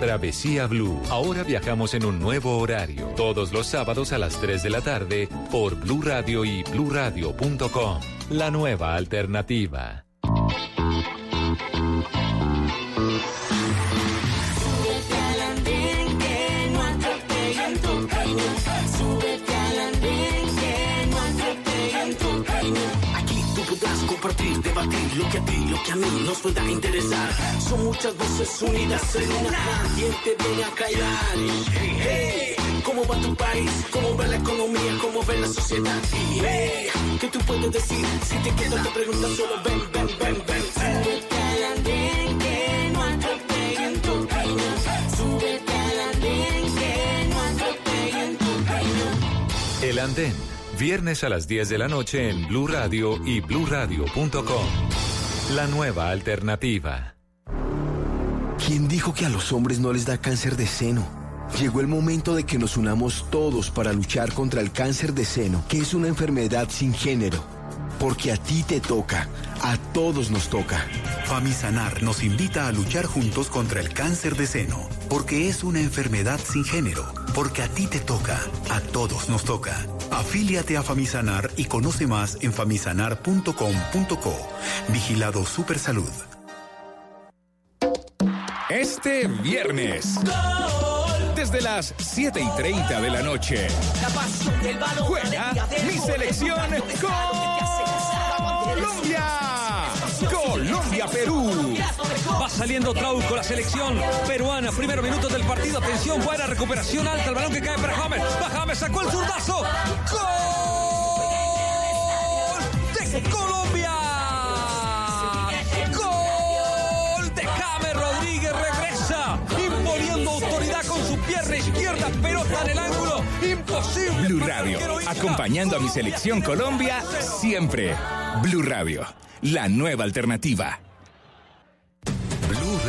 Travesía Blue. Ahora viajamos en un nuevo horario. Todos los sábados a las 3 de la tarde por Blue Radio y BlueRadio.com. La nueva alternativa. Compartir, debatir lo que a ti, lo que a mí nos pueda interesar. Son muchas voces unidas en una. ¿Quién te viene a callar? Hey, hey, ¿Cómo va tu país? ¿Cómo va la economía? ¿Cómo va la sociedad? Y, hey, ¿Qué tú puedes decir? Si te quedas te preguntas solo ven, ven, ven, ven. Súbete al andén que no atropellen tu camino. Súbete al andén que no atropellen tu camino. El Andén. Viernes a las 10 de la noche en Blue Radio y BlueRadio.com. La nueva alternativa. ¿Quién dijo que a los hombres no les da cáncer de seno? Llegó el momento de que nos unamos todos para luchar contra el cáncer de seno, que es una enfermedad sin género. Porque a ti te toca, a todos nos toca. Famisanar nos invita a luchar juntos contra el cáncer de seno, porque es una enfermedad sin género, porque a ti te toca, a todos nos toca. Afíliate a Famisanar y conoce más en famisanar.com.co. Vigilado Supersalud. Este viernes. Desde las 7 y 30 de la noche. Juega mi selección Colombia. Colombia-Perú. Va saliendo Trauco, la selección peruana. Primeros minutos del partido. Atención, buena recuperación alta. El balón que cae para James. Va James, sacó el zurdazo. ¡Gol! De Colombia. Imposible. Blue Radio. Acompañando a mi selección Colombia siempre. Blue Radio. La nueva alternativa.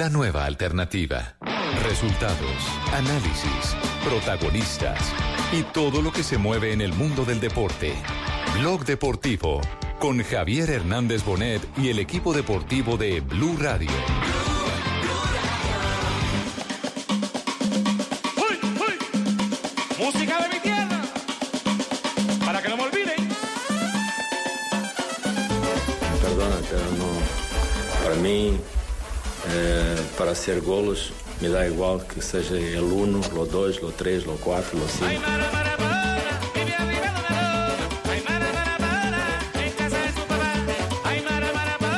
La nueva alternativa. Resultados, análisis, protagonistas y todo lo que se mueve en el mundo del deporte. Blog Deportivo con Javier Hernández Bonet y el equipo deportivo de Blue Radio. Música de mi tierra. Para que eh, para ser golos, me dá igual que seja el 1, lo 2, lo 3, lo 4, lo 5.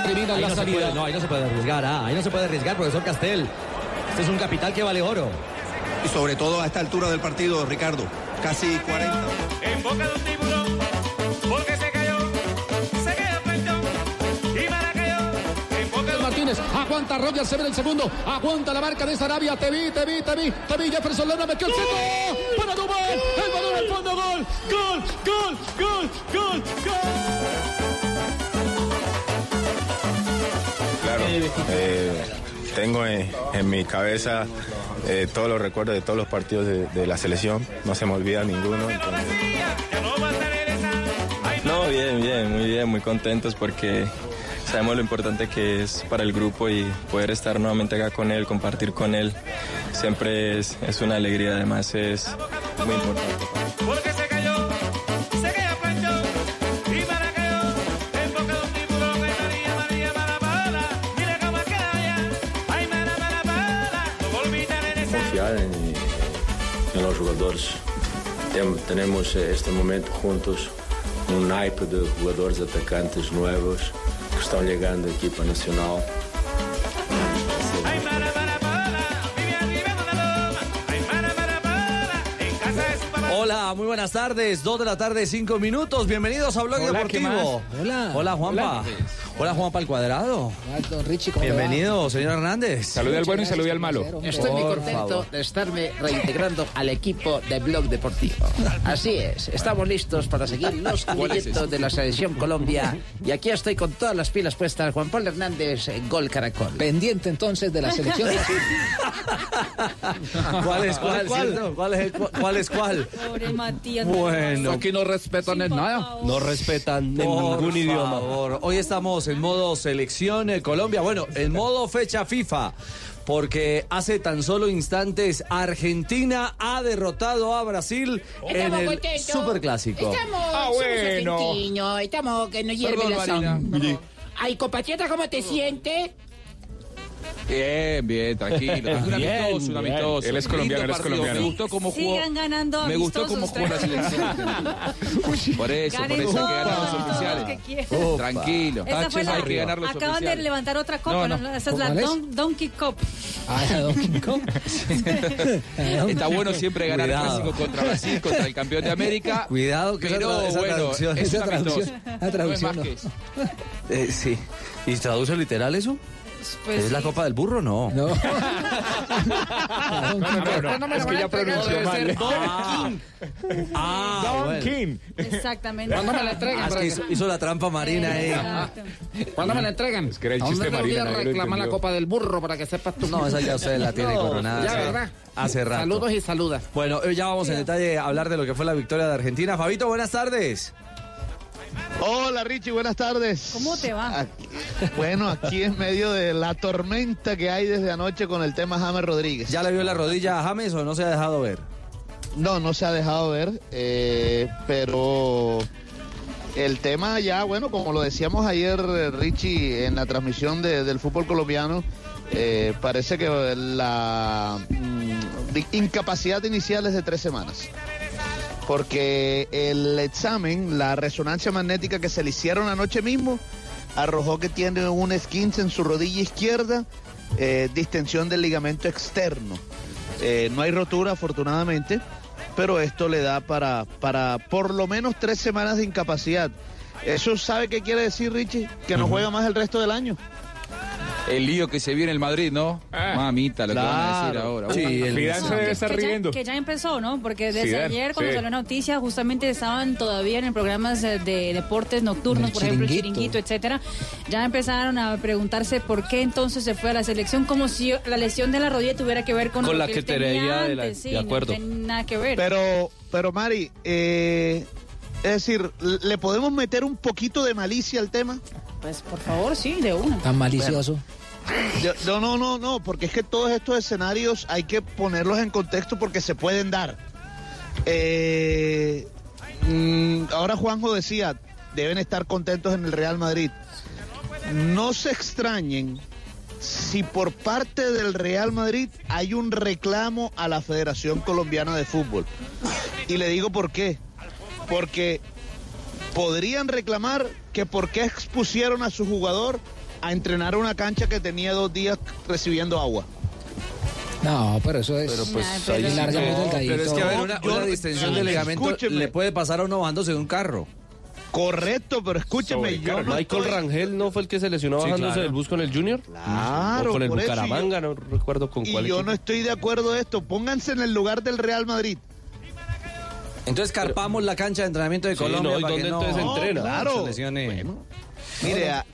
Termina la salida. no, ahí no se puede arriesgar. ah, ahí no se puede arriesgar, profesor Castel. Este es un capital que vale oro. Y sobre todo a esta altura del partido, Ricardo. Casi 40. En boca de un Aguanta Roger, se ve el segundo. Aguanta la marca de Sarabia. Te vi, te vi, te vi. Te vi. Jefferson Lerma metió el centro. Para Dubán. El balón al fondo. Gol. Gol. Gol. Gol. Gol. Claro, eh, tengo en, en mi cabeza eh, todos los recuerdos de todos los partidos de, de la selección, no se me olvida ninguno. entonces- No, bien, bien, muy bien, muy contentos porque sabemos lo importante que es para el grupo y poder estar nuevamente acá con él, compartir con él, siempre es, es una alegría, además es muy importante. Los jugadores. Tem- tenemos eh, este momento juntos, un naipe de jugadores atacantes nuevos llegando aquí para Nacional. Hola, muy buenas tardes. Dos de la tarde, cinco minutos. Bienvenidos a Blog Hola, ¿qué Deportivo. más? Hola. Hola, Juanpa. Hola. Hola, Juanpa al cuadrado. Bienvenido, señor Hernández. Salude al bueno y salude al malo. Estoy muy contento favor. de estarme reintegrando al equipo de Blog Deportivo. Así es, estamos listos para seguir los ¿Cuál es ese? de la selección Colombia. Y aquí estoy con todas las pilas puestas. Juan Pablo Hernández, Gol Caracol. Pendiente entonces de la selección. ¿Cuál es cuál? ¿Cuál? ¿cierto? ¿Cuál es cuál? ¿Cuál es cuál? Pobre Matías. Bueno. Aquí no respetan en nada. No respetan ningún idioma. Hoy estamos en modo selección eh, Colombia. Bueno, en modo fecha FIFA. Porque hace tan solo instantes Argentina ha derrotado a Brasil en Estamos el contentos. Superclásico. Estamos, Ah, somos bueno. argentinos, estamos que nos hierve Perdón, la Marina. sangre. Ay, compatriota, ¿cómo te sientes? Bien, bien, tranquilo. Es un Bien, amistoso, un bien. amistoso. Él es colombiano, él es colombiano. Me gustó cómo jugó. Sigan ganando Me gustó cómo jugó la selección. Por eso, por eso hay que ganar los oficiales. Tranquilo. Esa fue la- hay que ganar los Acaban de levantar otra copa, No, ¿no? no. Esa es la ¿Cuál es? Don- Donkey Cup. Está bueno siempre ganar el clásico contra Brasil, contra el campeón de América. Cuidado que pero esa bueno, traducción- es esa traducción- es traducción más no. que eso. Eh, sí. ¿Y traduce literal eso? Pues ¿Es la copa del burro? No. No, no, no, es que ya pronunció mal. Ah, bueno. Exactamente. ¿Cuándo me la entregan? Ah, es que hizo, hizo la trampa marina ahí. ¿Cuándo me la entregan? Es que era el ¿A dónde chiste le voy a Marina, reclamar la copa del burro para que sepas tú? No, esa ya usted la tiene No, coronada. Ya, hace- ¿verdad? Hace rato. Saludos y saludas. Bueno, hoy ya vamos en detalle a hablar de lo que fue la victoria de Argentina. Fabito, buenas tardes. Hola Richie, buenas tardes. ¿Cómo te va? Aquí- bueno, aquí en medio de la tormenta que hay desde anoche con el tema James Rodríguez. ¿Ya le vio la rodilla a James o no se ha dejado ver? No, no se ha dejado ver, eh, pero el tema ya, bueno, como lo decíamos ayer, Richie, en la transmisión de- del fútbol colombiano, eh, parece que la mm, incapacidad inicial es de tres semanas. Porque el examen, la resonancia magnética que se le hicieron anoche mismo, arrojó que tiene un esquince en su rodilla izquierda, eh, distensión del ligamento externo. Eh, no hay rotura, afortunadamente, pero esto le da para, para por lo menos tres semanas de incapacidad. ¿Eso sabe qué quiere decir, Richie? Que no juega más el resto del año. El lío que se viene en el Madrid, ¿no? Mamita, lo que van a decir Claro. ahora. Sí, Uy, el- Zidane se debe que, estar que ya, riendo. que ya empezó, ¿no? Porque desde Zidane, ayer, cuando sí. salió la noticia, justamente estaban todavía en programas de, de deportes nocturnos, El por ejemplo, el chiringuito. etcétera. Ya empezaron a preguntarse por qué entonces se fue a la selección, como si la lesión de la rodilla tuviera que ver con, Con lo la que, tenía de la- antes. de sí, acuerdo. No tiene nada que ver. Pero, pero Mari, eh, es decir, ¿le podemos meter un poquito de malicia al tema? Pues por favor, sí, de una. Tan malicioso. Yo- No, no, no, no, porque es que todos estos escenarios hay que ponerlos en contexto porque se pueden dar. Eh, mm, ahora Juanjo decía, deben estar contentos en el Real Madrid. No se extrañen si por parte del Real Madrid hay un reclamo a la Federación Colombiana de Fútbol. Y le digo por qué. Porque podrían reclamar que por qué expusieron a su jugador a entrenar una cancha que tenía dos días recibiendo agua. No, pero eso es. Pero pues Nah, ahí pero- sí es que a ver, una, Yo- una distensión de ligamento escúcheme. le puede pasar a uno bajándose de un carro. Correcto, pero escúcheme, yo no Michael estoy- Rangel no fue el que se lesionó Sí, bajándose claro. del bus con el Junior. Claro, O con el y yo- Bucaramanga, no recuerdo con Y cuál. yo equipo. no estoy de acuerdo de esto. Pónganse en el lugar del Real Madrid. Entonces carpamos la cancha de entrenamiento de Sí, Colombia no, ¿y para dónde que no, entonces entrena? Claro. se lesione. Mire, a-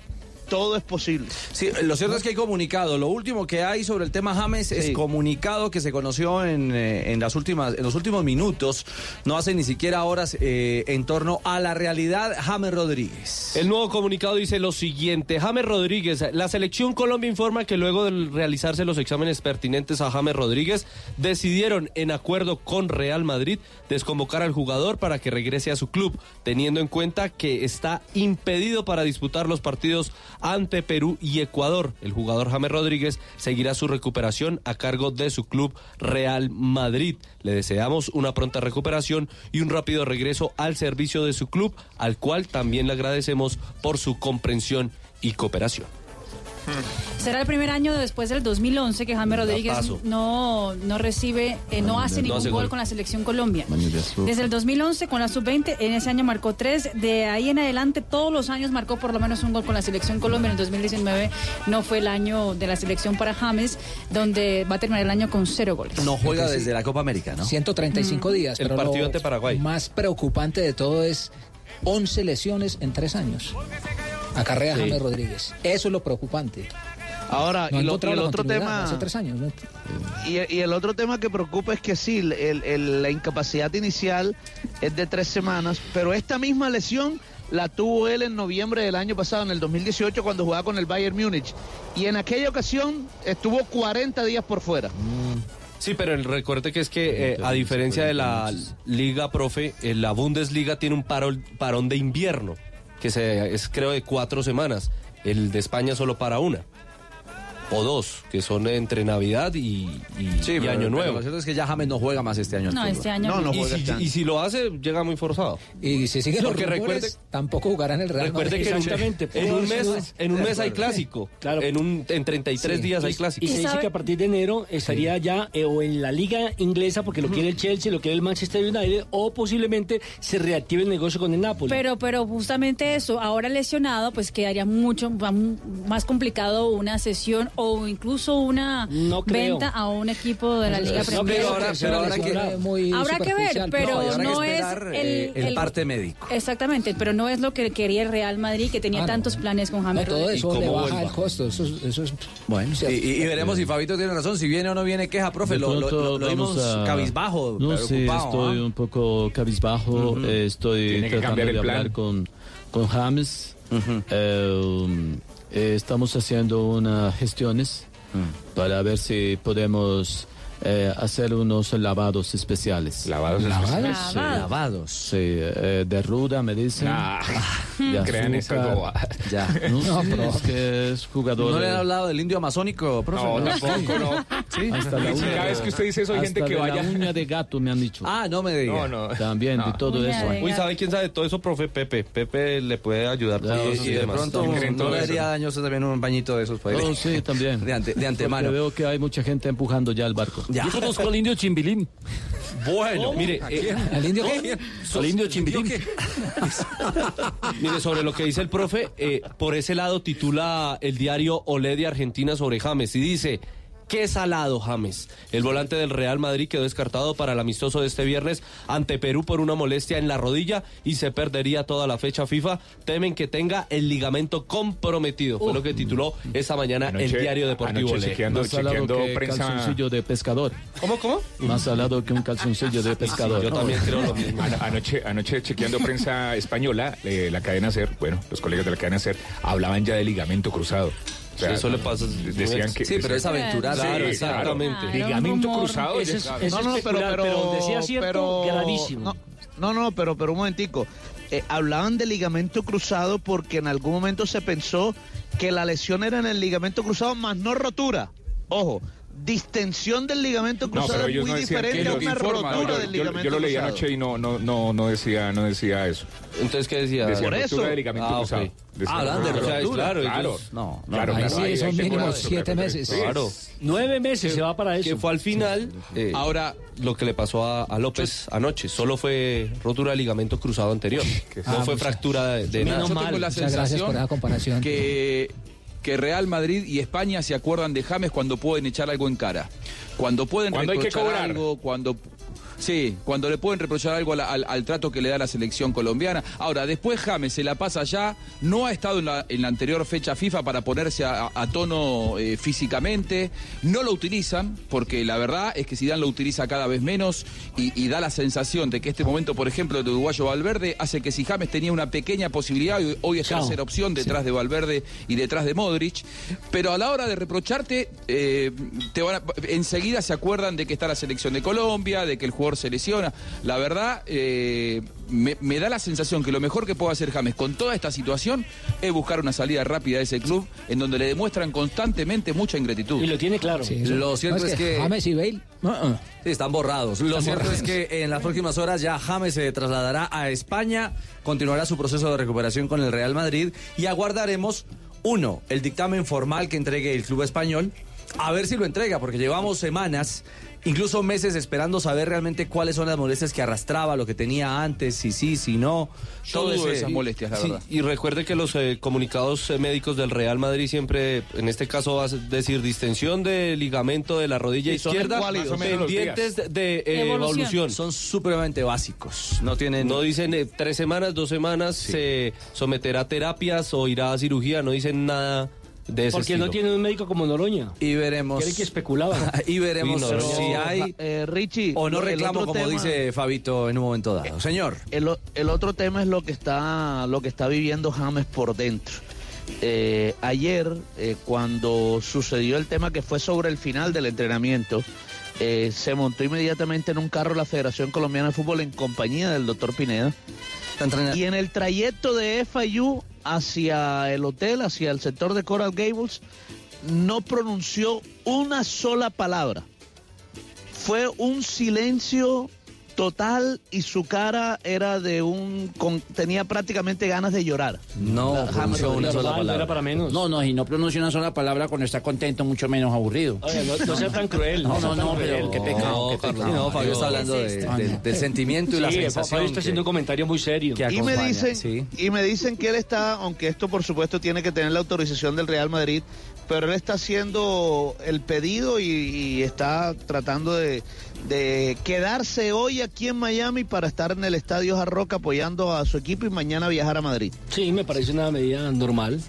todo es posible. Sí, lo cierto es que hay comunicado. Lo último que hay sobre el tema James es comunicado que se conoció en, eh, en las últimas, en los últimos minutos, no hace ni siquiera horas, eh, en torno a la realidad James Rodríguez. El nuevo comunicado dice lo siguiente. James Rodríguez, la selección Colombia informa que luego de realizarse los exámenes pertinentes a James Rodríguez, decidieron en acuerdo con Real Madrid desconvocar al jugador para que regrese a su club, teniendo en cuenta que está impedido para disputar los partidos ante Perú y Ecuador. El jugador James Rodríguez seguirá su recuperación a cargo de su club Real Madrid. Le deseamos una pronta recuperación y un rápido regreso al servicio de su club, al cual también le agradecemos por su comprensión y cooperación. Será el primer año después del 2011 que James Rodríguez no, no recibe, eh, no hace ningún gol, gol. con la selección Colombia. Desde el 2011 con la sub-20, en ese año marcó tres. De ahí en adelante, todos los años marcó por lo menos un gol con la selección Colombia. En el 2019 no fue el año de la selección para James, donde va a terminar el año con cero goles. No juega desde la Copa América, ¿no? 135 días. El pero partido lo ante Paraguay. Más preocupante de todo es 11 lesiones en tres años. Acarrea Sí. James Rodríguez. Eso es lo preocupante. Ahora, No y, lo- encontrado y el otro tema. Hace tres años. ¿no? Y, y el otro tema que preocupa es que sí, el- el- la incapacidad inicial es de tres semanas, pero esta misma lesión la tuvo él en noviembre del año pasado, en el 2018, cuando jugaba con el Bayern Múnich. Y en aquella ocasión estuvo 40 días por fuera. Sí, pero el recuerde que es que, eh, a diferencia de la Liga Profe, eh, la Bundesliga tiene un parol- parón de invierno, que se, es creo de cuatro semanas. El de España solo para una. O dos, que son entre Navidad y, y- Sí, y pero- Año pero Nuevo. Lo cierto es que ya James no juega más este año. No, este año no. y, si, y si lo hace, llega muy forzado. Y si sigue los Porque rumores, recuerde- tampoco jugará en el Real Recuerde Madrid. que en un, Exactamente, en un mes, en un mes hay clásico. Claro. En, un, en 33 Sí. días hay clásico. Y se dice que a partir de enero estaría ya eh, o en la liga inglesa porque lo quiere el Chelsea, lo quiere el Manchester United o posiblemente se reactive el negocio con el Napoli. Pero, pero justamente eso, ahora lesionado, pues quedaría mucho más complicado una sesión o incluso una No venta a un equipo de la Liga No Premier. creo, ahora- pero ahora que- muy Habrá que ver, pero No, es el, eh, el el- parte médico. Exactamente, pero no es lo que quería el Real Madrid, que tenía Ah, no. tantos planes con No, James todo eso le baja vuelva? el costo. Eso, es- eso es. Bueno, y, cierto. y- y veremos si Fabito tiene razón, si viene o no viene queja, profe. Lo, lo- pronto lo- lo vamos vimos a- cabizbajo, No sé, estoy ¿ah? un poco cabizbajo. Eh, estoy Tiene que tratando cambiar de el plan. hablar con, con James. Eh, eh, estamos haciendo unas gestiones Mm. para ver si podemos eh, hacer unos lavados especiales. ¿Lavados especiales? Sí. Lavados. Sí, eh, de ruda me dicen. Nah, de crean esas azúcar. bobadas. Ya. No, No, sí, pero- es que es jugador. ¿No le han hablado del indio amazónico, profe? No, tampoco, no. Sí. Hasta la Sí, uña cada vez que usted dice eso hay gente que de vaya. La uña de gato me han dicho. Ah, no me diga. No, no. También, de todo Uña eso. de Uy. ¿sabe quién sabe de todo eso, profe? Pepe. Pepe le puede ayudar todos Y, esos y de pronto ¿Quién cree en no le eso? daría daño también un bañito de esos para Oh, sí, también. de, ante- de Porque antemano. veo que hay mucha gente empujando ya el barco. Ya. Yo conozco al indio Chimbilín. Bueno, mire, eh, ¿Al indio Al indio Chimbilín. Mire, sobre lo que dice el profe, eh, por ese lado titula el diario Olé de Argentina sobre James y dice, qué salado James. El volante del Real Madrid quedó descartado para el amistoso de este viernes ante Perú por una molestia en la rodilla y se perdería toda la fecha FIFA. Temen que tenga el ligamento comprometido. Fue lo que tituló esta mañana el diario Deportivo chequeando- Más salado chequeando que prensa- calzoncillo de pescador. ¿Cómo, cómo? Más salado que un calzoncillo de pescador. Yo también creo lo mismo. Ano- Anoche, anoche chequeando prensa española, eh, la cadena SER, bueno, los colegas de la cadena SER hablaban ya de ligamento cruzado. O sea, Sí, eso le pasa- Decían que. Sí, pero es aventurar. Claro, exactamente. Ligamento rumor. cruzado. Es- No, no, pero, pero, pero decía cierto, pero- gravísimo. No, no, no, pero, pero un momentico. Eh, hablaban de ligamento cruzado porque en algún momento se pensó que la lesión era en el ligamento cruzado más no rotura. Ojo, distensión del ligamento No, cruzado es muy no diferente que a una informa. rotura Yo- del yo, ligamento yo lo leí cruzado. anoche y no, no, no, no decía, no decía eso. Entonces, ¿qué decía? Decía Por rotura eso. de ligamento Ah, cruzado. Ah, hablan de rotura. O sea, rotura. claro, Claro, ellos- No, no, claro, ahí claro, sí ahí- son mínimo siete meses. Claro. Nueve meses se va para eso. Que fue al final eh, Ahora, lo que le pasó a, a López anoche. Solo fue rotura de ligamento cruzado anterior. No Ah, fue muchas- fractura de, de nada. yo tengo la Muchas gracias sensación por esa comparación. que, que Real Madrid y España se acuerdan de James cuando pueden echar algo en cara. Cuando pueden Cuando hay que cobrar. algo, cuando... Sí, cuando le pueden reprochar algo al, al- al trato que le da la selección colombiana. Ahora, después James se la pasa ya, no ha estado en la, en la anterior fecha FIFA para ponerse a, a tono eh, físicamente, no lo utilizan, porque la verdad es que Zidane lo utiliza cada vez menos y, y da la sensación de que este momento, por ejemplo, de Uruguayo Valverde hace que si James tenía una pequeña posibilidad, hoy- hoy es tercera opción detrás de Valverde y detrás de Modric, pero a la hora de reprocharte, eh, te van a- enseguida se acuerdan de que está la selección de Colombia, de que el jugador se lesiona. La verdad, eh, me, me da la sensación que lo mejor que puede hacer James con toda esta situación es buscar una salida rápida de ese club en donde le demuestran constantemente mucha ingratitud. Y lo tiene claro. Sí, eso- Lo cierto no, es que- James y Bale. Sí, están borrados. Lo Están cierto borrados. es que en las próximas horas ya James se trasladará a España, continuará su proceso de recuperación con el Real Madrid y aguardaremos, uno, el dictamen formal que entregue el club español, a ver si lo entrega, porque llevamos semanas, incluso meses esperando saber realmente cuáles son las molestias que arrastraba, lo que tenía antes, si sí, si no. De ese- esas molestias, la Sí, verdad. y recuerde que los eh, comunicados eh, médicos del Real Madrid siempre, en este caso va a decir distensión de ligamento de la rodilla izquierda, pendientes de, eh, Evolución. evolución. Son supremamente básicos. No tienen. No dicen eh, tres semanas, dos semanas, se someterá a terapias o irá a cirugía, no dicen nada de ese Porque estilo. no tiene un médico como Noroña. y veremos. Que especulaba. y veremos no, si hay Eh, Richie, o no reclamo, como tema- dice Fabito en un momento dado. Señor. El, otro tema es lo que está lo que está viviendo James por dentro. Eh, ayer, eh, cuando sucedió el tema que fue sobre el final del entrenamiento, eh, se montó inmediatamente en un carro la Federación Colombiana de Fútbol en compañía del doctor Pineda. Y en el trayecto de FIU hacia el hotel, hacia el sector de Coral Gables, no pronunció una sola palabra. Fue un silencio total y su cara era de un con- tenía prácticamente ganas de llorar. No La- James pronunció una sola no palabra. era para menos. No, no, y no pronuncia una sola palabra cuando está contento, mucho menos aburrido. Oye, no, no sea tan cruel. No, no, no, pero qué pecado, qué Carlos, pecado. no, Fabio está hablando ¿Qué de- del, sentimiento y la sensación. Fabio está que- haciendo un comentario muy serio. que Y me dicen sí. y me dicen que él está, aunque esto por supuesto tiene que tener la autorización del Real Madrid, pero él está haciendo el pedido y, y está tratando de, de quedarse hoy aquí en Miami para estar en el Estadio Jarroca apoyando a su equipo y mañana viajar a Madrid. Sí, me parece una medida normal.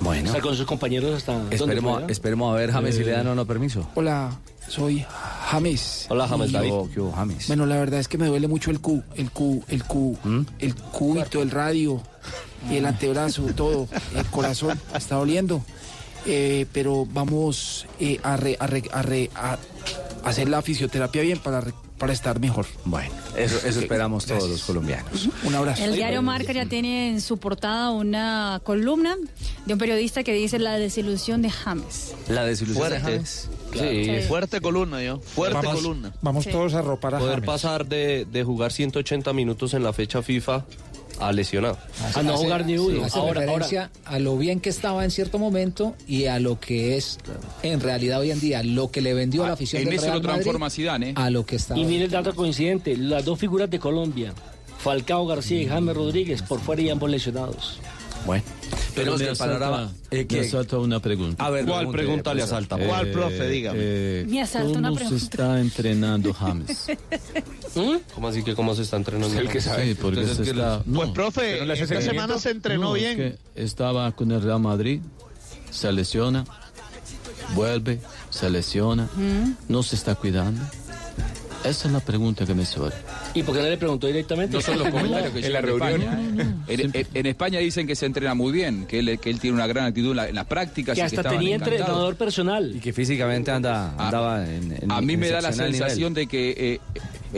Bueno, Estar con sus compañeros hasta esperemos, esperemos a ver, James, si le dan o no permiso. Hola, soy James. Hola, James David. Oh, ¿qué hubo, James? Bueno, la verdad es que me duele mucho el Q, el Q, el Q, ¿Mm? el cúbito, el radio y el antebrazo, todo, el corazón, está doliendo. Eh, pero vamos eh, a, re- a re- a re- a hacer la fisioterapia bien para, re- para estar mejor. Bueno, eso, eso esperamos todos los colombianos. Un abrazo. El diario Marca ya tiene en su portada una columna de un periodista que dice la desilusión de James. La desilusión de Fuerte. James. Sí, Sí. fuerte columna yo, fuerte Vamos. columna. Vamos Sí. todos a ropar a Poder James. pasar de, de jugar 180 minutos en la fecha FIFA a lesionado. A no jugar ni uno. Hace Ahora, referencia a lo bien que estaba en cierto momento y a lo que es en realidad hoy en día, lo que le vendió a la afición en del eso Real lo transforma Madrid Zidane, ¿eh? a lo que estaba. Y mire el dato coincidente, las dos figuras de Colombia, Falcao García y James Rodríguez, por fuera y ambos lesionados. Bueno, Pero pero me asalta, eh, me que- asalta una pregunta. a ver, ¿Cuál pregunta le asalta? ¿Cuál, profe? Dígame. eh, Me asalta una ¿Cómo se pregunta. está entrenando James? ¿Cómo así que cómo se está entrenando? El que sabe. Sí, porque Entonces, se ¿qué está... Pues no, profe, ¿no le hace esta semana se entrenó no, es bien. que estaba con el Real Madrid, se lesiona, vuelve, se lesiona, no se está cuidando. Esa es la pregunta que me sobre. ¿Y por qué no le preguntó directamente? No son los comentarios que En la. España. En, en- en España dicen que se entrena muy bien, que él, que él tiene una gran actitud en, la- en las prácticas. Que y hasta estaban tenía encantados. entrenador personal. Y que físicamente anda, andaba en, en- A mí en me da la sensación nivel. de que eh,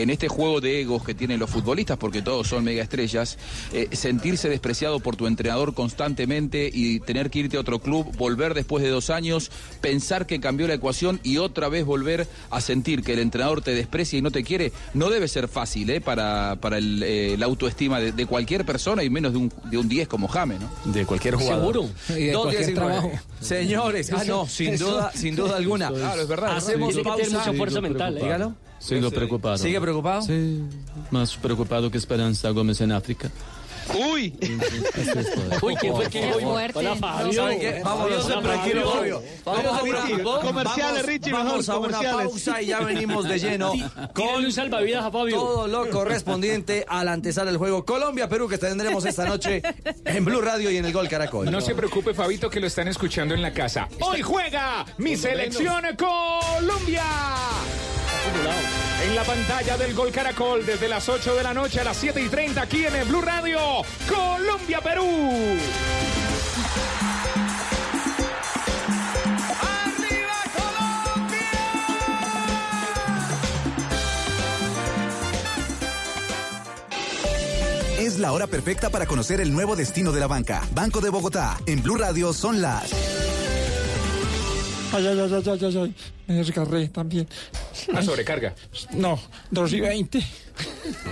en este juego de egos que tienen los futbolistas, porque todos son mega estrellas, eh, sentirse despreciado por tu entrenador constantemente y tener que irte a otro club, volver después de dos años, pensar que cambió la ecuación y otra vez volver a sentir que el entrenador te desprecia y no te quiere, no debe ser fácil ¿eh? para, para el, eh, la autoestima de, de cualquier persona y menos de un, de un 10 como Jame, ¿no? De cualquier jugador. Seguro. Y de trabajo. Señores, ah, no, sin duda, sin duda alguna. Claro, es verdad. Hacemos pausa. mucha fuerza mental, ¿eh? Dígalo. Sigo preocupado. ¿Sigue preocupado? Sí, más preocupado que Esperanza Gómez en África. ¡Uy! Uy, ¿quién fue que Qué fuerte. Hola, Fabio. ¿Saben qué? Vámonos, Fabio, tranquilo, Fabio. Vamos a una, Comerciales, Richie, vamos a una pausa y ya venimos de lleno con un salvavidas a Fabio. todo lo correspondiente al antesala del juego Colombia-Perú que tendremos esta noche en Blue Radio y en el Gol Caracol. No se preocupe, Fabito, que lo están escuchando en la casa. Hoy juega mi selección Colombia. En la pantalla del Gol Caracol desde las 8 de la noche a las 7 y 30 aquí en el Blue Radio. Colombia-Perú. Es la hora perfecta para conocer el nuevo destino de la banca. Banco de Bogotá. En Blue Radio son las. Ay, ay, ay, ay, ay, ay, ay. Me desgarré también. La sobrecarga. No, 2 y 20.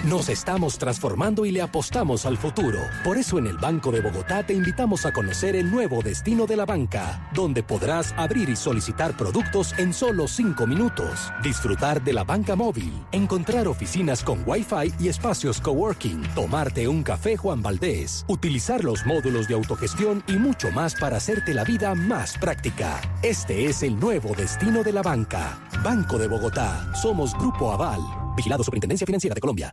Nos estamos transformando y le apostamos al futuro. Por eso en el Banco de Bogotá te invitamos a conocer el nuevo destino de la banca, donde podrás abrir y solicitar productos en solo 5 minutos, disfrutar de la banca móvil, encontrar oficinas con Wi-Fi y espacios coworking, tomarte un café Juan Valdés, utilizar los módulos de autogestión y mucho más para hacerte la vida más práctica. Este es el nuevo destino de la banca. Banco de Bogotá. Somos Grupo Aval. Vigilado Superintendencia Financiera de Colombia.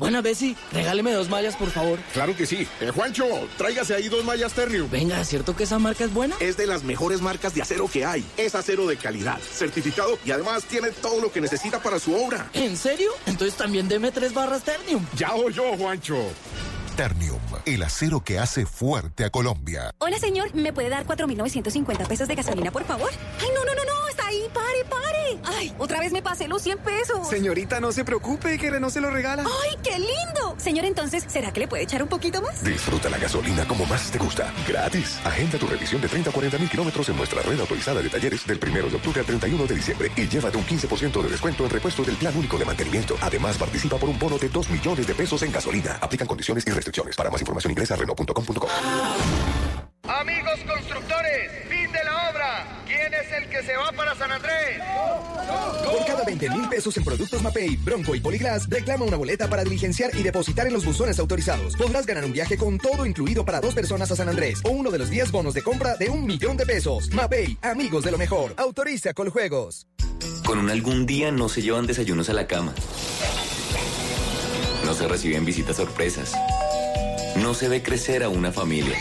Buena, Bessie, regáleme dos mallas, por favor. Claro que sí. Eh, Juancho, tráigase ahí dos mallas Ternium. Venga, ¿es cierto que esa marca es buena? Es de las mejores marcas de acero que hay. Es acero de calidad, certificado y además tiene todo lo que necesita para su obra. ¿En serio? Entonces también deme tres barras Ternium. Ya oyó, Juancho. Ternium, el acero que hace fuerte a Colombia. Hola, señor. ¿Me puede dar 4.950 pesos de gasolina, por favor? Ay, no, no, no, no. Está ahí. Pare, pare. Ay, otra vez me pasé los 100 pesos. Señorita, no se preocupe, que Renault se lo regala. Ay, qué lindo. Señor, entonces, ¿será que le puede echar un poquito más? Disfruta la gasolina como más te gusta. Gratis. Agenda tu revisión de 30 a 40 mil kilómetros en nuestra red autorizada de talleres del 1 de octubre al 31 de diciembre y llévate un 15% de descuento en repuesto del plan único de mantenimiento. Además, participa por un bono de 2 millones de pesos en gasolina. Aplican condiciones y restricciones. Para más información ingresa a Renault.com.co. Amigos constructores, fin de la obra. ¿Quién es el que se va para San Andrés? Por cada 20 mil pesos en productos Mapei, Bronco y Poliglas, reclama una boleta para diligenciar y depositar en los buzones autorizados. Podrás ganar un viaje con todo incluido para dos personas a San Andrés o uno de los 10 bonos de compra de un millón de pesos. Mapei, amigos de lo mejor. Autoriza Coljuegos. Con un algún día no se llevan desayunos a la cama. No se reciben visitas sorpresas. No se ve crecer a una familia.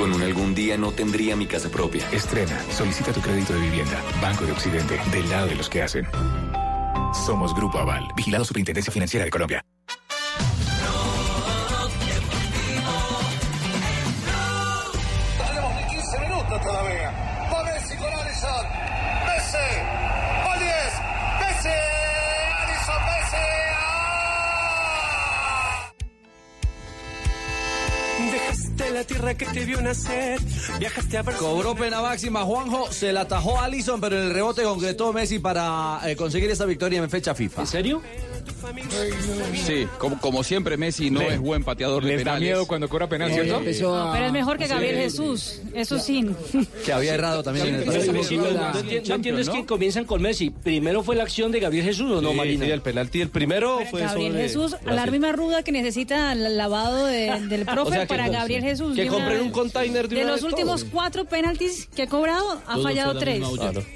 Con un algún día no tendría mi casa propia. Estrena, solicita tu crédito de vivienda. Banco de Occidente, del lado de los que hacen. Somos Grupo Aval, vigilado Superintendencia Financiera de Colombia. La tierra que te vio nacer. Viajaste a Barcelona. Cobró pena máxima Juanjo, se la atajó Alison, pero en el rebote concretó Messi para eh, conseguir esa victoria en fecha FIFA. ¿En serio? Sí, como, como siempre Messi no Le- es buen pateador de les da penales. miedo cuando cobra penal, ¿cierto? No, pero es mejor que Gabriel Sí. Jesús. Eso sí. Que había errado también en el partido. no- no entiendo- no entiendo es que comienzan con Messi. ¿Primero fue la acción de Gabriel Jesús o no, Sí, Marina? sí, el penalti, el primero fue Gabriel sobre Jesús, Brasil. la misma ruda que necesita el lavado de- del profe O sea que para Gabriel Jesús. Que compren un container de De los últimos todo. cuatro penaltis que ha cobrado, ha fallado tres.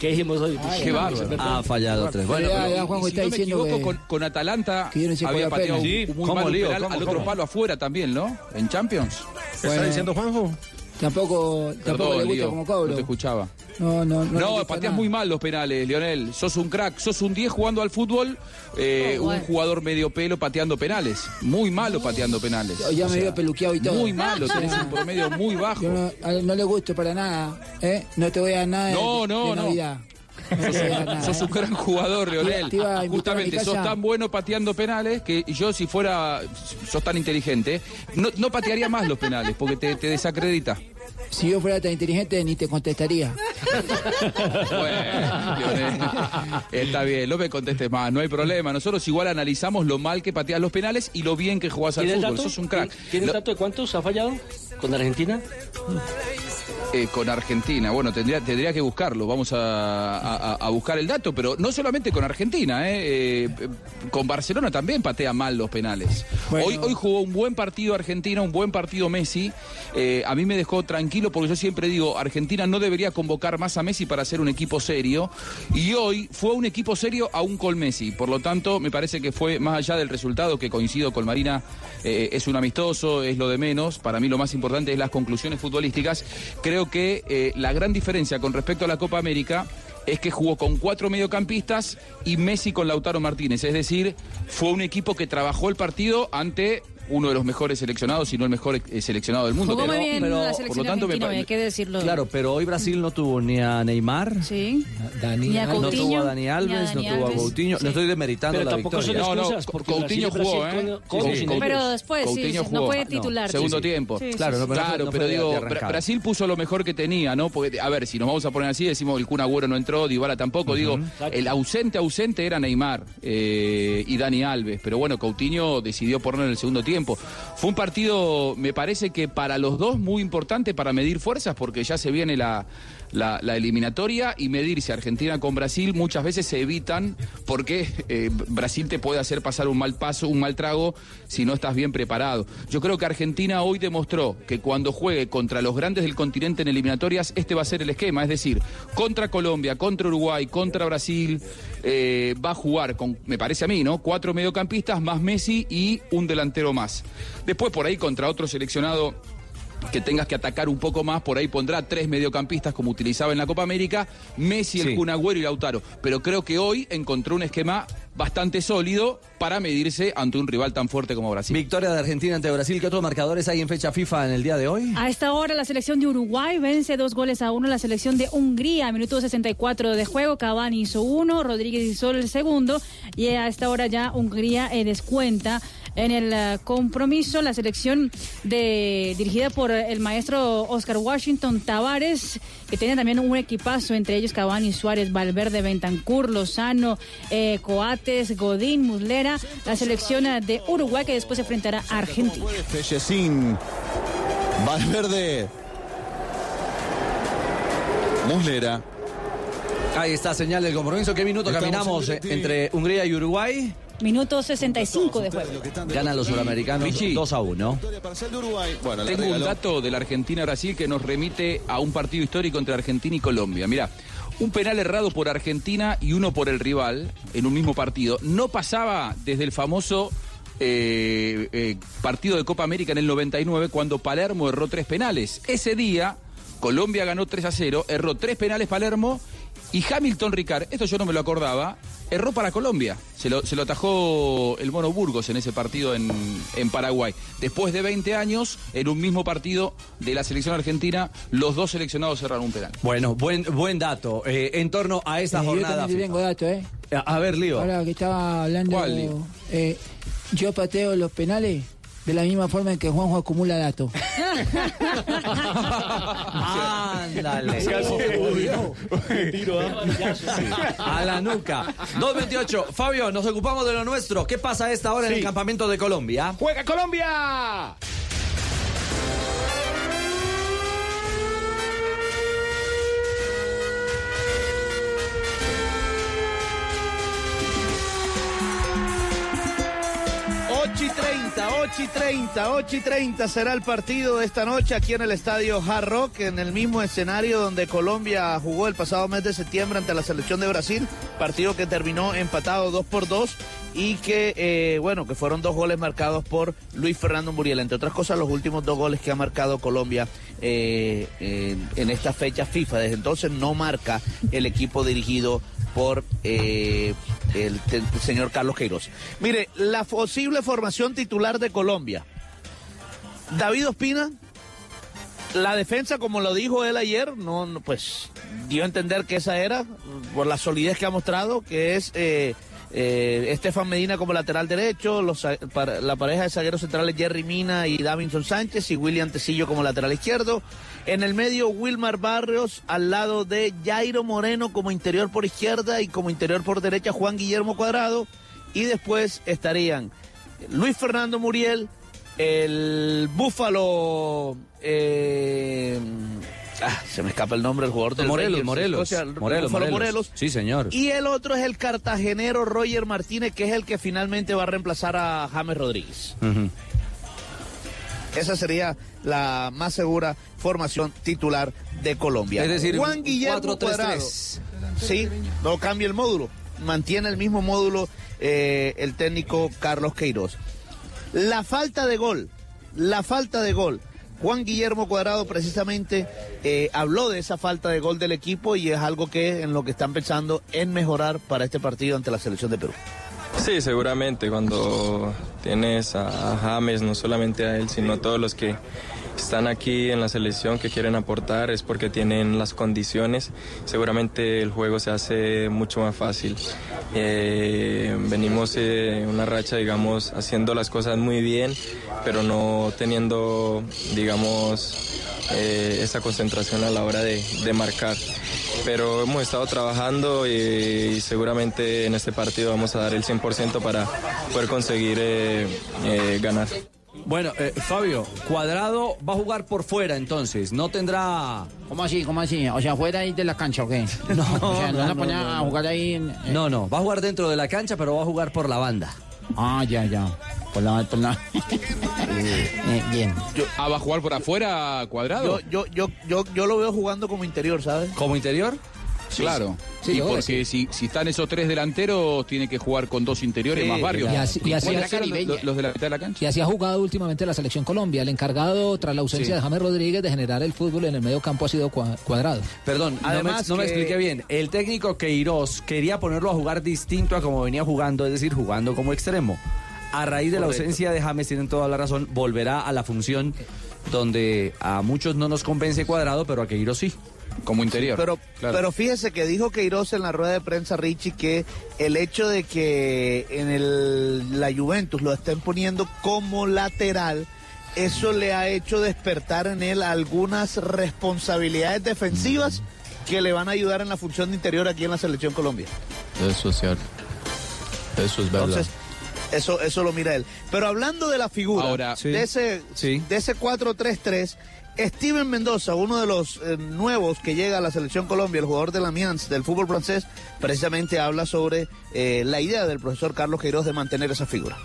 ¿Qué dijimos hoy? Qué bárbaro. Ha fallado tres. Bueno, Ya, pero- ya, Juanjo está no me diciendo con, con Atalanta que yo no sé había pateado un, muy ¿Cómo, malo Lío? penal ¿Cómo, al otro cómo? palo afuera también, ¿no? En Champions. ¿Qué está diciendo Juanjo? Tampoco, tampoco Perdón, le gusta Lío, como no cobro. te escuchaba. No, no, no. No, pateas nada. muy mal los penales, Lionel. Sos un crack, sos un 10 jugando al fútbol, eh, Oh, bueno. un jugador medio pelo pateando penales. Muy malo pateando penales. Ya O me sea, veo peluqueado y todo. Muy malo, tenés un promedio muy bajo. Yo no, no le gusto para nada, ¿eh? No te voy a dar nada de- No, no, de no. Navidad. No te Sos, un gran jugador, Leonel. Justamente, sos tan bueno pateando penales que yo, si fuera, sos tan inteligente, no, no patearía más los penales porque te, te desacredita. Si yo fuera tan inteligente, ni te contestaría. Bueno, está bien, no me contestes más, no hay problema. Nosotros igual analizamos lo mal que pateas los penales y lo bien que jugás al ¿Tiene el fútbol. Sos un crack. ¿Tiene el Lo- dato de cuántos ha fallado con Argentina? Eh, con Argentina. Bueno, tendría, tendría que buscarlo. Vamos a, a- a buscar el dato, pero no solamente con Argentina, eh, eh, con Barcelona también patea mal los penales. Bueno. Hoy, hoy jugó un buen partido Argentina, un buen partido Messi. A mí me dejó tranquilo porque yo siempre digo, Argentina no debería convocar más a Messi para ser un equipo serio. Y hoy fue un equipo serio aún con Messi. Por lo tanto, me parece que fue más allá del resultado, que coincido con Marina, es un amistoso, es lo de menos. Para mí lo más importante es las conclusiones futbolísticas. Creo que eh, la gran diferencia con respecto a la Copa América es que jugó con cuatro mediocampistas y Messi con Lautaro Martínez. Es decir, fue un equipo que trabajó el partido ante uno de los mejores seleccionados, si no el mejor eh, seleccionado del mundo. Jugó muy bien pero, la por selección lo tanto, me hay que decirlo. Claro, pero hoy Brasil no tuvo ni a Neymar, Sí. Dani, Ni a no Coutinho, tuvo a Dani ni a Alves, Dani no tuvo a Alves. Coutinho. Sí. No estoy demeritando Pero la tampoco son victoria. excusas, porque Coutinho Brasil- jugó, Brasil ¿eh? con- con- Sí, Coutinho- Pero después, sí, Coutinho no fue titular. Segundo Sí, sí. tiempo. Claro, sí. no, pero no fue- Claro, no pero digo. Brasil puso lo mejor que tenía, ¿no? Porque, a ver, si nos vamos a poner así, decimos el Kun Agüero no entró, Dybala tampoco. Digo, el ausente, ausente era Neymar eh, y Dani Alves. Pero bueno, Coutinho decidió ponerlo en el segundo tiempo. Fue un partido, me parece que para los dos muy importante para medir fuerzas, porque ya se viene la, la, eliminatoria y medirse Argentina con Brasil muchas veces se evitan porque eh, Brasil te puede hacer pasar un mal paso, un mal trago si no estás bien preparado. Yo creo que Argentina hoy demostró que cuando juegue contra los grandes del continente en eliminatorias, este va a ser el esquema, es decir, contra Colombia, contra Uruguay, contra Brasil, eh, va a jugar con, me parece a mí, ¿no? Cuatro mediocampistas más Messi y un delantero más. Después por ahí contra otro seleccionado que tengas que atacar un poco más, por ahí pondrá tres mediocampistas como utilizaba en la Copa América, Messi, el Sí. Kun Agüero y Lautaro. Pero creo que hoy encontró un esquema bastante sólido para medirse ante un rival tan fuerte como Brasil. Victoria de Argentina ante Brasil. ¿Qué otros marcadores hay en fecha FIFA en el día de hoy? A esta hora la selección de Uruguay vence dos goles a uno la selección de Hungría. Minuto 64 de juego, Cavani hizo uno, Rodríguez hizo el segundo y a esta hora ya Hungría eh, descuenta en el eh, compromiso la selección de dirigida por el maestro Oscar Washington Tavares, que tiene también un equipazo, entre ellos Cavani, Suárez, Valverde, Bentancur, Lozano, eh, Coates, Godín, Muslera, la selección de Uruguay que después se enfrentará a Argentina. Fellesín, Valverde, Muslera. Ahí está, señal del compromiso. ¿Qué minuto Estamos caminamos en eh, entre Hungría y Uruguay? Minuto 65 de juego. Ganan los suramericanos Vichy. 2 a 1. Bueno, la Tengo un dato de la Argentina-Brasil que nos remite a un partido histórico entre Argentina y Colombia. Mira, un penal errado por Argentina y uno por el rival en un mismo partido no pasaba desde el famoso eh, eh, partido de Copa América en el 99 cuando Palermo erró tres penales. Ese día Colombia ganó 3 a 0, erró tres penales Palermo y Hamilton Ricard, esto yo no me lo acordaba, erró para Colombia. Se lo, se lo atajó el Mono Burgos en ese partido en, en Paraguay. Después de 20 años, en un mismo partido de la selección argentina, los dos seleccionados cerraron un penal. Bueno, buen, buen dato. Eh, en torno a esta Eh, yo jornada. también tengo ¿eh? A ver, Lío. Ahora que estaba hablando, ¿Cuál, Lío? eh, yo pateo los penales de la misma forma en que Juanjo acumula datos. Ándale. A la nuca. 2.28. Fabio, nos ocupamos de lo nuestro. ¿Qué pasa a esta hora en el campamento de Colombia? ¡Juega Colombia! Ocho y 30. 30, 8 y 30, 8 y 30 será el partido de esta noche aquí en el estadio Hard Rock, en el mismo escenario donde Colombia jugó el pasado mes de septiembre ante la selección de Brasil, partido que terminó empatado 2 por 2 y que, eh, bueno, que fueron dos goles marcados por Luis Fernando Muriel, entre otras cosas los últimos dos goles que ha marcado Colombia eh, en, esta fecha FIFA. Desde entonces no marca el equipo dirigido por eh, el, señor Carlos Queiroz. Mire, la posible formación titular de Colombia. David Ospina, la defensa, como lo dijo él ayer, no, pues dio a entender que esa era, por la solidez que ha mostrado, que es eh, Estefan Medina como lateral derecho, para- la pareja de zagueros centrales Jerry Mina y Davinson Sánchez y William Tecillo como lateral izquierdo. En el medio, Wilmar Barrios al lado de Jairo Moreno como interior por izquierda y como interior por derecha Juan Guillermo Cuadrado. Y después estarían Luis Fernando Muriel, el Búfalo. eh, ah, se me escapa el nombre del jugador Morelos, de Morelos, Escocia, Morelos, Morelos. Morelos. Sí, señor. Y el otro es el cartagenero Roger Martínez, que es el que finalmente va a reemplazar a James Rodríguez. Esa sería la más segura formación titular de Colombia. Es decir, Juan Guillermo 4-3-3. Cuadrado. Sí, no cambia el módulo. Mantiene el mismo módulo eh, el técnico Carlos Queiroz. La falta de gol, la falta de gol. Juan Guillermo Cuadrado precisamente eh, habló de esa falta de gol del equipo y es algo que en lo que están pensando en mejorar para este partido ante la selección de Perú. Sí, seguramente cuando tienes a James, no solamente a él, sino a todos los que están aquí en la selección que quieren aportar, es porque tienen las condiciones. Seguramente el juego se hace mucho más fácil. Eh, venimos en una racha, digamos, haciendo las cosas muy bien, pero no teniendo, digamos, eh, esa concentración a la hora de, de marcar. Pero hemos estado trabajando y, y seguramente en este partido vamos a dar el 100% para poder conseguir eh, eh, ganar. Bueno, eh, Fabio, Cuadrado va a jugar por fuera entonces, no tendrá... ¿Cómo así? ¿Cómo así? O sea, fuera ahí de la cancha, ¿o qué? No, o sea, ¿no, no, van a no, poner no, a jugar ahí en... en- No, no, va a jugar dentro de la cancha, pero va a jugar por la banda. Ah, ya, ya. Por la... Por la... Eh, bien. ah, ¿va a jugar por afuera cuadrado? Yo, yo, yo, yo, yo lo veo jugando como interior, ¿sabes? ¿Como interior? Claro. Sí, y porque si, si están esos tres delanteros, tiene que jugar con dos interiores Sí, más barrios. y así- y así ¿Cuáles es- eran los, de la mitad de la cancha? Y así ha jugado últimamente la selección Colombia. El encargado, tras la ausencia Sí. de James Rodríguez, de generar el fútbol en el medio campo ha sido Cua- cuadrado. Perdón, no me- Además no me, que- expliqué bien. El técnico Queiroz quería ponerlo a jugar distinto a como venía jugando, es decir, jugando como extremo. A raíz de la ausencia de James, tienen toda la razón, volverá a la función donde a muchos no nos convence Cuadrado, pero a Queiroz sí. Como interior. Pero, pero fíjese que dijo Queiroz en la rueda de prensa, Richie, que el hecho de que en el, la Juventus lo estén poniendo como lateral, eso le ha hecho despertar en él algunas responsabilidades defensivas que le van a ayudar en la función de interior aquí en la selección Colombia. Eso es cierto. Eso es verdad. Entonces, eso, eso lo mira él. Pero hablando de la figura, Ahora- Sí. de ese, de ese 4-3-3, Steven Mendoza, uno de los eh, nuevos que llega a la selección Colombia, el jugador de la Amiens del fútbol francés, precisamente habla sobre eh, la idea del profesor Carlos Queiroz de mantener esa figura.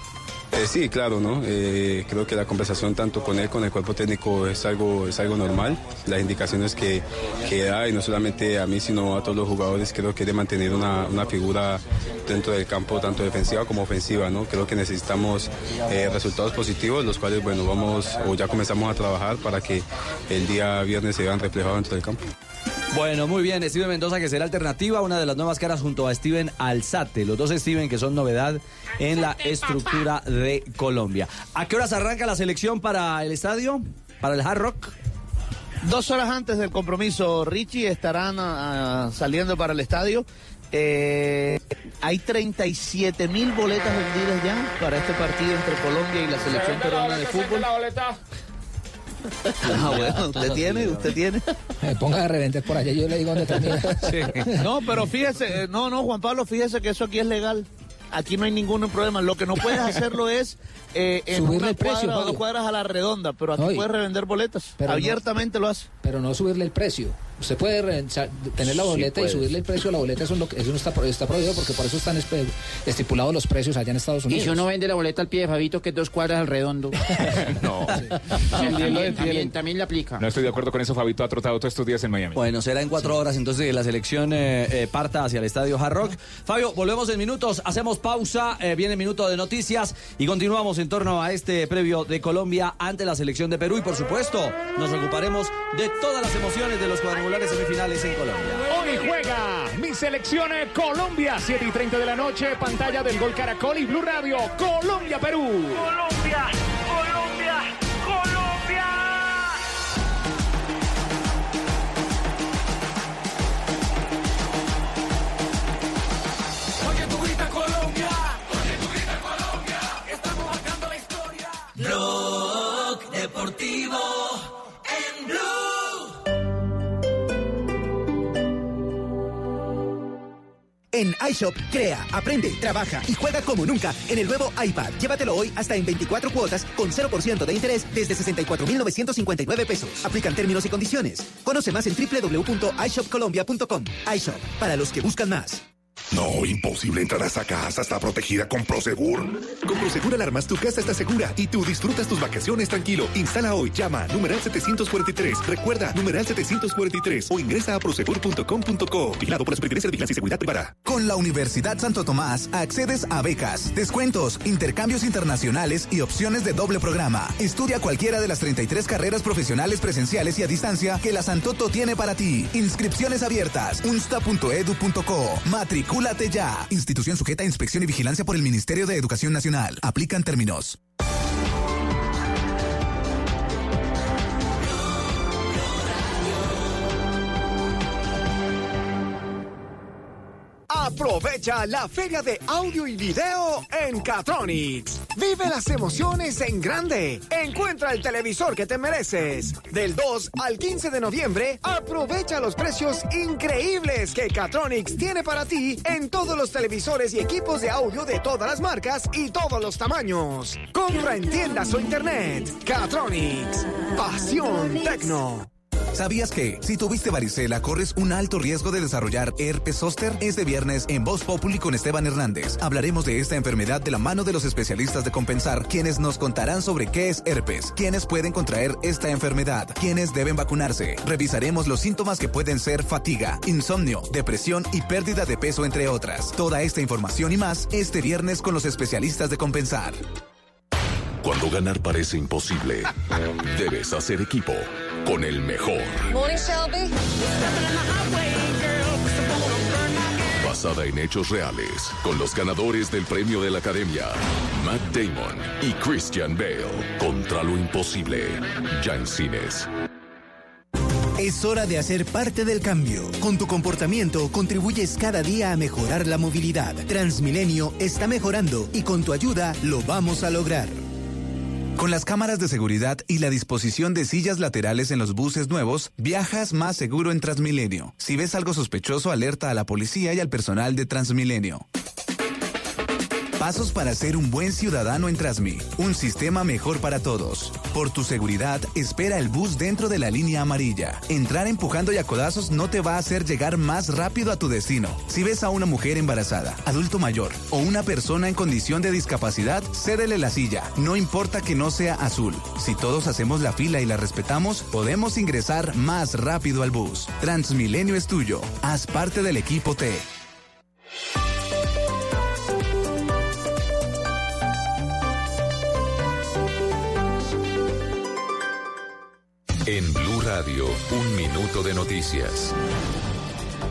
Eh, sí, claro, ¿no? Eh, creo que la conversación tanto con él, con el cuerpo técnico es algo, es algo normal. Las indicaciones que, que da, y no solamente a mí, sino a todos los jugadores, creo que de mantener una, una figura dentro del campo, tanto defensiva como ofensiva, ¿no? Creo que necesitamos eh, resultados positivos, los cuales, bueno, vamos o ya comenzamos a trabajar para que el día viernes se vean reflejados dentro del campo. Bueno, muy bien, Steven Mendoza que será alternativa, una de las nuevas caras junto a Steven Alzate, los dos Steven que son novedad en la estructura de Colombia. ¿A qué horas arranca la selección para el estadio? ¿Para el Hard Rock? Dos horas antes del compromiso, Richie, estarán ah, saliendo para el estadio. Eh, hay 37 mil boletas vendidas ya para este partido entre Colombia y la selección peruana de fútbol. Ah, bueno, usted tiene, usted tiene. Eh, ponga a revender por allá, yo le digo dónde termina. No, pero fíjese, eh, no, no, Juan Pablo, fíjese que eso aquí es legal. Aquí no hay ningún problema. Lo que no puedes hacerlo es eh, en Subirle una el precio, cuadra dos cuadras a la redonda, pero aquí No, y- puedes revender boletas. Pero no- Abiertamente lo hace. Pero no subirle el precio. Usted puede re- tener la Sí, boleta y puede. subirle el precio a la boleta, eso, es lo que- eso no está, está prohibido porque por eso están estipulados los precios allá en Estados Y Unidos. si uno vende la boleta al pie de Fabito, que es dos cuadras al redondo. No. también, también, también le aplica. No estoy de acuerdo con eso. Fabito ha trotado todos estos días en Miami. Bueno, será en cuatro horas entonces que la selección eh, eh, parta hacia el estadio Hard Rock. Fabio, volvemos en minutos, hacemos pausa, eh, viene el minuto de noticias y continuamos en torno a este previo de Colombia ante la selección de Perú y por supuesto nos ocuparemos de todas las emociones de los cuadrangulares semifinales en Colombia. Hoy juega mi selección eh, Colombia, 7 y 30 de la noche, pantalla del Gol Caracol y Blue Radio, Colombia-Perú. Colombia, Colombia, Colombia. En iShop, crea, aprende, trabaja y juega como nunca en el nuevo iPad. Llévatelo hoy hasta en 24 cuotas con 0% de interés desde 64,959 pesos. Aplican términos y condiciones. Conoce más en www.ishopcolombia.com. iShop, para los que buscan más. No, imposible entrar a esa casa. Está protegida con Prosegur. Con Prosegur Alarmas, tu casa está segura y tú disfrutas tus vacaciones tranquilo. Instala hoy, llama numeral 743. Recuerda, numeral 743 o ingresa a prosegur.com.co. Vigilado por la Superintendencia de Vigilancia y Seguridad Privada. Con la Universidad Santo Tomás accedes a becas, descuentos, intercambios internacionales y opciones de doble programa. Estudia cualquiera de las 33 carreras profesionales presenciales y a distancia que la Santoto tiene para ti. Inscripciones abiertas. unsta.edu.co. Ya. Institución sujeta a inspección y vigilancia por el Ministerio de Educación Nacional. Aplican términos. Aprovecha la feria de audio y video en Catronics. Vive las emociones en grande. Encuentra el televisor que te mereces. Del 2 al 15 de noviembre, aprovecha los precios increíbles que Catronics tiene para ti en todos los televisores y equipos de audio de todas las marcas y todos los tamaños. Compra en tiendas o internet. Catronics. Pasión Tecno. ¿Sabías que si tuviste varicela corres un alto riesgo de desarrollar herpes zóster? Este viernes en Voz Populi con Esteban Hernández hablaremos de esta enfermedad de la mano de los especialistas de Compensar, quienes nos contarán sobre qué es herpes, quiénes pueden contraer esta enfermedad, quiénes deben vacunarse. Revisaremos los síntomas que pueden ser fatiga, insomnio, depresión y pérdida de peso entre otras. Toda esta información y más este viernes con los especialistas de Compensar. Cuando ganar parece imposible, debes hacer equipo con el mejor. Morning, Shelby. Basada en hechos reales, con los ganadores del premio de la Academia, Matt Damon y Christian Bale, contra lo imposible, ya en cines. Es hora de hacer parte del cambio. Con tu comportamiento contribuyes cada día a mejorar la movilidad. Transmilenio está mejorando y con tu ayuda lo vamos a lograr. Con las cámaras de seguridad y la disposición de sillas laterales en los buses nuevos, viajas más seguro en Transmilenio. Si ves algo sospechoso, alerta a la policía y al personal de Transmilenio. Pasos para ser un buen ciudadano en Transmi. Un sistema mejor para todos. Por tu seguridad, espera el bus dentro de la línea amarilla. Entrar empujando y a codazos no te va a hacer llegar más rápido a tu destino. Si ves a una mujer embarazada, adulto mayor o una persona en condición de discapacidad, cédele la silla. No importa que no sea azul. Si todos hacemos la fila y la respetamos, podemos ingresar más rápido al bus. Transmilenio es tuyo. Haz parte del equipo T. En Blue Radio, un minuto de noticias.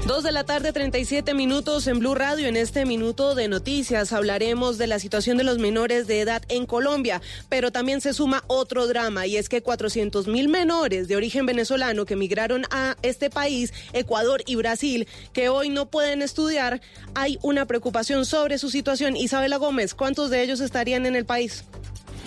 Dos de la tarde, 37 minutos en Blue Radio. En este minuto de noticias hablaremos de la situación de los menores de edad en Colombia, pero también se suma otro drama y es que 400 mil menores de origen venezolano que emigraron a este país, Ecuador y Brasil, que hoy no pueden estudiar, hay una preocupación sobre su situación. Isabela Gómez, ¿cuántos de ellos estarían en el país?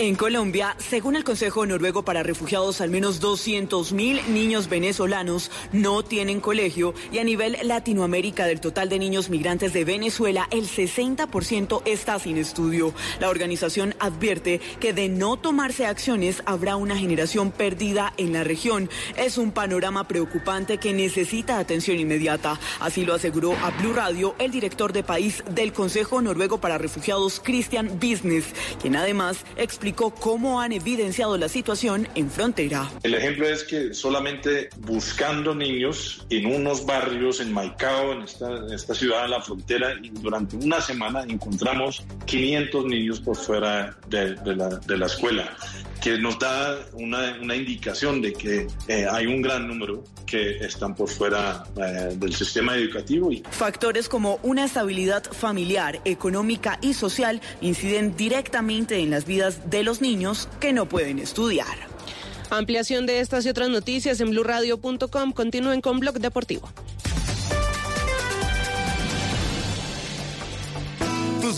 En Colombia, según el Consejo Noruego para Refugiados, al menos 200.000 niños venezolanos no tienen colegio y a nivel Latinoamérica del total de niños migrantes de Venezuela, el 60% está sin estudio. La organización advierte que de no tomarse acciones habrá una generación perdida en la región. Es un panorama preocupante que necesita atención inmediata. Así lo aseguró a Blue Radio el director de país del Consejo Noruego para Refugiados, Christian Business, quien además explicó cómo han evidenciado la situación en frontera. El ejemplo es que solamente buscando niños en unos barrios en Maicao, en esta, en esta ciudad en la frontera, y durante una semana encontramos 500 niños por fuera de, de la, de la escuela que nos da una, una indicación de que eh, hay un gran número que están por fuera eh, del sistema educativo. Y... Factores como una estabilidad familiar, económica y social inciden directamente en las vidas de los niños que no pueden estudiar. Ampliación de estas y otras noticias en blurradio.com. Continúen con Blog Deportivo.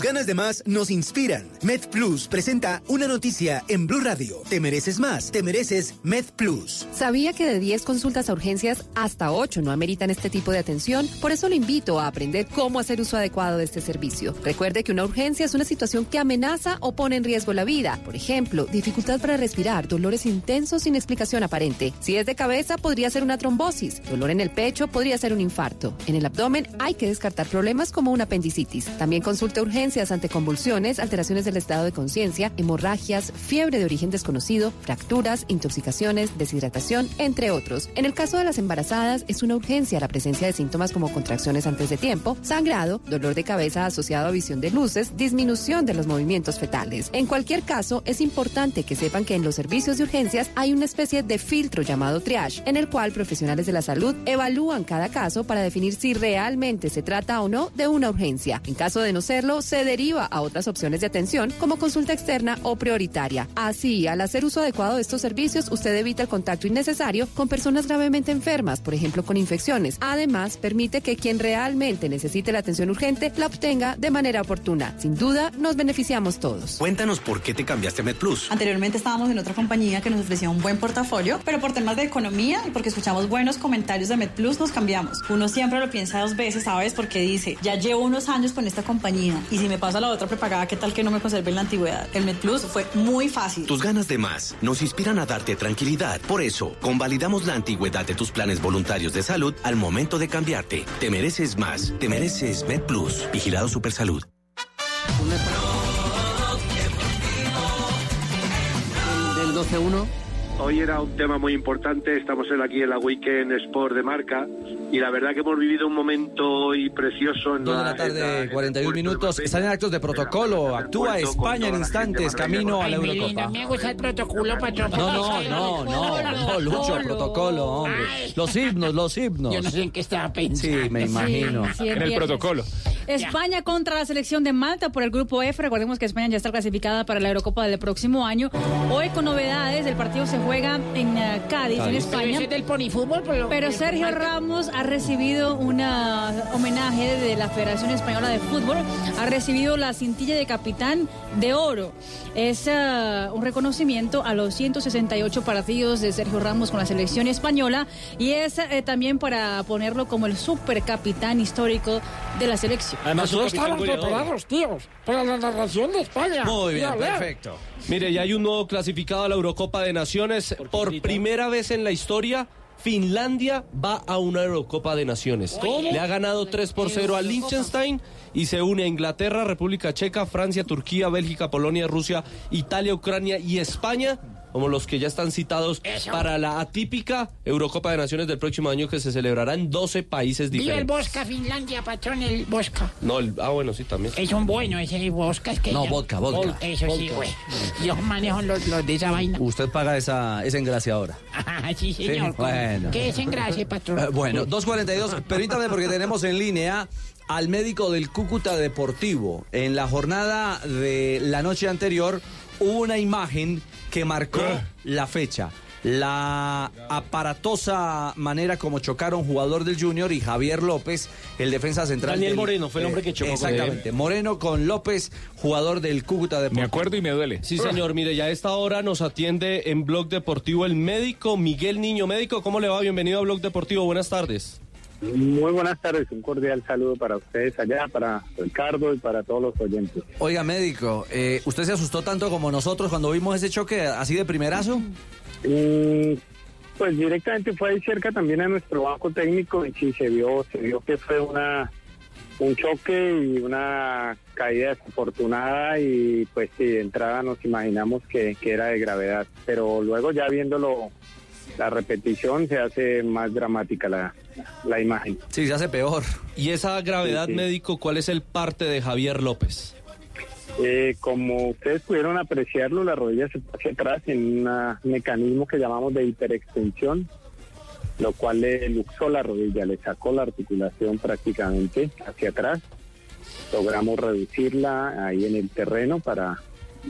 Ganas de más nos inspiran. Med Plus presenta una noticia en Blue Radio. Te mereces más, te mereces Med Plus. ¿Sabía que de 10 consultas a urgencias, hasta 8 no ameritan este tipo de atención? Por eso lo invito a aprender cómo hacer uso adecuado de este servicio. Recuerde que una urgencia es una situación que amenaza o pone en riesgo la vida. Por ejemplo, dificultad para respirar, dolores intensos sin explicación aparente. Si es de cabeza, podría ser una trombosis. Dolor en el pecho podría ser un infarto. En el abdomen hay que descartar problemas como una apendicitis. También consulte ante convulsiones, alteraciones del estado de conciencia, hemorragias, fiebre de origen desconocido, fracturas, intoxicaciones, deshidratación, entre otros. En el caso de las embarazadas, es una urgencia la presencia de síntomas como contracciones antes de tiempo, sangrado, dolor de cabeza asociado a visión de luces, disminución de los movimientos fetales. En cualquier caso, es importante que sepan que en los servicios de urgencias hay una especie de filtro llamado triage, en el cual profesionales de la salud evalúan cada caso para definir si realmente se trata o no de una urgencia. En caso de no serlo, se deriva a otras opciones de atención como consulta externa o prioritaria. Así, al hacer uso adecuado de estos servicios, usted evita el contacto innecesario con personas gravemente enfermas, por ejemplo con infecciones. Además, permite que quien realmente necesite la atención urgente la obtenga de manera oportuna. Sin duda, nos beneficiamos todos. Cuéntanos por qué te cambiaste a MedPlus. Anteriormente estábamos en otra compañía que nos ofrecía un buen portafolio, pero por temas de economía y porque escuchamos buenos comentarios de MedPlus nos cambiamos. Uno siempre lo piensa dos veces, ¿sabes? Porque dice, ya llevo unos años con esta compañía y si me pasa la otra prepagada, ¿qué tal que no me conserve en la antigüedad? El MedPlus fue muy fácil. Tus ganas de más nos inspiran a darte tranquilidad. Por eso, convalidamos la antigüedad de tus planes voluntarios de salud al momento de cambiarte. Te mereces más. Te mereces MedPlus. Vigilado Supersalud. Del 12-1. Hoy era un tema muy importante, estamos en aquí en la Weekend Sport de marca y la verdad que hemos vivido un momento hoy precioso. En Dos de la, tarde, en la- 41 minutos. Están en actos de protocolo. Actúa España en instantes, camino a la Ay, mi linda, Eurocopa. me gusta el protocolo, patrón. No, no, no, no, no, Lucho, protocolo, hombre. Los himnos, los himnos. Yo no sé en qué estaba pensando. Sí, me imagino. Sí, sí, es viernes. España contra la selección de Malta por el grupo F. Recordemos que España ya está clasificada para la Eurocopa del próximo año. Hoy con novedades, el partido se juega en eh, Cádiz, en Pero España. es del ponifútbol, pero... Pero Sergio Ramos ha recibido un homenaje de la Federación Española de Fútbol. Ha recibido la cintilla de capitán de oro. Es eh, un reconocimiento a los 168 partidos de Sergio Ramos con la selección española y es eh, también para ponerlo como el supercapitán histórico de la selección. Además, Nosotros estaban preparados, tíos, para la narración de España. Muy bien, perfecto. Mire, ya hay un nuevo clasificado a la Eurocopa de Naciones. Por primera vez en la historia, Finlandia va a una Eurocopa de Naciones. ¿Cómo? Le ha ganado 3 por 0 a Liechtenstein y se une a Inglaterra, República Checa, Francia, Turquía, Bélgica, Polonia, Rusia, Italia, Ucrania y España como los que ya están citados Eso. para la atípica Eurocopa de Naciones del próximo año que se celebrará en 12 países Viva el diferentes. Bosca, Finlandia, patrón, el Bosca. No, el- ah, bueno, sí, también. Es un bueno ese Bosca. Es que No, ya- vodka, vodka. Eso sí, güey. Yo manejo los, los de esa vaina. Usted paga esa, esa engraciadora. Ah, sí, señor. bueno. ¿Qué es engrase, patrón? Eh, bueno, 2.42. Permítame porque tenemos en línea al médico del Cúcuta Deportivo. En la jornada de la noche anterior hubo una imagen que marcó la fecha. la aparatosa manera como chocaron jugador del Junior y Javier López, el defensa central. Daniel del- Moreno fue el hombre que chocó con Exactamente. Moreno con López, jugador del Cúcuta Deportivo. Me acuerdo y me duele. Sí, señor. Mire, ya a esta hora nos atiende en Blog Deportivo el médico Miguel Niño. Médico, ¿cómo le va? Bienvenido a Blog Deportivo. Buenas tardes. Muy buenas tardes, un cordial saludo para ustedes allá, para Ricardo y para todos los oyentes. Oiga, médico, eh, ¿usted se asustó tanto como nosotros cuando vimos ese choque así de primerazo? Mm, pues directamente fue ahí cerca también a nuestro banco técnico y sí se vio, se vio que fue una un choque y una caída desafortunada y pues sí, de entrada nos imaginamos que, que era de gravedad, pero luego ya viéndolo la repetición se hace más dramática la, la imagen. Sí, se hace peor. Y esa gravedad, Sí, sí. médico, ¿cuál es el parte de Javier López? Eh, como ustedes pudieron apreciarlo, la rodilla se hacia atrás en un mecanismo que llamamos de hiperextensión, lo cual le luxó la rodilla, le sacó la articulación prácticamente hacia atrás. Logramos reducirla ahí en el terreno para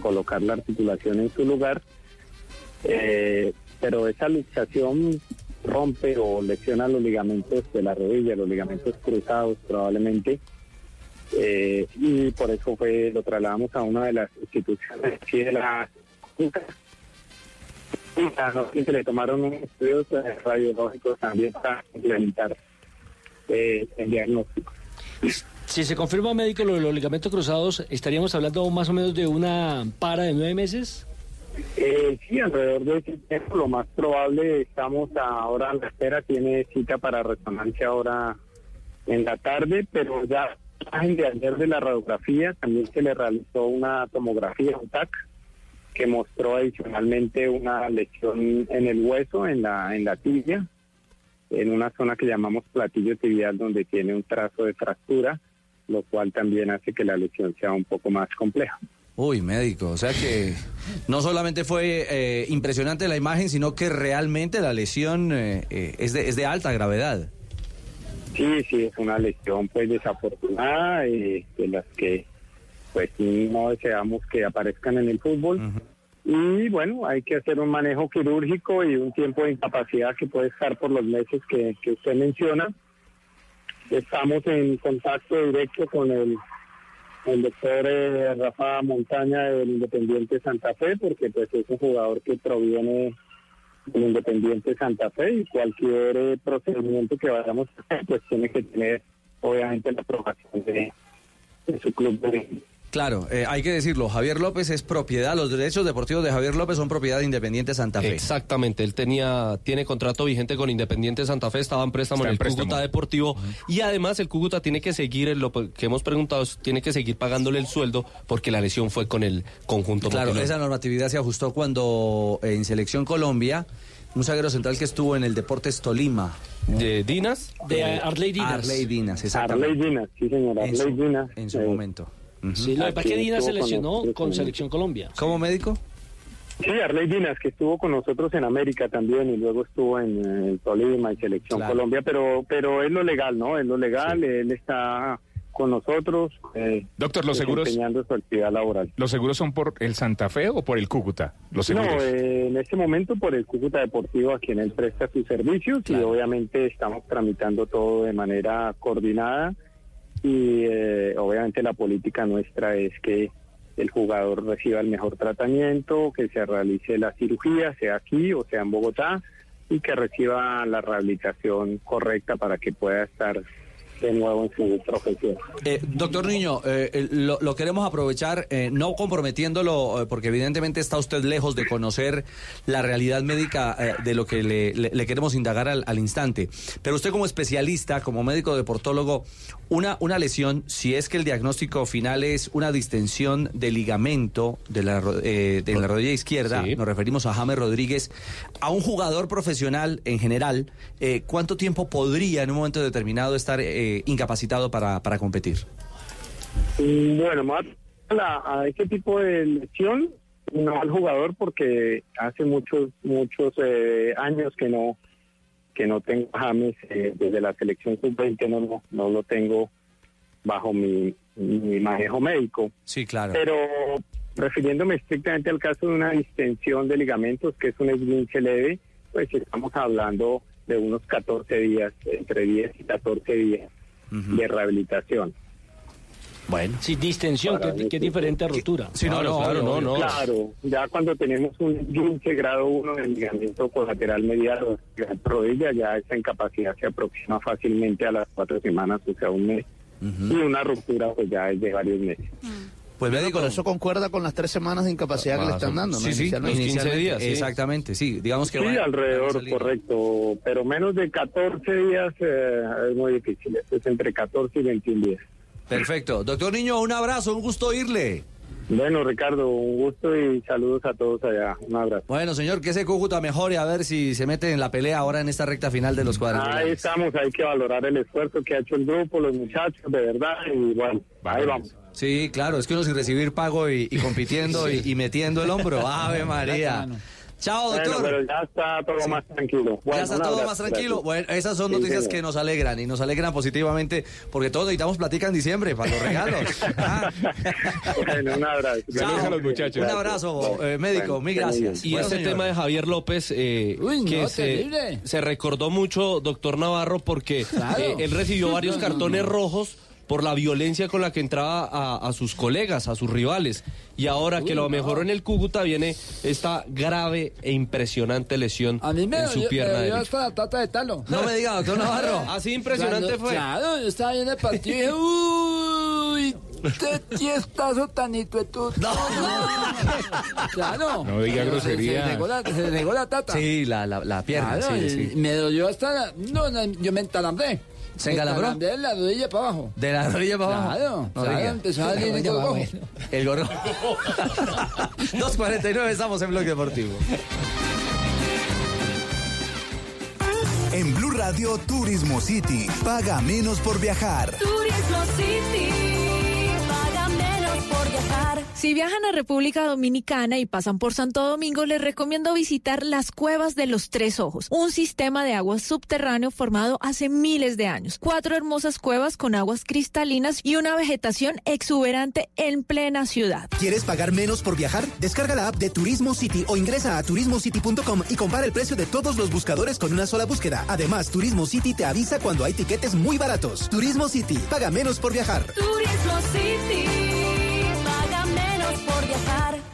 colocar la articulación en su lugar. Eh, pero esa luxación rompe o lesiona los ligamentos de la rodilla, los ligamentos cruzados probablemente. Eh, y por eso fue lo trasladamos a una de las instituciones aquí de la que le tomaron estudios eh, radiológicos también para implementar eh, el diagnóstico. Si se confirma médico lo de los ligamentos cruzados, estaríamos hablando más o menos de una para de nueve meses. Eh, sí, alrededor de ese tiempo, lo más probable, estamos ahora en la espera, tiene cita para resonancia ahora en la tarde, pero ya de ayer de la radiografía también se le realizó una tomografía, un TAC, que mostró adicionalmente una lesión en el hueso, en la, en la tibia, en una zona que llamamos platillo tibial, donde tiene un trazo de fractura, lo cual también hace que la lesión sea un poco más compleja. Uy, médico, o sea que no solamente fue eh, impresionante la imagen, sino que realmente la lesión eh, eh, es, de, es de alta gravedad. Sí, sí, es una lesión pues desafortunada, eh, de las que pues no deseamos que aparezcan en el fútbol. Y bueno, hay que hacer un manejo quirúrgico y un tiempo de incapacidad que puede estar por los meses que, que usted menciona. Estamos en contacto directo con el, el doctor eh, Rafa Montaña del Independiente Santa Fe, porque pues es un jugador que proviene del Independiente Santa Fe y cualquier eh, procedimiento que vayamos a hacer, pues tiene que tener obviamente la aprobación de, de su club de. Claro, eh, hay que decirlo, Javier López es propiedad, los derechos deportivos de Javier López son propiedad de Independiente Santa Fe. Exactamente, él tenía tiene contrato vigente con Independiente Santa Fe, estaba en préstamo Está en el préstamo. Cúcuta Deportivo y además el Cúcuta tiene que seguir, lo que hemos preguntado, tiene que seguir pagándole el sueldo porque la lesión fue con el conjunto. Claro, motilón. esa normatividad se ajustó cuando eh, en Selección Colombia, un zaguero central que estuvo en el Deportes Tolima. ¿De Dinas? De Arley Dinas. Arley Dinas, exactamente. Arley Dinas, sí señor, En su- Arley Dinas. En su eh, momento. Sí, lo que pasa es que Dinas se lesionó con Selección Colombia. ¿Cómo médico? Sí, Arley Dinas, que estuvo con nosotros en América también y luego estuvo en, eh, el Tolima y Selección Claro. Colombia, pero pero es lo legal, ¿no? Es lo legal, él está con nosotros. eh, Doctor, los seguros- su actividad laboral. ¿Los seguros son por el Santa Fe o por el Cúcuta? Los seguros. No, eh, en este momento por el Cúcuta Deportivo a quien él presta sus servicios y obviamente estamos tramitando todo de manera coordinada y eh, obviamente la política nuestra es que el jugador reciba el mejor tratamiento, que se realice la cirugía, sea aquí o sea en Bogotá, y que reciba la rehabilitación correcta para que pueda estar de nuevo en su profesión. Eh, doctor Niño, eh, lo, lo queremos aprovechar, eh, no comprometiéndolo, eh, porque evidentemente está usted lejos de conocer la realidad médica eh, de lo que le queremos indagar al, al instante. Pero usted como especialista, como médico deportólogo, una, una lesión, si es que el diagnóstico final es una distensión de ligamento de la, ro- eh, de la rodilla izquierda, nos referimos a James Rodríguez, a un jugador profesional en general, eh, ¿cuánto tiempo podría en un momento determinado estar eh, incapacitado para, para competir? Mm, Bueno, más a, la- a este tipo de lesión, no al jugador porque hace muchos muchos eh, años que no que no tengo James eh, desde la selección sub-20 no, no no lo tengo bajo mi, mi manejo médico. Sí, claro. Pero refiriéndome estrictamente al caso de una distensión de ligamentos, que es un esguince leve, pues estamos hablando de unos 14 días, entre 10 y 14 días de rehabilitación. Bueno. Sí, distensión, que, que es diferente a rotura. Sí, no, no, claro, no, no. Claro, ya cuando tenemos un esguince grado 1 del ligamento colateral medial de la rodilla, ya esa incapacidad se aproxima fácilmente a las cuatro semanas, o sea, un mes. Y una ruptura pues ya es de varios meses. Pues médico, eso concuerda con las tres semanas de incapacidad que le están dando, ¿no? Sí, sí, Inicialmente. 15 días. Exactamente, sí. Digamos que Sí, van- alrededor, correcto. Pero menos de 14 días eh, es muy difícil. Es entre 14 y 21 días. Perfecto. Doctor Niño, un abrazo, un gusto oírle. Bueno, Ricardo, un gusto y saludos a todos allá. Un abrazo. Bueno, señor, que ese Cúcuta mejore a ver si se mete en la pelea ahora en esta recta final de los Ahí cuadrangulares. estamos, hay que valorar el esfuerzo que ha hecho el grupo, los muchachos, de verdad. Y bueno, ahí vamos. Sí, claro, es que uno sin recibir pago y, y compitiendo y, y metiendo el hombro. Ave María. Chao, Bueno, doctor. pero ya está todo más tranquilo. Bueno, ya está todo abrazo, más tranquilo. gracias. Bueno, esas son Sí, noticias señor. que nos alegran y nos alegran positivamente porque todos necesitamos platica en diciembre para los regalos. Ah. Bueno, un abrazo. Chao. Un abrazo, eh, médico. Mil gracias. Y Bueno, este señor. tema de Javier López, eh, Uy, que no, se, se recordó mucho, doctor Navarro, porque Claro. eh, él recibió varios cartones rojos por la violencia con la que entraba a, a sus colegas, a sus rivales. Y ahora que lo no. mejoró en el Cúcuta, viene esta grave e impresionante lesión A mí me en su dolió- pierna me hasta la tata de talo. No me diga, doctor Navarro. Así impresionante Cuando- fue. Claro, yo estaba ahí en el partido y dije, uy, qué tiestazo tan intuetudo. No, Claro. No diga Se- grosería. Se, negó la, se negó la tata. Sí, la, la, la pierna, Claro, sí, sí. Me dolió hasta la... No, no, yo me entalambré. ¿Se encalambró? de la rodilla para abajo. De la rodilla para abajo. Claro, empezó a salir el gorgojo. El gorro. 2.49 estamos en Bloque Deportivo. En Blue Radio Turismo City. Paga menos por viajar. Turismo City, por viajar. Si viajan a República Dominicana y pasan por Santo Domingo, les recomiendo visitar las Cuevas de los Tres Ojos, un sistema de agua subterráneo formado hace miles de años. Cuatro hermosas cuevas con aguas cristalinas y una vegetación exuberante en plena ciudad. ¿Quieres pagar menos por viajar? Descarga la app de Turismo City o ingresa a turismocity.com y compara el precio de todos los buscadores con una sola búsqueda. Además, Turismo City te avisa cuando hay tiquetes muy baratos. Turismo City, paga menos por viajar. Turismo City, viajar.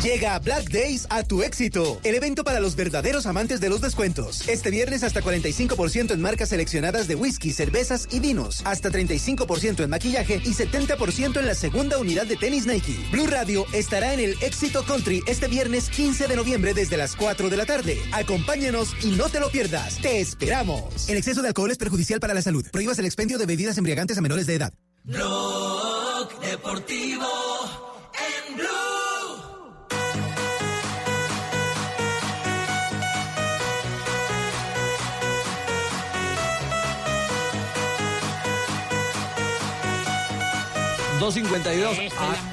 Llega Black Days a tu éxito, el evento para los verdaderos amantes de los descuentos. Este viernes hasta 45% en marcas seleccionadas de whisky, cervezas y vinos, hasta 35% en maquillaje y 70% en la segunda unidad de tenis Nike. Blue Radio estará en el Éxito Country este viernes 15 de noviembre desde las 4 de la tarde. Acompáñanos y no te lo pierdas. Te esperamos. El exceso de alcohol es perjudicial para la salud. Prohíbas el expendio de bebidas embriagantes a menores de edad. Blog Deportivo 2.52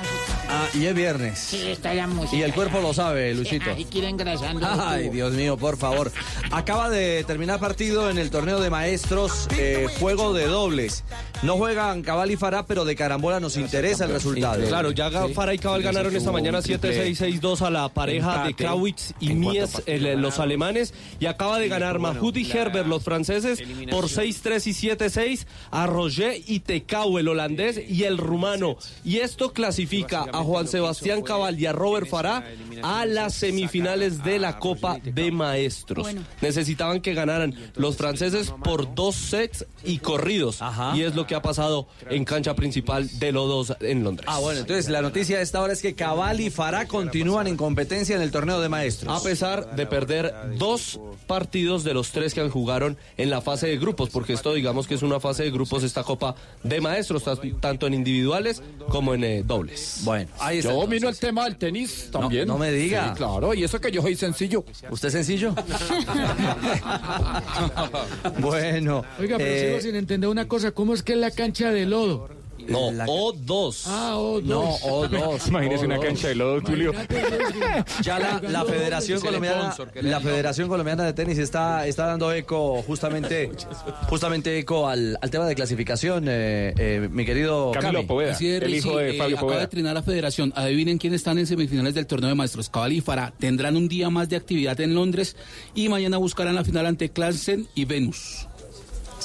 y es viernes. Sí, está la música. Y el cuerpo lo sabe, Luchito. Ahí quiere engrasando. Ay. Dios mío, por favor. Acaba de terminar partido en el torneo de maestros, eh, juego de dobles. No juegan Cabal y Fará, pero de carambola nos interesa el resultado. Claro, ya Sí. Farah y Cabal ganaron esta mañana 7-6-6-2 a la pareja de Krawitz y Mies, el- los alemanes, y acaba de ganar Mahut y Herbert, los franceses, por 6-3 y 7-6 a Roger y Tecau, el holandés, y el rumano. Y esto clasifica a Juan Sebastián Cabal y a Robert Farah a las semifinales de la Copa de Maestros. Necesitaban que ganaran los franceses por dos sets y corridos. Y es lo que ha pasado en cancha principal de los dos en Londres. Ah, bueno, entonces la noticia de esta hora es que Cabal y Fará continúan en competencia en el torneo de maestros. A pesar de perder dos partidos de los tres que jugaron en la fase de grupos, porque esto digamos que es una fase de grupos, esta Copa de Maestros, tanto en individuales como en eh, dobles. Bueno, ahí Yo domino el tema del tenis también. no me diga. Sí, claro, y eso que yo soy sencillo. ¿Usted es sencillo? bueno. Oiga, pero eh, sigo sin entender una cosa. ¿Cómo es que es la cancha de lodo? No, O2. Ah, O2. No, O2. Imagínese una O2. cancha de lodo, Tulio. Ya la, la Federación Colombiana, la Federación Colombiana de Tenis está, está dando eco justamente, justamente eco al, al tema de clasificación, eh, eh, mi querido Cami. Así es, Richie, eh, Acaba de trinar la federación. Adivinen quién están en semifinales del torneo de maestros. Cabal y Farah tendrán un día más de actividad en Londres y mañana buscarán la final ante Clansen y Venus.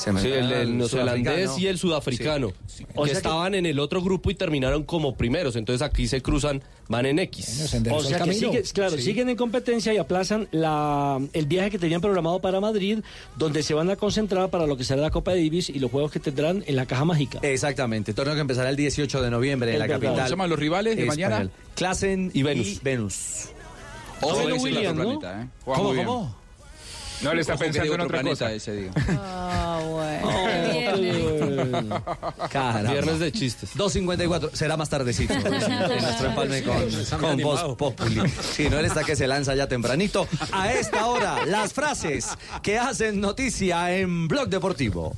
Sí, el, el neozelandés y el sudafricano, Sí. que estaban en el otro grupo y terminaron como primeros. Entonces aquí se cruzan, van en X. O sea que sigue- claro, siguen en competencia y aplazan la, el viaje que tenían programado para Madrid, donde se van a concentrar para lo que será la Copa Davis y los juegos que tendrán en la caja mágica. Exactamente, torneo que empezará el 18 de noviembre en la verdad. capital. ¿Cómo se llaman los rivales de mañana? Clasen y Venus. Y Venus. Ese es Williams, ¿no? planeta, ¿eh? ¿Cómo, cómo? No, él está pensando en otro otra planeta cosa. ese día. Ah, bueno. Caramba. Viernes de chistes. 2.54, será más tardecito. en nuestro empalme con, con Voz Populi. Si no, él está que se lanza ya tempranito. A esta hora, las frases que hacen noticia en Blog Deportivo.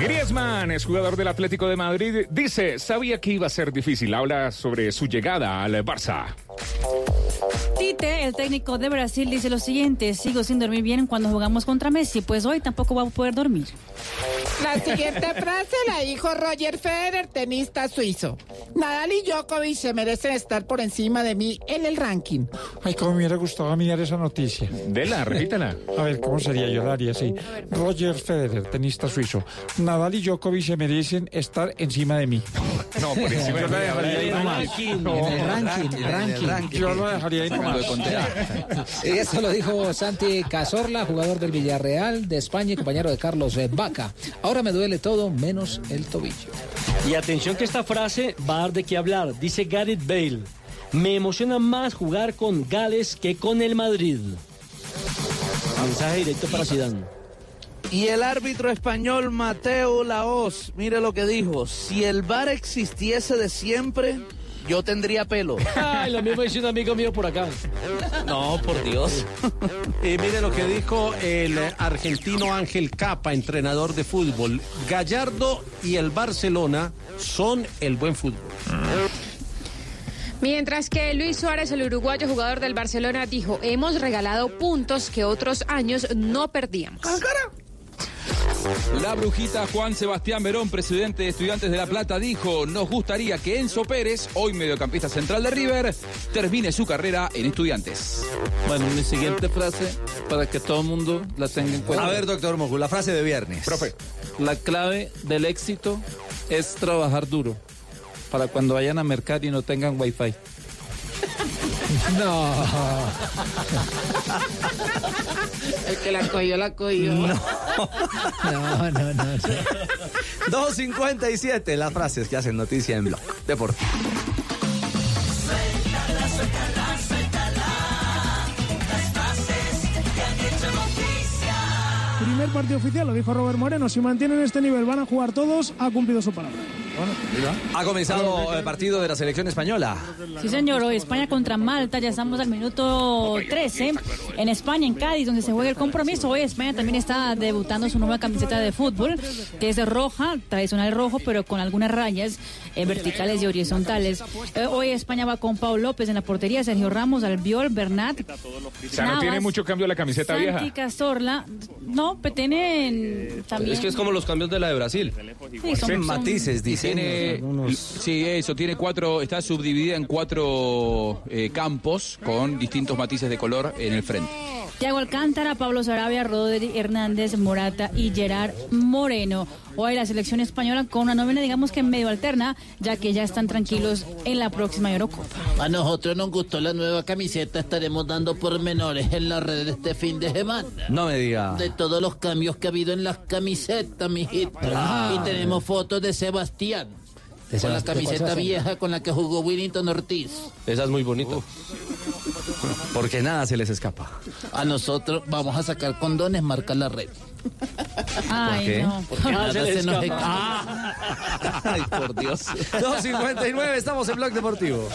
Griezmann es jugador del Atlético de Madrid. Dice, sabía que iba a ser difícil. Habla sobre su llegada al Barça. Tite, el técnico de Brasil, dice lo siguiente: Sigo sin dormir bien cuando jugamos contra Messi, pues hoy tampoco va a poder dormir. La siguiente frase la dijo Roger Federer, tenista suizo. Nadal y Djokovic se merecen estar por encima de mí en el ranking. Ay, cómo me hubiera gustado mirar esa noticia. Dela, repítala. A ver, ¿cómo sería? Yo la haría así. Roger Federer, tenista suizo. Nadal y Djokovic se merecen estar encima de mí. No, por encima de mí. ahí nomás. En el ranking, Yo lo dejaría ahí nomás. Eso lo dijo Santi Cazorla, jugador del Villarreal de España y compañero de Carlos eh, Vaca. Ahora me duele todo menos el tobillo. Y atención que esta frase va a dar de qué hablar. Dice Gareth Bale. Me emociona más jugar con Gales que con el Madrid. Mensaje directo para Zidane. Y el árbitro español Mateo Laos, mire lo que dijo, si el VAR existiese de siempre, yo tendría pelo. Ay, lo mismo dice un amigo mío por acá. No, por Dios. Y mire lo que dijo el argentino Ángel Capa, entrenador de fútbol. Gallardo y el Barcelona son el buen fútbol. Mientras que Luis Suárez, el uruguayo jugador del Barcelona, dijo, hemos regalado puntos que otros años no perdíamos. La brujita Juan Sebastián Verón, presidente de Estudiantes de La Plata, dijo, nos gustaría que Enzo Pérez, hoy mediocampista central de River, termine su carrera en Estudiantes. Bueno, mi siguiente frase, para que todo el mundo la tenga en cuenta. A ver, doctor Moju, la frase de viernes. Profe. La clave del éxito es trabajar duro, para cuando vayan a mercar y no tengan wifi. No. El que la cogió, la cogió. No. No, no, no. 2.57, las frases que hacen noticia en Blog Deportivo. Suéltala, suéltala, suéltala. Las frases que han hecho noticia. Primer partido oficial, lo dijo Robert Moreno. Si mantienen este nivel, van a jugar todos. Ha cumplido su palabra. Ha comenzado el partido de la selección española. Sí, señor. Hoy España contra Malta. Ya estamos al minuto 13. En España, en Cádiz, donde se juega el compromiso. Hoy España también está debutando su nueva camiseta de fútbol, que es roja, tradicional rojo, pero con algunas rayas eh, verticales y horizontales. Eh, hoy España va con Pau López en la portería, Sergio Ramos, Albiol, Bernat. O sea, no tiene mucho cambio la camiseta Santi vieja. Cazorla. No, pero tienen también. Es que es como los cambios de la de Brasil. Sí, son- son- matices, Tiene, sí, eso, tiene cuatro, está subdividida en cuatro eh, campos con distintos matices de color en el frente. Thiago Alcántara, Pablo Sarabia, Rodri Hernández, Morata y Gerard Moreno. Hoy la selección española con una nómina, digamos que medio alterna, ya que ya están tranquilos en la próxima Eurocopa. A nosotros nos gustó la nueva camiseta, estaremos dando pormenores en la red este fin de semana. No me diga. De todos los cambios que ha habido en las camisetas, mijito. Ah. Y tenemos fotos de Sebastián. ¿De con la camiseta vieja con la que jugó Willington Ortiz. Esa es muy bonita. Porque nada se les escapa. A nosotros vamos a sacar condones, marca la red. Ay, qué? no. Porque nada se nos escapa. Ah. Ay, por Dios. 2.59, estamos en Blog Deportivo.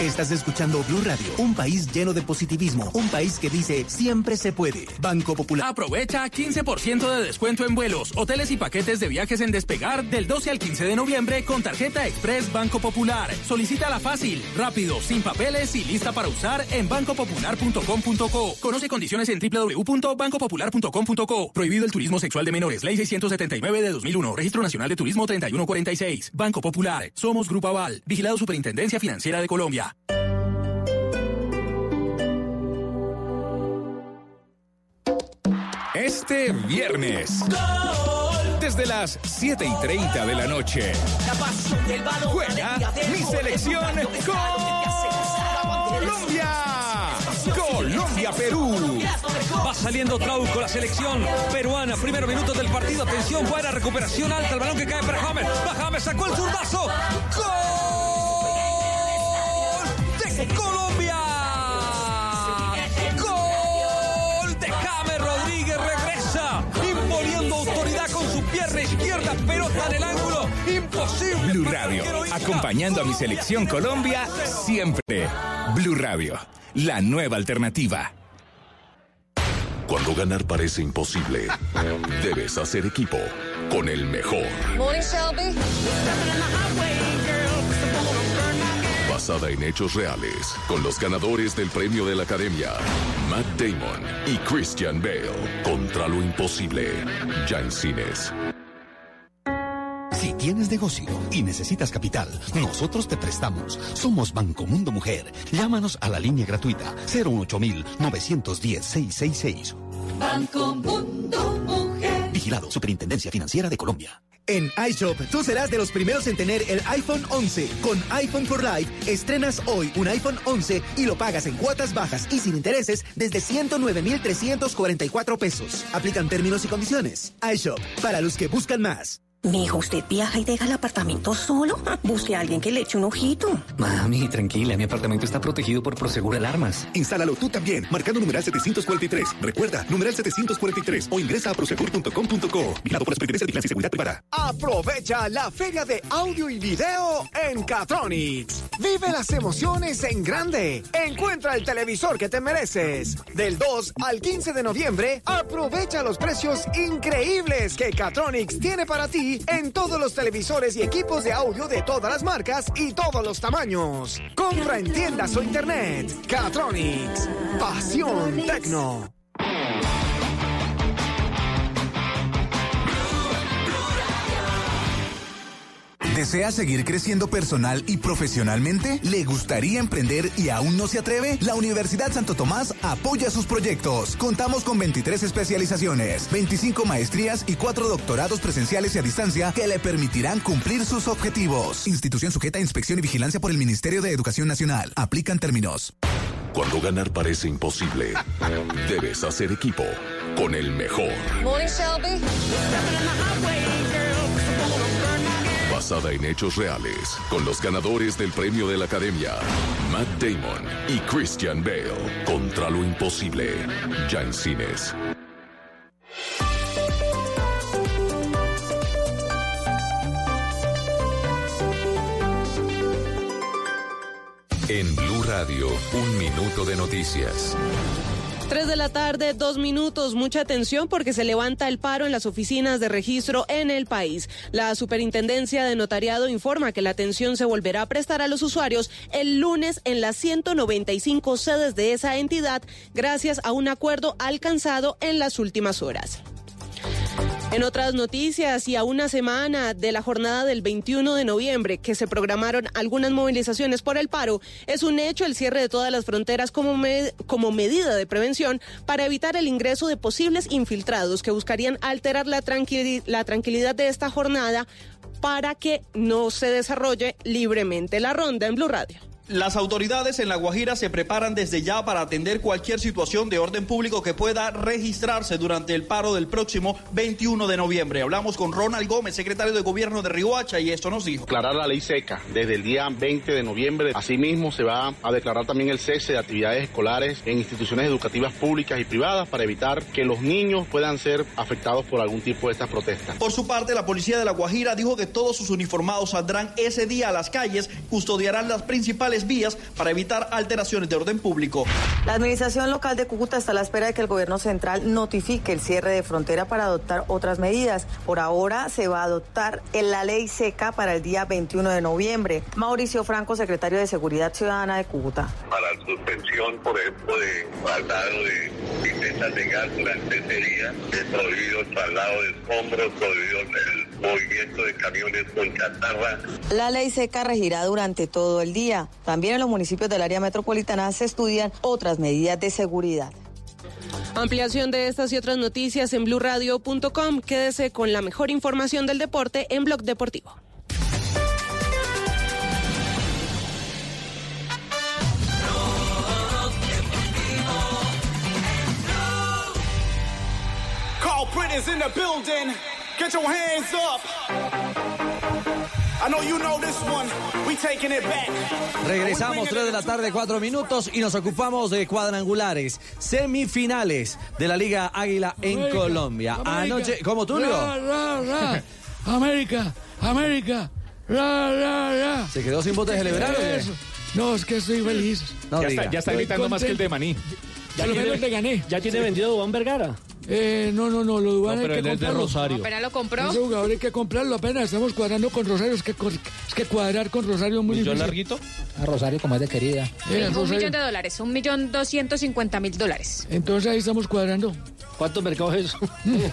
Estás escuchando Blue Radio, un país lleno de positivismo, un país que dice siempre se puede. Banco Popular. Aprovecha 15% de descuento en vuelos, hoteles y paquetes de viajes en Despegar del 12 al 15 de noviembre con tarjeta Express Banco Popular. Solicítala fácil, rápido, sin papeles y lista para usar en bancopopular.com.co. Conoce condiciones en www.bancopopular.com.co. Prohibido el turismo sexual de menores. Ley 679 de 2001. Registro Nacional de Turismo 3146. Banco Popular. Somos Grupo Aval. Vigilado Superintendencia Financiera de Colombia. Este viernes. Desde las 7 y 30 de la noche. Juega mi selección Colombia. Colombia-Perú. Va saliendo Trauco, la selección peruana. Primeros minutos del partido. Atención, buena recuperación alta. El balón que cae para James. Va James, sacó el zurdazo. ¡Gol! ¡De Colombia! ¡Gol! De James Rodríguez regresa. Imponiendo autoridad con su pierna izquierda. Pelota en el ángulo. Imposible. Blue Radio. Acompañando a mi selección Colombia siempre. Blue Radio. La nueva alternativa. Cuando ganar parece imposible, debes hacer equipo con el mejor. Morning, Shelby. Basada en hechos reales, con los ganadores del premio de la Academia, Matt Damon y Christian Bale, contra lo imposible, ya en cines. Si tienes negocio y necesitas capital, nosotros te prestamos. Somos Banco Mundo Mujer. Llámanos a la línea gratuita 018 910 666. Banco Mundo Mujer. Vigilado Superintendencia Financiera de Colombia. En iShop, tú serás de los primeros en tener el iPhone 11. Con iPhone for Life, estrenas hoy un iPhone 11 y lo pagas en cuotas bajas y sin intereses desde 109,344 pesos. Aplican términos y condiciones. iShop, para los que buscan más. Mi hijo, ¿usted viaja y deja el apartamento solo? Busque a alguien que le eche un ojito. Mami, tranquila, mi apartamento está protegido por Prosegur Alarmas. Instálalo tú también, marcando numeral 743. Recuerda, numeral 743 o ingresa a prosegur.com.co. Vigilado por la Superintendencia de Vigilancia y Seguridad Privada. Aprovecha la feria de audio y video en Catronics. Vive las emociones en grande. Encuentra el televisor que te mereces. Del 2 al 15 de noviembre, aprovecha los precios increíbles que Catronics tiene para ti en todos los televisores y equipos de audio de todas las marcas y todos los tamaños. Compra en tiendas o internet. Catronics. Pasión Tecno. ¿Desea seguir creciendo personal y profesionalmente? ¿Le gustaría emprender y aún no se atreve? La Universidad Santo Tomás apoya sus proyectos. Contamos con 23 especializaciones, 25 maestrías y 4 doctorados presenciales y a distancia que le permitirán cumplir sus objetivos. Institución sujeta a inspección y vigilancia por el Ministerio de Educación Nacional. Aplican términos. Cuando ganar parece imposible, debes hacer equipo con el mejor. Morning, Shelby basada en hechos reales, con los ganadores del premio de la Academia, Matt Damon y Christian Bale, contra lo imposible, ya en cines. En Blue Radio, un minuto de noticias. 3 de la tarde, dos minutos. Mucha atención porque se levanta el paro en las oficinas de registro en el país. La Superintendencia de Notariado informa que la atención se volverá a prestar a los usuarios el lunes en las 195 sedes de esa entidad gracias a un acuerdo alcanzado en las últimas horas. En otras noticias y a una semana de la jornada del 21 de noviembre, que se programaron algunas movilizaciones por el paro, es un hecho el cierre de todas las fronteras como, como medida de prevención para evitar el ingreso de posibles infiltrados que buscarían alterar la, la tranquilidad de esta jornada para que no se desarrolle libremente la ronda en Blue Radio. Las autoridades en La Guajira se preparan desde ya para atender cualquier situación de orden público que pueda registrarse durante el paro del próximo 21 de noviembre. Hablamos con Ronald Gómez, secretario de Gobierno de Riohacha, y esto nos dijo. Declarar la ley seca desde el día 20 de noviembre. Asimismo, se va a declarar también el cese de actividades escolares en instituciones educativas públicas y privadas para evitar que los niños puedan ser afectados por algún tipo de estas protestas. Por su parte, la policía de La Guajira dijo que todos sus uniformados saldrán ese día a las calles, custodiarán las principales vías para evitar alteraciones de orden público. La administración local de Cúcuta está a la espera de que el gobierno central notifique el cierre de frontera para adoptar otras medidas. Por ahora se va a adoptar la ley seca para el día 21 de noviembre. Mauricio Franco, secretario de Seguridad Ciudadana de Cúcuta. Para la suspensión, por ejemplo, de traslado de pipetas de gas durante ese día, de prohibido el traslado de escombros, prohibido el movimiento de camiones con chatarra. La ley seca regirá durante todo el día. También en los municipios del área metropolitana se estudian otras medidas de seguridad. Ampliación de estas y otras noticias en blurradio.com. Quédese con la mejor información del deporte en Blog Deportivo. Carl Britton's in the building. Get your hands up. Regresamos 3 de la tarde, 4 minutos y nos ocupamos de cuadrangulares, semifinales de la Liga Águila en América, Colombia. América. Anoche, ¿cómo Tulio? Ra, ra, ra. América, América. Ra, ra, ra. ¿Se quedó sin voz de celebrar. No, es que estoy feliz. No ya, diga. está, ya está gritando más que el de. Maní. Ya lo menos le gané. ¿Ya tiene vendido Dubán Vergara? Eh, no, no, no, lo Dubán No, hay pero que él es de. Rosario. ¿Apenas lo compró? Ese jugador hay que comprarlo apenas. Estamos cuadrando con Rosario. Es que, es que cuadrar con Rosario es muy ¿Millón difícil. larguito? A Rosario como es de querida. Eh, un Rosario. millón de dólares, un millón doscientos cincuenta mil dólares. Entonces ahí estamos cuadrando. ¿Cuántos mercados es eso?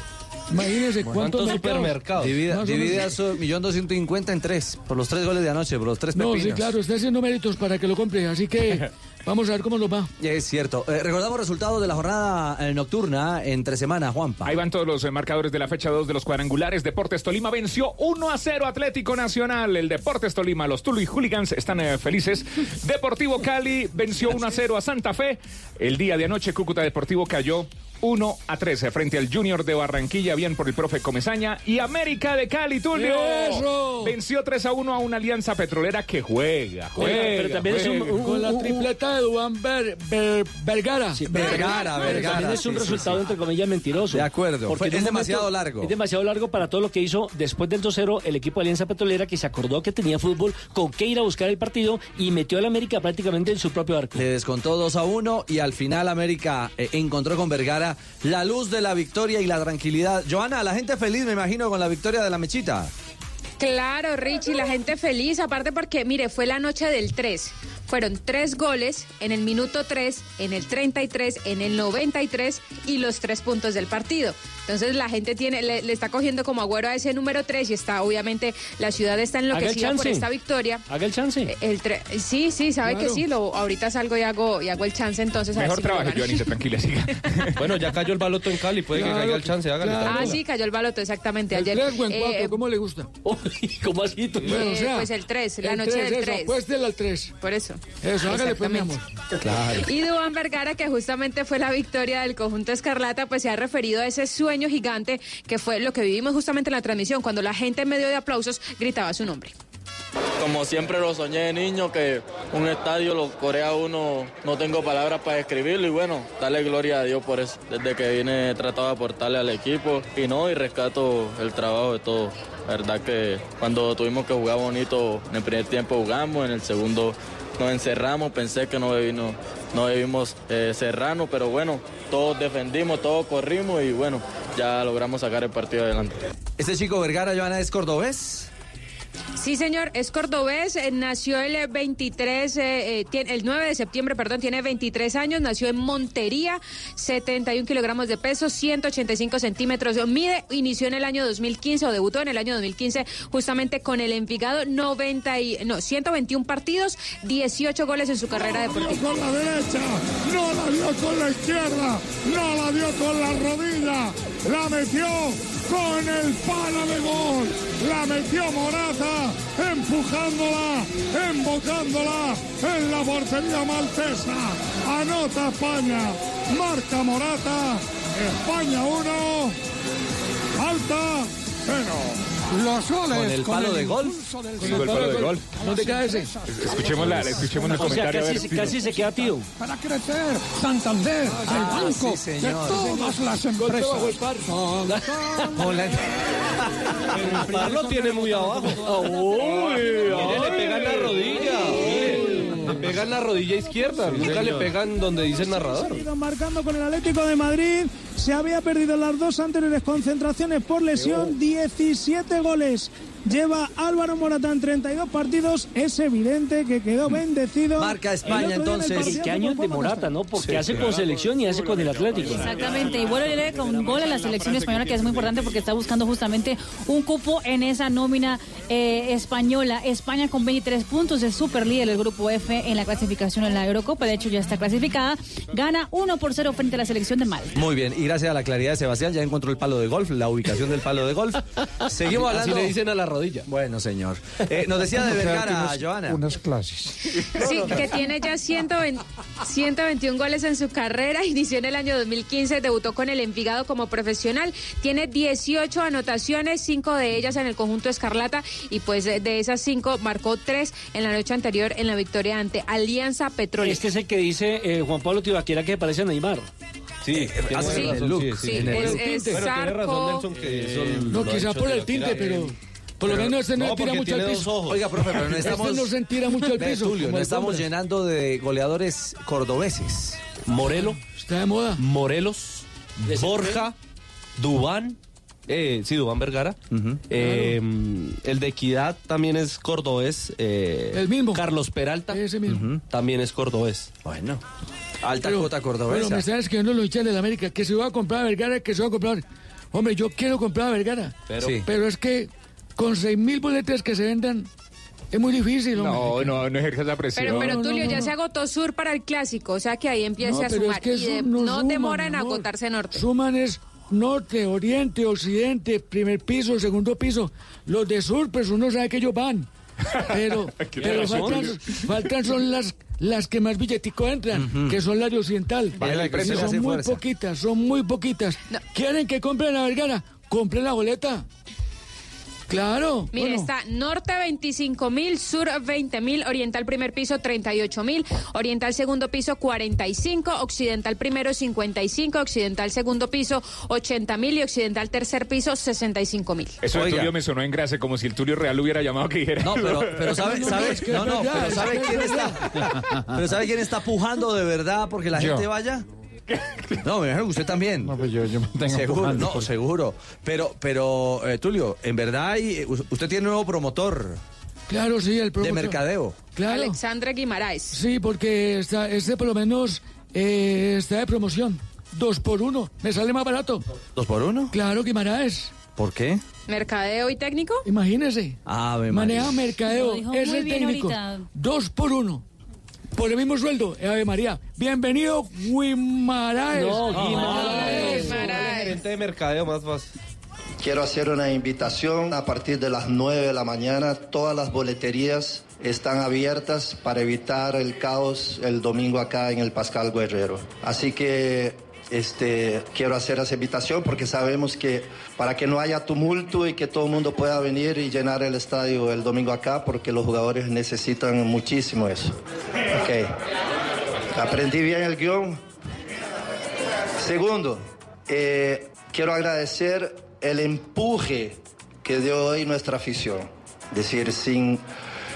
Imagínense cuántos ¿Cuántos mercados? supermercados? Divida, divida eso, millón doscientos cincuenta en tres, por los tres goles de anoche, por los tres No, pepinos. sí, claro, está haciendo méritos para que lo compre. Así que vamos a ver cómo nos va. Es cierto. Eh, recordamos resultados de la jornada eh, nocturna entre semana, Juanpa. Ahí van todos los eh, marcadores de la fecha 2 de los cuadrangulares. Deportes Tolima venció 1 a 0 Atlético Nacional. El Deportes Tolima, los Tulu y Hooligans están eh, felices. Deportivo Cali venció 1 a 0 a Santa Fe. El día de anoche Cúcuta Deportivo cayó 1 a 13 frente al Junior de Barranquilla, bien por el profe Comezaña. Y América de Cali, Tulio. ¡Eso! Venció 3 a 1 a una alianza petrolera que juega. juega pero también es un- juega. un- Con la tripleta de Ver- Ver- Vergara. Sí, Vergara, Vergara, También es un sí, resultado, sí. entre comillas, mentiroso. De acuerdo. Porque Fue- es demasiado largo. Es demasiado largo para todo lo que hizo después del 2-0 el equipo de Alianza Petrolera, que se acordó que tenía fútbol, con qué ir a buscar el partido y metió al América prácticamente en su propio arco. Le descontó 2 a 1 y al final América eh, encontró con Vergara la luz de la victoria y la tranquilidad. Joana, la gente feliz, me imagino, con la victoria de la mechita. Claro, Richie, la gente feliz, aparte porque, mire, fue la noche del 3. Fueron tres goles en el minuto 3, en el 33, en el 93 y los tres puntos del partido. Entonces la gente tiene, le, le está cogiendo como agüero a ese número 3 y está, obviamente, la ciudad está enloquecida por esta victoria. Haga el chance. El tre- sí, sí, sabe Claro. que sí, lo, ahorita salgo y hago, y hago el chance entonces. a ver Mejor si me lo trabaje, tranquila, siga. Bueno, ya cayó el baloto en Cali, puede Claro, que caiga el chance, hágale. claro. Ah, sí, cayó el baloto, exactamente. ¿El Ayer. 3 o en eh, 4? ¿Cómo le gusta? ¿Cómo así? tú? Bueno, o eh, sea, pues el 3, la el noche 3, del eso, 3. apuéstele al 3. Por eso. Eso, hágale pues, mi amor. Claro. Y Dubán Vergara, que justamente fue la victoria del conjunto Escarlata, pues se ha referido a ese sueño gigante que fue lo que vivimos justamente en la transmisión, cuando la gente en medio de aplausos gritaba su nombre. Como siempre lo soñé de niño, que un estadio lo corea uno, no tengo palabras para describirlo y bueno, darle gloria a Dios por eso. Desde que vine he tratado de aportarle al equipo y no, y rescato el trabajo de todos. La verdad que cuando tuvimos que jugar bonito, en el primer tiempo jugamos, en el segundo nos encerramos, pensé que no, no, no debimos eh, cerrarnos, pero bueno, todos defendimos, todos corrimos y bueno, ya logramos sacar el partido adelante. Este chico Vergara, Joana, es cordobés. Sí, señor, es cordobés, eh, nació el 23, eh, eh, tiene- el 9 de septiembre, perdón, tiene 23 años, nació en Montería, 71 kilogramos de peso, 185 centímetros, mide, inició en el año 2015 o debutó en el año 2015 justamente con el Envigado, 90 y, no, 121 partidos, 18 goles en su carrera deportiva. con la derecha, no la dio con la izquierda, no la dio con la rodilla, la metió con el palo de gol, la metió Morata, empujándola, embocándola en la portería maltesa. Anota España, marca Morata, España 1, Alta 0. Los goles Con el palo de golf. con el palo de golf. ¿Dónde queda ese? Escuchemos la, escuchemos el O sea, comentario. a ver, casi, casi se queda tío. para crecer. Santander, el Ah, banco sí, de todas las empresas. Pero el par lo tiene muy abajo. Mire, le pegan la rodilla. Pegan la rodilla izquierda. Nunca le pegan donde dice el narrador. Ido marcando con el Atlético de Madrid. Se había perdido las dos anteriores concentraciones por lesión. 17 goles. Lleva Álvaro Morata en 32 partidos. Es evidente que quedó bendecido. Marca España, entonces. ¿Y qué año de Morata, no? Porque Sí, hace sí. con selección y hace con el Atlético. Exactamente, y vuelve con gol en la selección española, que es muy importante porque está buscando justamente un cupo en esa nómina eh, española. España con 23 puntos es super líder del grupo F en la clasificación en la Eurocopa, de hecho ya está clasificada. Gana 1 por 0 frente a la selección de Malta. Muy bien, y gracias a la claridad de Sebastián ya encontró el palo de golf, la ubicación del palo de golf. Seguimos Así hablando. le dicen a la rodilla. Bueno, señor. Eh, nos decía de Vergara, Joana. Unas clases. Sí, que tiene ya 120 121 goles en su carrera. Inició en el año 2015, debutó con el Envigado como profesional. Tiene 18 anotaciones, 5 de ellas en el conjunto Escarlata. Y pues de esas 5 marcó 3 en la noche anterior en la victoria ante Alianza Petrolera. Este es el que dice eh, Juan Pablo Tibaquera que parece a Neymar. Sí, tiene así look, sí, Sí, en el es- es Pero tiene razón Nelson que eso No, lo ha quizá hecho por el tinte, pero. Por lo menos este no, No, tira mucho al piso. Oiga, profe, pero no estamos. Este no se tira mucho al piso. Tulio, no estamos llenando de goleadores cordobeses. Morelo, Está de moda. Morelos, Borja, Dubán. Eh, sí, Dubán Vergara. Eh, el de Equidad también es cordobés. eh, El mismo. Carlos Peralta. Ese mismo. También es cordobés. Bueno, alta Pero- Bueno, cordobesa. me están escribiendo los hinchas de la América que se va a comprar a Vergara, que se va a comprar. Hombre, yo quiero comprar a Vergara. Pero, Sí. Pero es que con seis mil boletas que se vendan es muy difícil. hombre. No, no, no ejerce la presión. Pero, pero no, Tulio, no, ya no. se agotó sur para el clásico, o sea que ahí empiece No, a pero sumar. es que y de- eso no, no suma, demora en agotarse norte. Suman es norte, oriente, occidente, primer piso, segundo piso. Los de sur, pues uno sabe que ellos van. Pero, faltan, faltan son las, las que más billetico entran, que son las de occidental. Vale, precio le son muy fuerza. poquitas, son muy poquitas. ¿Quieren que compren la Vergara? Compren la boleta. Claro. Mire, bueno. está norte 25 mil, sur 20 mil, oriental primer piso 38 mil, oriental segundo piso 45, occidental primero 55, occidental segundo piso 80 mil y occidental tercer piso 65 mil. Eso de. Tulio me sonó en grase, como si el Tulio Real hubiera llamado que dijera. No, pero, pero sabe, No, no, sabe, no, no, pero sabe quién está, pero sabe quién está pujando de verdad porque la Yo. gente vaya. No, me imagino que usted también. No, pues yo, yo me tengo seguro, no, pues. seguro. Pero, pero, eh, Tulio, en verdad hay- usted tiene nuevo promotor Claro, sí, el de promotor. mercadeo. Claro. Alexandre Guimaraes. Sí, porque está, este por lo menos eh, está de promoción. Dos por uno. Me sale más barato. ¿Dos por uno? Claro, Guimaraes. ¿Por qué? Mercadeo y técnico. Imagínese. Ave María. Maneja mercadeo. Es el técnico. ahorita. Dos por uno. Por el mismo sueldo. Eh, Ave María. Bienvenido, Guimaraes. No. Guimaraes. gerente de mercadeo más fácil. Quiero hacer una invitación a partir de las 9 de la mañana. Todas las boleterías están abiertas para evitar el caos el domingo acá en el Pascal Guerrero. Así que este, quiero hacer esa invitación porque sabemos que para que no haya tumulto y que todo el mundo pueda venir y llenar el estadio el domingo acá porque los jugadores necesitan muchísimo eso. Ok. Aprendí bien el guion. Segundo, eh, quiero agradecer el empuje que dio hoy nuestra afición. Es decir, sin,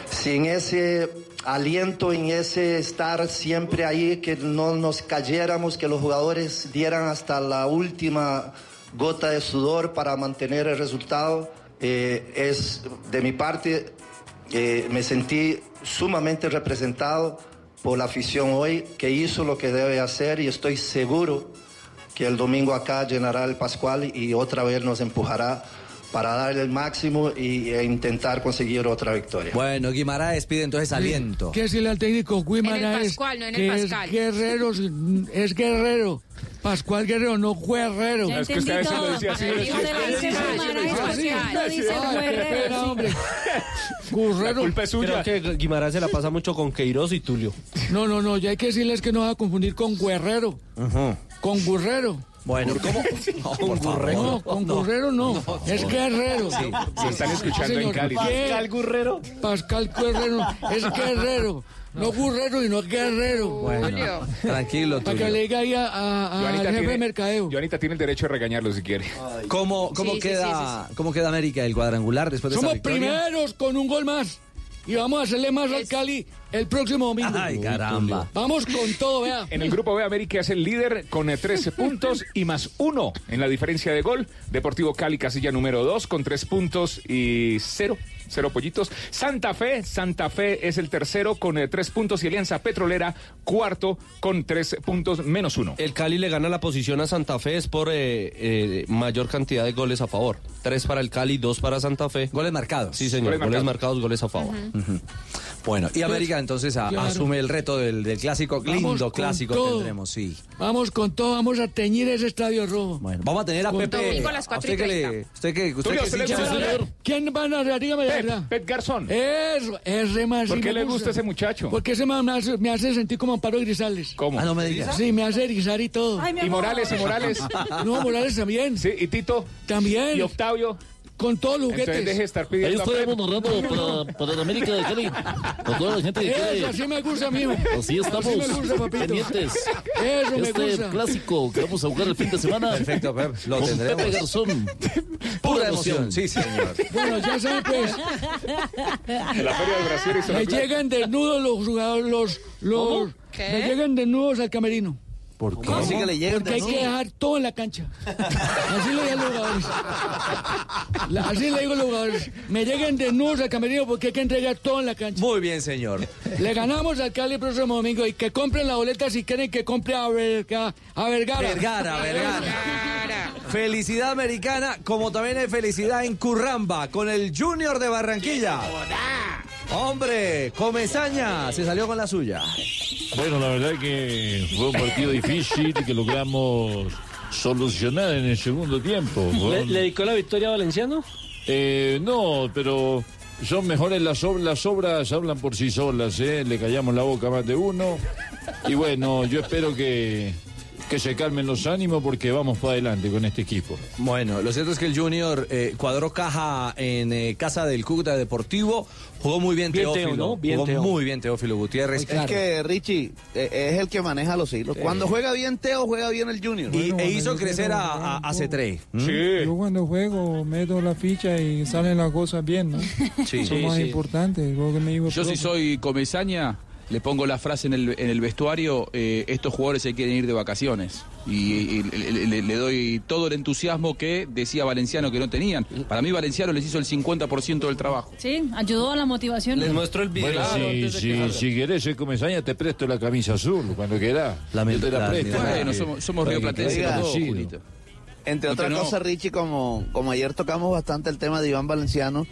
sin ese aliento en ese estar siempre ahí, que no nos cayéramos, que los jugadores dieran hasta la última gota de sudor para mantener el resultado. Eh, es de mi parte, eh, me sentí sumamente representado por la afición hoy, que hizo lo que debe hacer y estoy seguro que el domingo acá llenará el Pascual y otra vez nos empujará para darle el máximo y, e intentar conseguir otra victoria. Bueno, Guimaraes pide entonces aliento. ¿Qué decirle al técnico Guimaraes? Pascual, no en el que Pascal. Es guerrero, es guerrero. Pascual Guerrero, no Guerrero. Ya Es que usted a veces lo dice así, qué Guerrero, hombre. Guerrero. culpa es suya. Creo que Guimaraes se la pasa mucho con Queiroz y Tulio. No, no, no, ya hay que decirles que no va a confundir con Guerrero. Con Guerrero. Bueno, ¿cómo? No, por favor. No, con Guerrero no, es Guerrero. Sí, lo están escuchando en. Cali. ¿Qué? Pascal Guerrero. Pascal Guerrero, es Guerrero. No Guerrero y no Guerrero. Bueno, tranquilo, Para que le diga ahí a, a- jefe de mercadeo. Joanita tiene el derecho de regañarlo si quiere. ¿Cómo, cómo, Sí, sí, queda, ¿Cómo queda América el cuadrangular después de Somos victoria? primeros con un gol más. Y vamos a hacerle más al Cali el próximo domingo. Ay, caramba. Vamos con todo, vea. En el grupo B, América es el líder con eh, 13 puntos y más uno en la diferencia de gol. Deportivo Cali, casilla número 2 con 3 puntos y 0. Cero pollitos. Santa Fe, Santa Fe es el tercero con 3 puntos y Alianza Petrolera cuarto con 3 puntos menos uno. El Cali le gana la posición a Santa Fe es por eh, eh, mayor cantidad de goles a favor. Tres para el Cali, dos para Santa Fe. Goles marcados. Sí, señor. Goles Goles, marcados. marcados, goles a favor. Bueno, y América entonces a- Claro. asume el reto del, del clásico. Vamos Lindo clásico todo. tendremos, sí. Vamos con todo, vamos a teñir ese estadio rojo. Bueno, vamos a tener a Con Pepe. todo. a las ¿A cuatro y usted que le, usted que, usted Tulio, que. ¿Quién van a? Dígame Pep. Pep Garzón. Eso, ese man sí ¿Por qué me le gusta ese muchacho? Porque ese man me hace, me hace sentir como Amparo Grisales. ¿Cómo? Ah, no me digas. Sí, me hace erizar y todo. Ay, mi ¿Y amor. Morales, y Morales? No, Morales también. Sí, ¿y Tito? También. ¿Y Octavio? Con todos los Entonces juguetes. deje de estar Ahí pidiendo a estaremos narrando para, para la América de Cali. Con toda la gente que Eso, quiere. así me gusta, mijo. Así estamos. Así me gusta, papito. pendientes. Eso me Este gusta. clásico que vamos a jugar el fin de semana. Perfecto, Pep. Lo con tendremos. Pepe Garzón. Pura emoción. Sí, señor. Bueno, ya saben, pues, En la Feria del Brasil hizo me llegan desnudos los jugadores, los, los, ¿Qué? me llegan desnudos al camerino. ¿Por qué? Así que le llegan Porque hay que dejar todo en la cancha. Así le digo a los jugadores. La- Así le digo a los jugadores. Me lleguen desnudos al camerino porque hay que entregar todo en la cancha. Muy bien, señor. Le ganamos al Cali el próximo domingo y que compren la boleta si quieren que compre a, Verga- a Vergara. Vergara, Vergara. Felicidad americana, como también hay felicidad en Curramba, con el Junior de Barranquilla. Hombre, Comezaña se salió con la suya. Bueno, la verdad que fue un partido difícil y que logramos solucionar en el segundo tiempo. Fue ¿Le, un- le dedicó la victoria a Valenciano? Eh, no, pero son mejores las obras, las obras hablan por sí solas, ¿eh? Le callamos la boca a más de uno. Y bueno, yo espero que, que se calmen los ánimos porque vamos para adelante con este equipo. Bueno, lo cierto es que el Junior eh, cuadró caja en eh, casa del Cúcuta Deportivo. Jugó muy bien, Bien Teófilo. Teo, ¿no? Bien jugó Teo. muy bien Teófilo Gutiérrez. Es que Richie eh, es el que maneja los hilos. Cuando juega bien Teo, juega bien el Junior. Y, e hizo crecer a, a, a Cetré. ¿Mm? Yo cuando juego meto la ficha y salen las cosas bien, ¿no? Sí. Eso Sí, es más sí. importante. lo que me digo, Yo si profe. soy comezaña, le pongo la frase en el, en el vestuario, eh, estos jugadores se quieren ir de vacaciones. Y, y le, le- le doy todo el entusiasmo que decía Valenciano que no tenían. Para mí Valenciano les hizo el 50% del trabajo. Sí, ayudó a la motivación. muestro el Bueno, si, si, si querés comesaña, te presto la camisa azul cuando quieras. Yo te la presto. Bueno, somos, somos rioplatenses los. Entre otras no. cosas, Richie, como, como ayer tocamos bastante el tema de Iván Valenciano,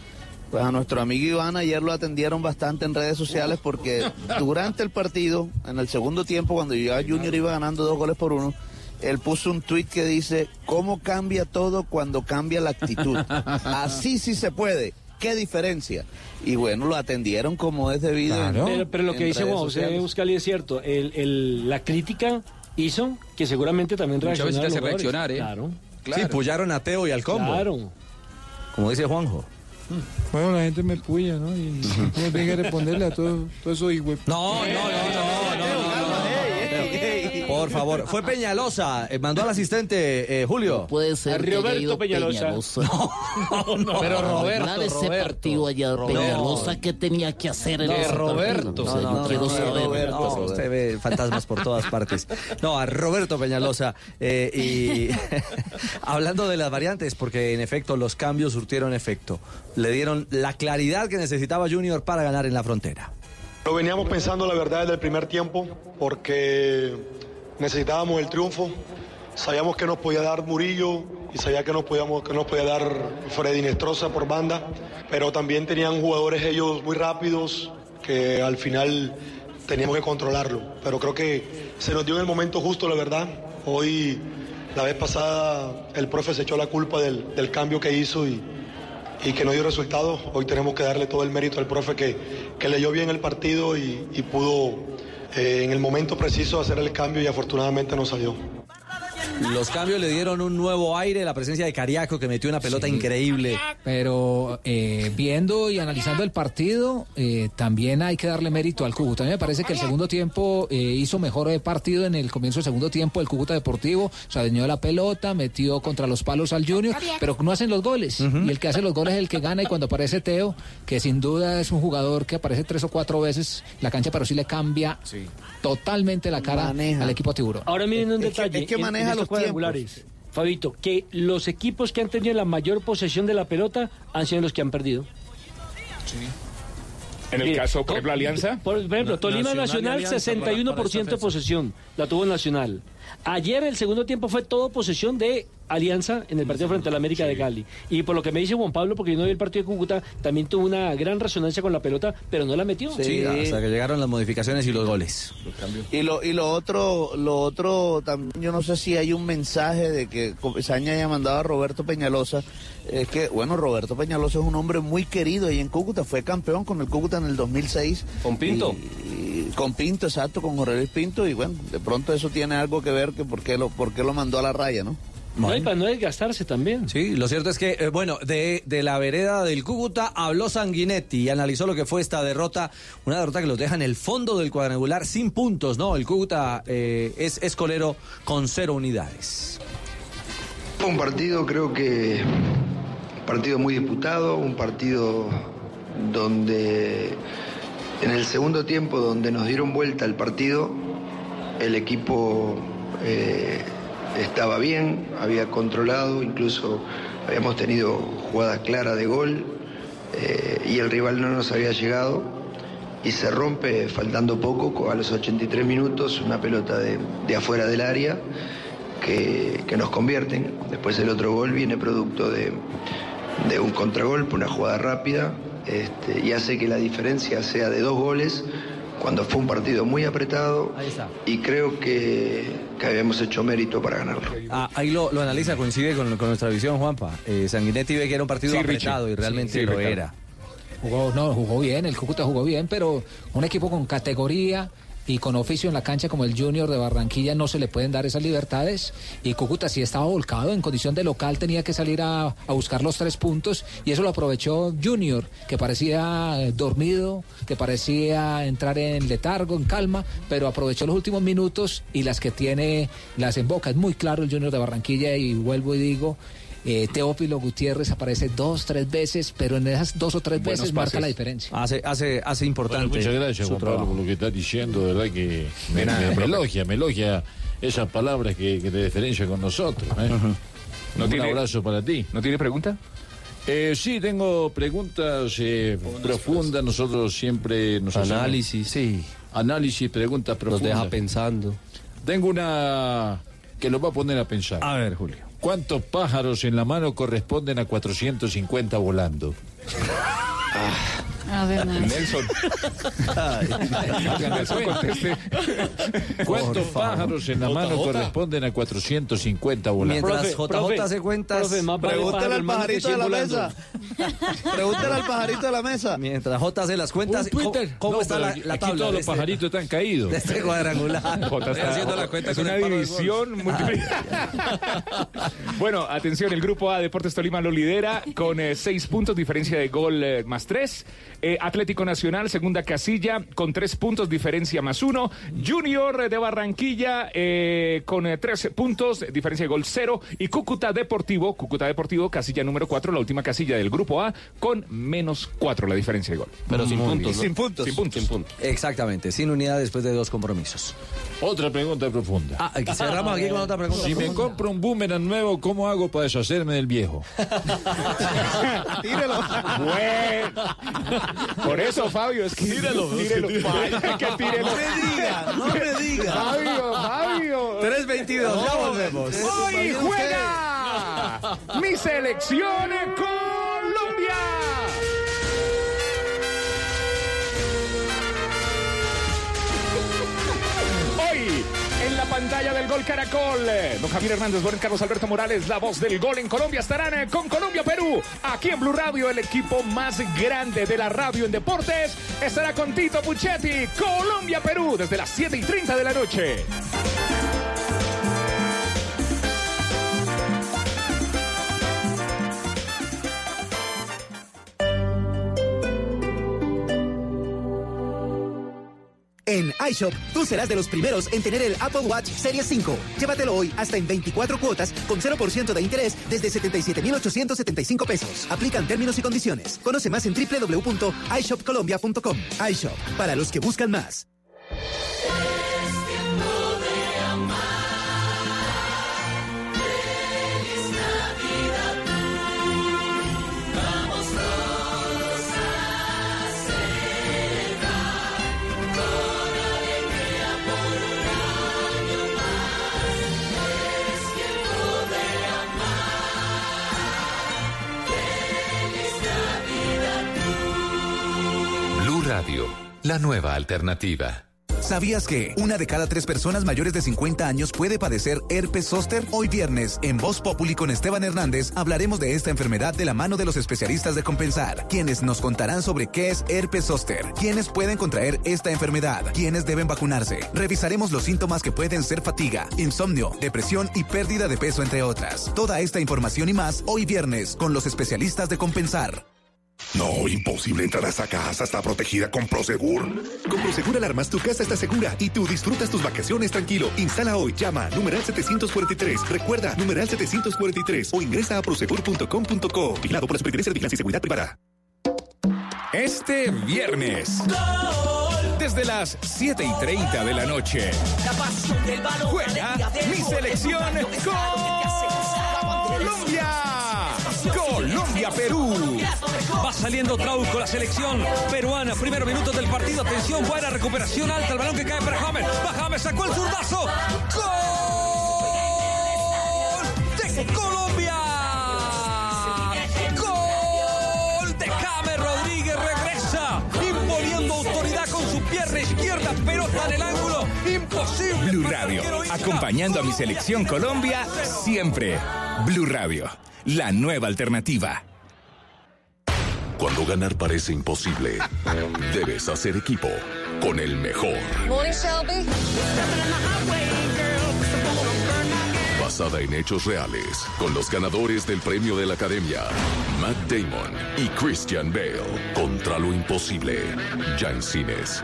pues a nuestro amigo Iván ayer lo atendieron bastante en redes sociales porque durante el partido, en el segundo tiempo, cuando ya Junior iba ganando dos goles por uno, él puso un tuit que dice, ¿cómo cambia todo cuando cambia la actitud? Así sí se puede. ¿Qué diferencia? Y bueno, lo atendieron como es debido. en- Pero, pero lo que dice Juan José. Euskali es cierto. El, el- la crítica hizo que seguramente también Muchas veces reaccionaron reaccionar, ¿eh? jugadores. Sí, pullaron a Teo y al combo. Claro. Como dice Juanjo. Bueno, la gente me puya, ¿no? Y uno tiene que responderle a todo, todo eso, hijo. No, no, no, no, no, no, no. Por favor, fue Peñalosa, eh, mandó al asistente eh, Julio. puede ser Roberto Peñalosa. Peñalosa. no, Pero no, Roberto, Roberto, ese Roberto. partido allá de. Peñalosa, ¿qué tenía que hacer en ese Roberto. partido? O sea, No, yo no, quiero no, saber. Roberto. No, usted ve fantasmas por todas partes. No, a Roberto Peñalosa. eh, y hablando de las variantes, porque en efecto los cambios surtieron efecto. Le dieron la claridad que necesitaba Junior para ganar en la frontera. Lo veníamos pensando, la verdad, desde el primer tiempo, porque necesitábamos el triunfo. Sabíamos que nos podía dar Murillo y sabía que nos, podíamos, que nos podía dar Freddy Nestroza por banda, pero también tenían jugadores ellos muy rápidos que al final teníamos que controlarlo. Pero creo que se nos dio en el momento justo, la verdad. Hoy, la vez pasada, el profe se echó la culpa del, del cambio que hizo y, y que no dio resultado. Hoy tenemos que darle todo el mérito al profe que, que leyó bien el partido y, y pudo eh, en el momento preciso hacer el cambio y afortunadamente no salió. Los cambios le dieron un nuevo aire, la presencia de Cariaco que metió una pelota increíble. Pero eh, viendo y analizando el partido, eh, también hay que darle mérito al Cúcuta. A mí me parece que el segundo tiempo eh, hizo mejor eh, partido en el comienzo del segundo tiempo el Cúcuta Deportivo. Se adueñó la pelota, metió contra los palos al Junior, pero no hacen los goles. Y el que hace los goles es el que gana. Y cuando aparece Teo, que sin duda es un jugador que aparece tres o cuatro veces la cancha, pero sí le cambia totalmente la cara al equipo tiburón. Ahora miren un Es que- detalle. es que maneja los cuadrangulares. Fabito, que los equipos que han tenido la mayor posesión de la pelota han sido los que han perdido. En el Mire, caso, por ejemplo, Alianza. Por ejemplo, Tolima Nacional y Nacional, Alianza para- 61% para esta de posesión. La tuvo Nacional. Ayer el segundo tiempo fue todo posesión de Alianza en el partido frente al América de Cali. Y por lo que me dice Juan Pablo, porque yo no vi el partido de Cúcuta, también tuvo una gran resonancia con la pelota, pero no la metió. Sí, hasta que llegaron las modificaciones y los goles. Y lo, y lo otro, lo otro también, yo no sé si hay un mensaje de que Comesaña haya mandado a Roberto Peñalosa. Es que, bueno, Roberto Peñalosa es un hombre muy querido ahí en Cúcuta, fue campeón con el Cúcuta en el 2006. ¿Con Pinto? Y- y con Pinto, exacto, con Jorge Luis Pinto. Y bueno, de pronto eso tiene algo que ver que por qué lo, por qué lo mandó a la raya, ¿no? No, y para no desgastarse también. Sí, lo cierto es que, eh, bueno, de, de la vereda del Cúcuta habló Sanguinetti y analizó lo que fue esta derrota, una derrota que los deja en el fondo del cuadrangular sin puntos, ¿no? El Cúcuta eh, es escolero con cero unidades. Fue un partido, creo que, un partido muy disputado, un partido donde en el segundo tiempo, donde nos dieron vuelta el partido, el equipo eh, estaba bien, había controlado, incluso habíamos tenido jugadas claras de gol eh, y el rival no nos había llegado y se rompe faltando poco, a los 83 minutos, una pelota de, de afuera del área que, que nos convierten. Después el otro gol viene producto de, de un contragolpe, una jugada rápida, este, y hace que la diferencia sea de dos goles cuando fue un partido muy apretado y creo que, que habíamos hecho mérito para ganarlo. Ah, ahí lo, lo analiza, coincide con, con nuestra visión, Juanpa. Eh, Sanguinetti ve que era un partido Sí, apretado Richie. y realmente Sí, sí, lo era. Jugó, no, jugó bien, el Cúcuta jugó bien, pero un equipo con categoría y con oficio en la cancha como el Junior de Barranquilla no se le pueden dar esas libertades y Cúcuta sí estaba volcado en condición de local, tenía que salir a, a buscar los tres puntos y eso lo aprovechó Junior, que parecía dormido, que parecía entrar en letargo, en calma, pero aprovechó los últimos minutos y las que tiene las en boca. Es muy claro el Junior de Barranquilla y vuelvo y digo, eh, Teófilo Gutiérrez aparece dos, tres veces, pero en esas dos o tres Buenos veces marca la diferencia. Hace, hace, hace importante. Bueno, muchas gracias, Juan Pablo, por lo que estás diciendo. De verdad que me, elogia, me elogia esas palabras que, que te diferencian con nosotros. ¿eh? ¿No Un tiene- abrazo para ti. ¿No tiene pregunta? Eh, sí, tengo preguntas eh, profundas. Nosotros siempre nos hacemos- Análisis, sí. Análisis, preguntas profundas. deja pensando. Tengo una que lo va a poner a pensar. A ver, Julio. ¿Cuántos pájaros en la mano corresponden a 450 volando? A ver. Nelson. Nelson, conteste. ¿Cuántos pájaros en la mano Jota. corresponden a 450 volando? Mientras JJ hace cuentas, Pregúntale al pajarito de la mesa. Pregúntale al pajarito de la mesa. Mientras J hace las cuentas, ¿cómo, cómo No, está la, aquí- la aquí tabla? todos los este- pajaritos están caídos. De este cuadrangular. Estoy está- haciendo la cuenta es con una división bueno, atención, el grupo A Deportes Tolima lo lidera con eh, seis puntos, diferencia de gol eh, más tres. Eh, Atlético Nacional, segunda casilla, con tres puntos, diferencia más uno. Junior de Barranquilla, eh, con eh, tres puntos, diferencia de gol cero. Y Cúcuta Deportivo, Cúcuta Deportivo, casilla número cuatro, la última casilla del grupo A, con menos cuatro la diferencia de gol. Pero sin puntos. Sin puntos. Sin puntos. Sin puntos. Exactamente, sin unidad después de dos compromisos. Otra pregunta profunda. Ah, cerramos aquí con otra pregunta. Si me compro un boomerang nuevo, ¿cómo hago para deshacerme del viejo? Tírelo. Bueno. Por eso, Fabio, es que. Tírelo, Tírelo. es que Fabio, que tírelo. No me diga, no me diga. Fabio, Fabio. 3.22, ya volvemos. Hoy juega mi selección Colombia. Pantalla del Gol Caracol, don Javier Hernández, Boren Carlos Alberto Morales, la voz del gol en Colombia, estarán eh, con Colombia-Perú. Aquí en Blue Radio, el equipo más grande de la radio en deportes, estará con Tito Puchetti, Colombia-Perú, desde las 7 y 30 de la noche. iShop, tú serás de los primeros en tener el Apple Watch Series 5. Llévatelo hoy hasta en 24 cuotas con 0% de interés desde 77,875 pesos. Aplican términos y condiciones. Conoce más en www.ishopcolombia.com. iShop, para los que buscan más. La nueva alternativa. ¿Sabías que una de cada tres personas mayores de 50 años puede padecer herpes zóster? Hoy viernes, en Voz Populi con Esteban Hernández, hablaremos de esta enfermedad de la mano de los especialistas de Compensar, quienes nos contarán sobre qué es herpes zóster, quiénes pueden contraer esta enfermedad, quiénes deben vacunarse. Revisaremos los síntomas que pueden ser fatiga, insomnio, depresión y pérdida de peso, entre otras. Toda esta información y más hoy viernes con los especialistas de Compensar. No, imposible entrar a esa casa, está protegida con Prosegur. Con Prosegur Alarmas tu casa está segura y tú disfrutas tus vacaciones tranquilo. Instala hoy, llama numeral 743. Recuerda, numeral 743 o ingresa a prosegur.com.co. Vigilado por la Superintendencia de Vigilancia y Seguridad Privada. Este viernes. Desde las 7 y 30 de la noche. Juega mi selección Colombia. Colombia-Perú. Va saliendo Trauco, la selección peruana. Primeros minutos del partido. Atención, buena recuperación alta. El balón que cae para James. Va James, sacó el zurdazo. ¡Gol! ¡De Colombia! ¡Gol! De James Rodríguez regresa. Imponiendo autoridad con su pierna izquierda. Pelota en el ángulo. Imposible. Blue Radio, acompañando a mi selección Colombia siempre. Blue Radio, la nueva alternativa. Cuando ganar parece imposible, debes hacer equipo con el mejor. Morning, Shelby. Basada en hechos reales, con los ganadores del premio de la Academia, Matt Damon y Christian Bale, contra lo imposible, ya en cines.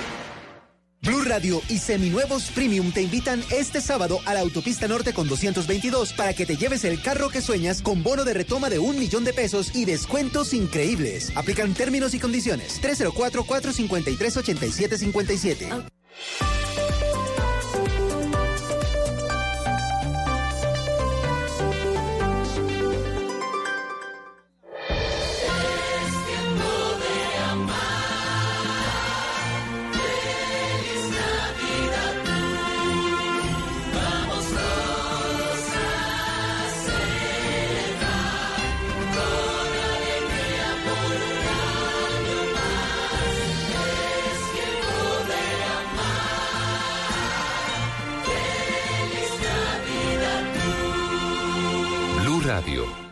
Blue Radio y Seminuevos Premium te invitan este sábado a la autopista norte con 222 para que te lleves el carro que sueñas con bono de retoma de un millón de pesos y descuentos increíbles. Aplican términos y condiciones. 304-453-8757. Es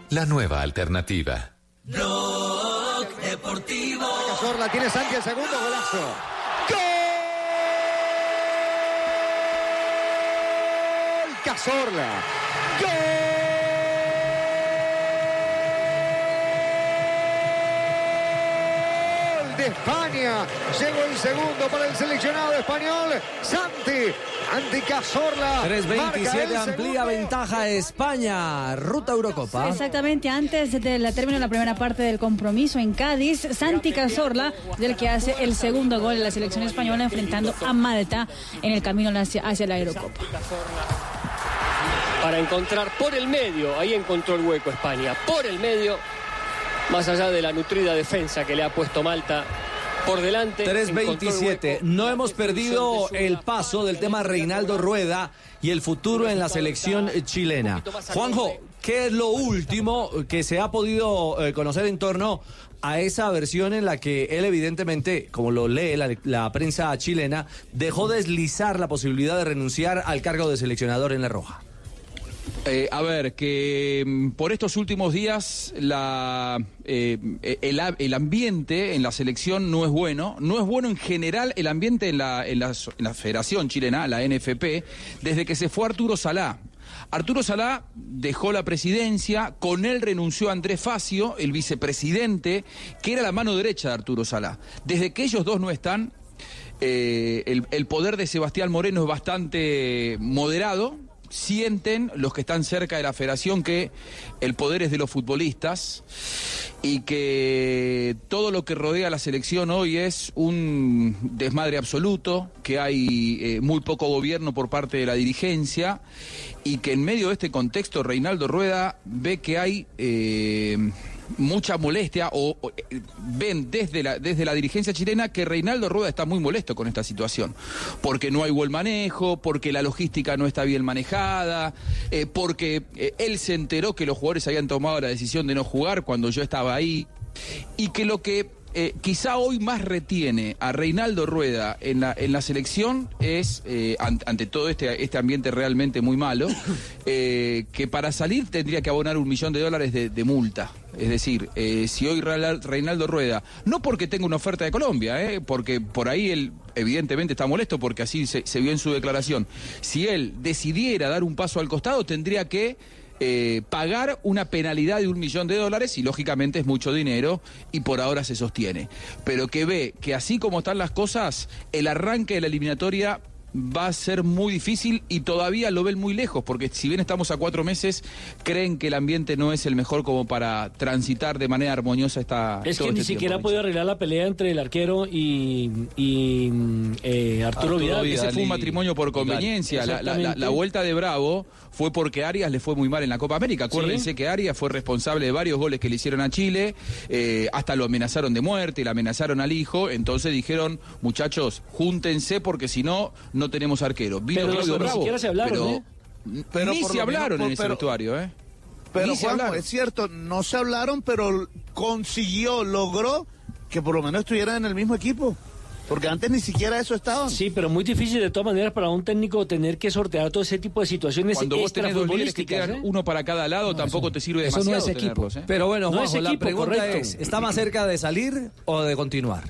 la nueva alternativa. Blog Deportivo Cazorla, tiene Santi el segundo golazo. ¡Gol! Cazorla. ¡Gol! España. Llegó el segundo para el seleccionado español. Santi. Anti Cazorla. 3.27 amplía ventaja España. Ruta Eurocopa. Exactamente, antes del término de la primera parte del compromiso en Cádiz, Santi Cazorla, del que hace el segundo gol en la selección española enfrentando a Malta en el camino hacia, hacia la Eurocopa. Para encontrar por el medio, ahí encontró el hueco España, por el medio, más allá de la nutrida defensa que le ha puesto Malta por delante. 3.27. No hemos perdido el paso del tema Reinaldo Rueda y el futuro en la selección chilena. Juanjo, ¿qué es lo último que se ha podido eh, conocer en torno a esa versión en la que él evidentemente, como lo lee la, la prensa chilena, dejó deslizar la posibilidad de renunciar al cargo de seleccionador en la Roja? Eh, a ver, que mm, por estos últimos días eh, el, el ambiente en la selección no es bueno. No es bueno en general el ambiente en la, Federación Chilena, la NFP, desde que se fue Arturo Salá. Arturo Salá dejó la presidencia, con él renunció Andrés Facio, el vicepresidente, que era la mano derecha de Arturo Salá. Desde que ellos dos no están, eh, el poder de Sebastián Moreno es bastante moderado, sienten los que están cerca de la federación que el poder es de los futbolistas y que todo lo que rodea a la selección hoy es un desmadre absoluto, que hay eh, muy poco gobierno por parte de la dirigencia y que en medio de este contexto Reinaldo Rueda ve que hay... Eh, mucha molestia o, eh, ven desde la, desde la dirigencia chilena que Reinaldo Rueda está muy molesto con esta situación, porque no hay buen manejo, porque la logística no está bien manejada, eh, porque eh, él se enteró que los jugadores habían tomado la decisión de no jugar cuando yo estaba ahí. Y que lo que eh, quizá hoy más retiene a Reinaldo Rueda en la, en la selección es, eh, an- ante todo este, este ambiente realmente muy malo, eh, que para salir tendría que abonar un millón de dólares de, de multa. Es decir, si hoy Reinaldo Rueda, no porque tenga una oferta de Colombia, porque por ahí él evidentemente está molesto porque así se, se vio en su declaración, si él decidiera dar un paso al costado tendría que eh, pagar una penalidad de un millón de dólares y lógicamente es mucho dinero y por ahora se sostiene. Pero que ve que así como están las cosas, el arranque de la eliminatoria va a ser muy difícil y todavía lo ven muy lejos, porque si bien estamos a cuatro meses, creen que el ambiente no es el mejor como para transitar de manera armoniosa esta... Es que ni este siquiera ha podido arreglar la pelea entre el arquero y, y, eh, Arturo, Vidal. Ese fue un matrimonio por conveniencia. La, la- la- Exactamente. la vuelta de Bravo fue porque Arias le fue muy mal en la Copa América. Acuérdense que Arias fue responsable de varios goles que le hicieron a Chile, eh, hasta lo amenazaron de muerte, le amenazaron al hijo. Entonces dijeron, muchachos, júntense porque si no, no tenemos arquero. Vino Pero Claudio ni Bravo. siquiera se hablaron, pero, ¿eh? Pero ni por se hablaron menos, en ese pero- vestuario, ¿eh? Pero Ni hablaron. es cierto, no se hablaron, pero consiguió, logró que por lo menos estuvieran en el mismo equipo. Porque antes ni siquiera eso estaban. Sí, pero muy difícil de todas maneras para un técnico tener que sortear todo ese tipo de situaciones Cuando vos tenés dos líderes que quedan ¿eh? uno para cada lado, tampoco te sirve Eso no demasiado es equipo. tenerlos, ¿eh? Pero bueno, No es Juanjo, la pregunta correcto. es, ¿está más cerca de salir o de continuar?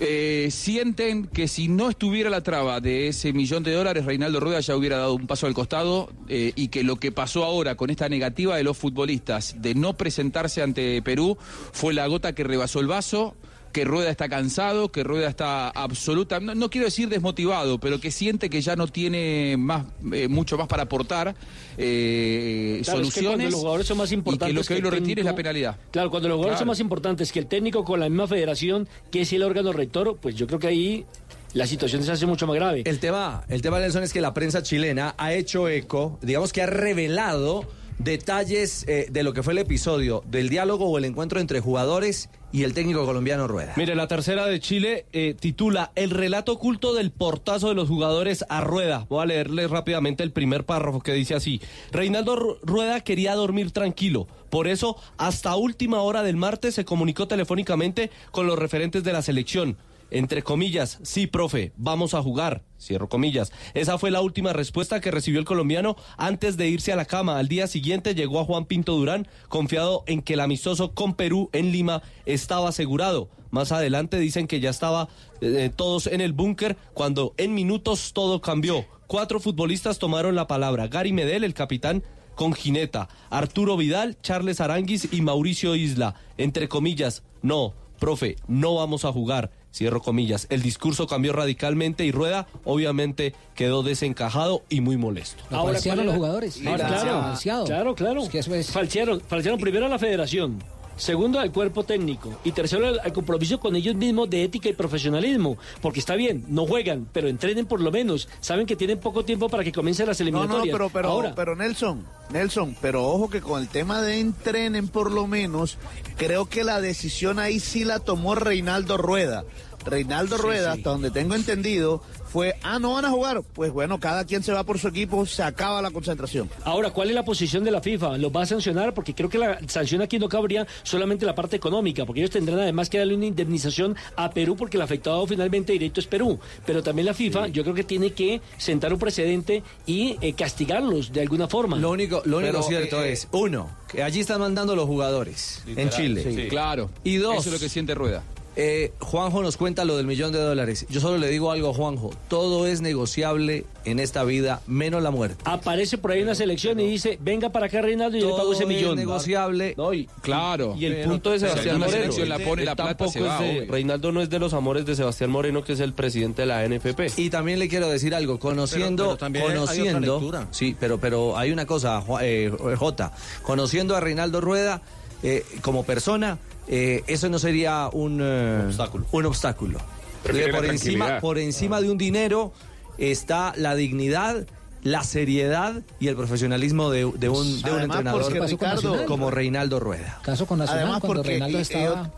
Eh, sienten que si no estuviera la traba de ese millón de dólares, Reinaldo Rueda ya hubiera dado un paso al costado eh, y que lo que pasó ahora con esta negativa de los futbolistas de no presentarse ante Perú fue la gota que rebasó el vaso. Que Rueda está cansado, que Rueda está absoluta, no, no quiero decir desmotivado, pero que siente que ya no tiene más, eh, mucho más para aportar eh, Claro, es que cuando soluciones los jugadores son más y que importantes lo que hoy lo retiene es la técnico- penalidad. Claro, cuando los jugadores Claro. son más importantes que el técnico con la misma federación, que es el órgano rector, pues yo creo que ahí la situación se hace mucho más grave. El tema, el tema, Nelson, es que la prensa chilena ha hecho eco, digamos que ha revelado detalles eh, de lo que fue el episodio del diálogo o el encuentro entre jugadores y el técnico colombiano Rueda. Mire, la tercera de Chile eh, titula El relato oculto del portazo de los jugadores a Rueda. Voy a leerle rápidamente el primer párrafo que dice así. Reinaldo Ru- Rueda quería dormir tranquilo. Por eso, hasta última hora del martes se comunicó telefónicamente con los referentes de la selección. Entre comillas, sí, profe, vamos a jugar, cierro comillas. Esa fue la última respuesta que recibió el colombiano antes de irse a la cama. Al día siguiente llegó a Juan Pinto Durán, confiado en que el amistoso con Perú en Lima estaba asegurado. Más adelante dicen que ya estaba eh, todos en el búnker cuando en minutos todo cambió. Cuatro futbolistas tomaron la palabra. Gary Medel, el capitán, con Gineta, Arturo Vidal, Charles Aranguis y Mauricio Isla. Entre comillas, no, profe, no vamos a jugar. Cierro comillas. El discurso cambió radicalmente y Rueda obviamente quedó desencajado y muy molesto. Ahora, falsearon los jugadores. Ah, claro, claro, claro. Es que eso es- Falsearon, falsearon primero a la federación. Segundo, al cuerpo técnico. Y tercero, al, al compromiso con ellos mismos de ética y profesionalismo. Porque está bien, no juegan, pero entrenen por lo menos. Saben que tienen poco tiempo para que comiencen las No, no, eliminatorias. pero, pero, Ahora, pero Nelson, Nelson, pero ojo que con el tema de entrenen por lo menos, creo que la decisión ahí sí la tomó Reinaldo Rueda. Reinaldo Rueda, hasta donde tengo entendido, fue, ah, no van a jugar. Pues bueno, cada quien se va por su equipo, se acaba la concentración. Ahora, ¿cuál es la posición de la FIFA? ¿Los va a sancionar? Porque creo que la sanción aquí no cabría solamente la parte económica, porque ellos tendrán además que darle una indemnización a Perú, porque el afectado finalmente directo es Perú. Pero también la FIFA, yo creo que tiene que sentar un precedente y eh, castigarlos de alguna forma. Lo único, lo único Pero, cierto eh, es, uno, que allí están mandando los jugadores en Chile. sí. Claro. Y dos, Eso es lo que siente Rueda. Eh, Juanjo nos cuenta lo del millón de dólares. Yo solo le digo algo a Juanjo, todo es negociable en esta vida, menos la muerte. Aparece por ahí una selección y dice, venga para acá Reinaldo y yo le pago ese Todo es millón. negociable. Claro. Y el Pero- punto de Sebastián Moreno. selección la pone, la plata tampoco se va, es de- obvio. Reinaldo no es de los amores de Sebastián Moreno, que es el presidente de la NFP. Y también le quiero decir algo, conociendo, Pero- pero también hay otra conociendo, sí, pero, pero hay una cosa, eh, Jota, conociendo a Reinaldo Rueda eh, como persona, eh, eso no sería un obstáculo. Un obstáculo. Por encima, por encima de un dinero está la dignidad. La seriedad y el profesionalismo de, de un, de un entrenador Ricardo- como Reinaldo Rueda. Caso con Nacional, Además, cuando porque- Reinaldo estaba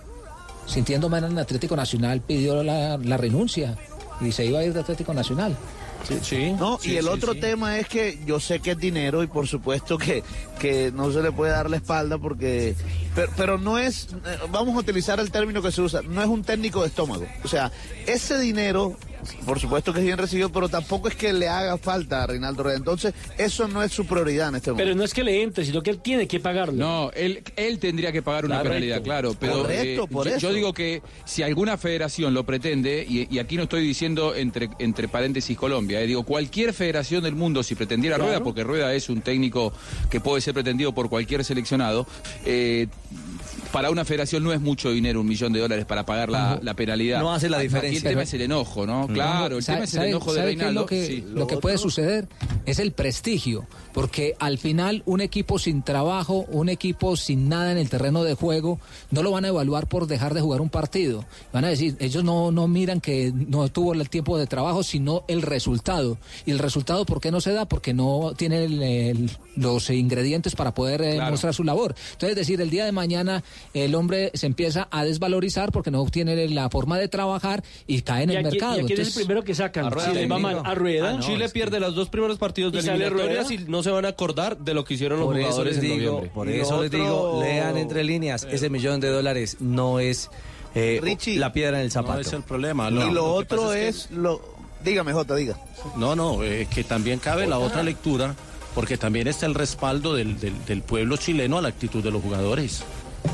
sintiendo mal en Atlético Nacional, pidió la, la renuncia y se iba a ir de Atlético Nacional. Sí, No, Sí, y el sí, otro sí. tema es que yo sé que es dinero y por supuesto que, que no se le puede dar la espalda porque... Pero, pero no es, eh, vamos a utilizar el término que se usa, no es un técnico de estómago. O sea, ese dinero, por supuesto que es bien recibido, pero tampoco es que le haga falta a Reinaldo Rueda. Entonces, eso no es su prioridad en este momento. Pero no es que le entre, sino que él tiene que pagarlo. No, él, él tendría que pagar una Correcto. penalidad, claro. Pero Correcto, eh, por yo, eso. yo digo que si alguna federación lo pretende, y, y aquí no estoy diciendo entre, entre paréntesis Colombia, eh, digo cualquier federación del mundo si pretendiera Claro. Rueda, porque Rueda es un técnico que puede ser pretendido por cualquier seleccionado, eh, para una federación no es mucho dinero, un millón de dólares para pagar la, la penalidad. No hace la Aquí diferencia. el tema es el enojo, ¿no? No. Claro, el ¿Sabe- tema es el enojo de Reinaldo. Lo que, sí. lo que puede suceder es el prestigio, porque al final un equipo sin trabajo, un equipo sin nada en el terreno de juego, no lo van a evaluar por dejar de jugar un partido. Van a decir, ellos no, no miran que no tuvo el tiempo de trabajo, sino el resultado. Y el resultado, ¿por qué no se da? Porque no tiene el- el- los ingredientes para poder eh, Claro. mostrar su labor. Entonces, es decir, el día de mañana el hombre se empieza a desvalorizar porque no tiene la forma de trabajar y cae en ¿Y el mercado. y es el primero que sacan? A Rueda va mal a Rueda. Ah, no, Chile pierde los dos primeros partidos de ¿Y sale eliminatorias y no se van a acordar de lo que hicieron los Por eso jugadores les en digo, noviembre. por eso les digo, lean entre líneas, ese millón de dólares no es eh, Richie, la piedra en el zapato. No es el problema. y lo que otro pasa es, lo... Dígame, Jota, diga. No, no, eh, que también cabe la otra lectura, porque también está el respaldo del, del- del pueblo chileno a la actitud de los jugadores.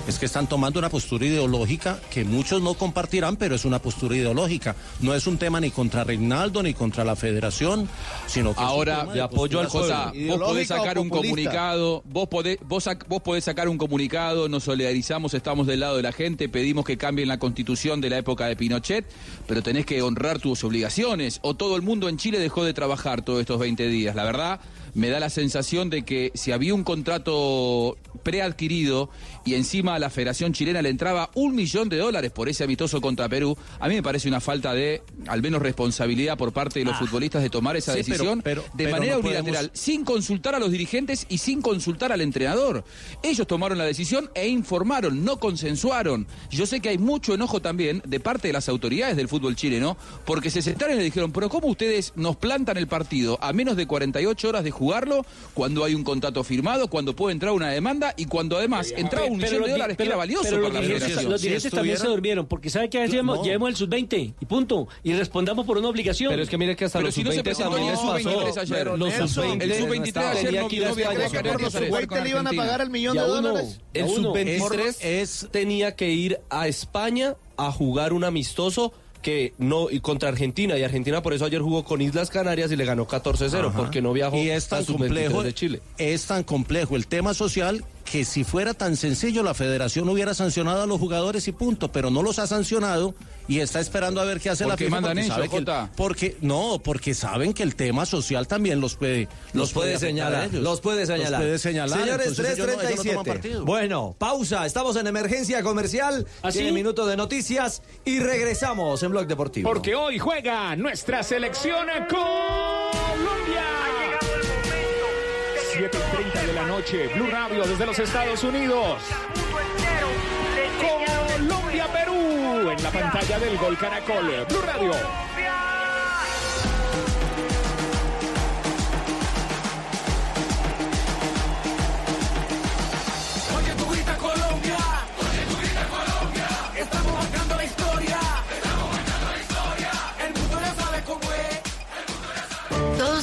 Es que están tomando una postura ideológica que muchos no compartirán, pero es una postura ideológica. No es un tema ni contra Reinaldo ni contra la federación, sino que Ahora, de apoyo al social. vos podés ¿Ideológica o sacar un comunicado, vos podés, vos, sac- vos podés sacar un comunicado, nos solidarizamos, estamos del lado de la gente, pedimos que cambien la constitución de la época de Pinochet, pero tenés que honrar tus obligaciones. O todo el mundo en Chile dejó de trabajar todos estos 20 días. La verdad, me da la sensación de que si había un contrato preadquirido y encima a la Federación Chilena le entraba un millón de dólares por ese amistoso contra Perú, a mí me parece una falta de, al menos, responsabilidad por parte de los futbolistas de tomar esa sí, decisión pero- de pero manera no podemos- unilateral, sin consultar a los dirigentes y sin consultar al entrenador. Ellos tomaron la decisión e informaron, no consensuaron. Yo sé que hay mucho enojo también de parte de las autoridades del fútbol chileno, porque se sentaron y le dijeron, pero ¿cómo ustedes nos plantan el partido a menos de 48 horas de jugarlo cuando hay un contrato firmado, cuando puede entrar una demanda y cuando además entraba un Pero millón de dólares que era valioso pero para los la dirigentes, los Si dirigentes también se durmieron, porque ¿sabe qué hacemos? No. Llevemos el sub-20 y punto. Y respondamos por una obligación. Pero es que mire que hasta Pero los si no se sub-20 presentó ni el les pasó. sub-23 ayer. Pero Los Nelson, sub-23 el sub-23 ayer no- que a no había que Por los sub-20 le iban a pagar el millón de a dólares. El A uno. sub-23 Es- tenía que ir a España a jugar un amistoso que no y contra Argentina y Argentina por eso ayer jugó con Islas Canarias y le ganó 14-0 Ajá. porque no viajó y es tan sub-23 complejo de Chile. es tan complejo el tema social que si fuera tan sencillo la federación hubiera sancionado a los jugadores y punto pero no los ha sancionado y está esperando a ver qué hace ¿Por la qué FIFA mandan porque eso, sabe que el- porque no porque saben que el tema social también los puede Los puede señalar, los puede señalar. los puede señalar Señores, entonces ellos no- ellos no toman 337. partido. bueno, pausa. Estamos en emergencia comercial. ¿Ah, sí? Tiene minuto de noticias y regresamos en Blog Deportivo. Porque hoy juega nuestra selección Colombia. 7 y 30 de la noche, Blue Radio desde los Estados Unidos. Colombia-Perú en la pantalla del Gol Caracol. Blue Radio.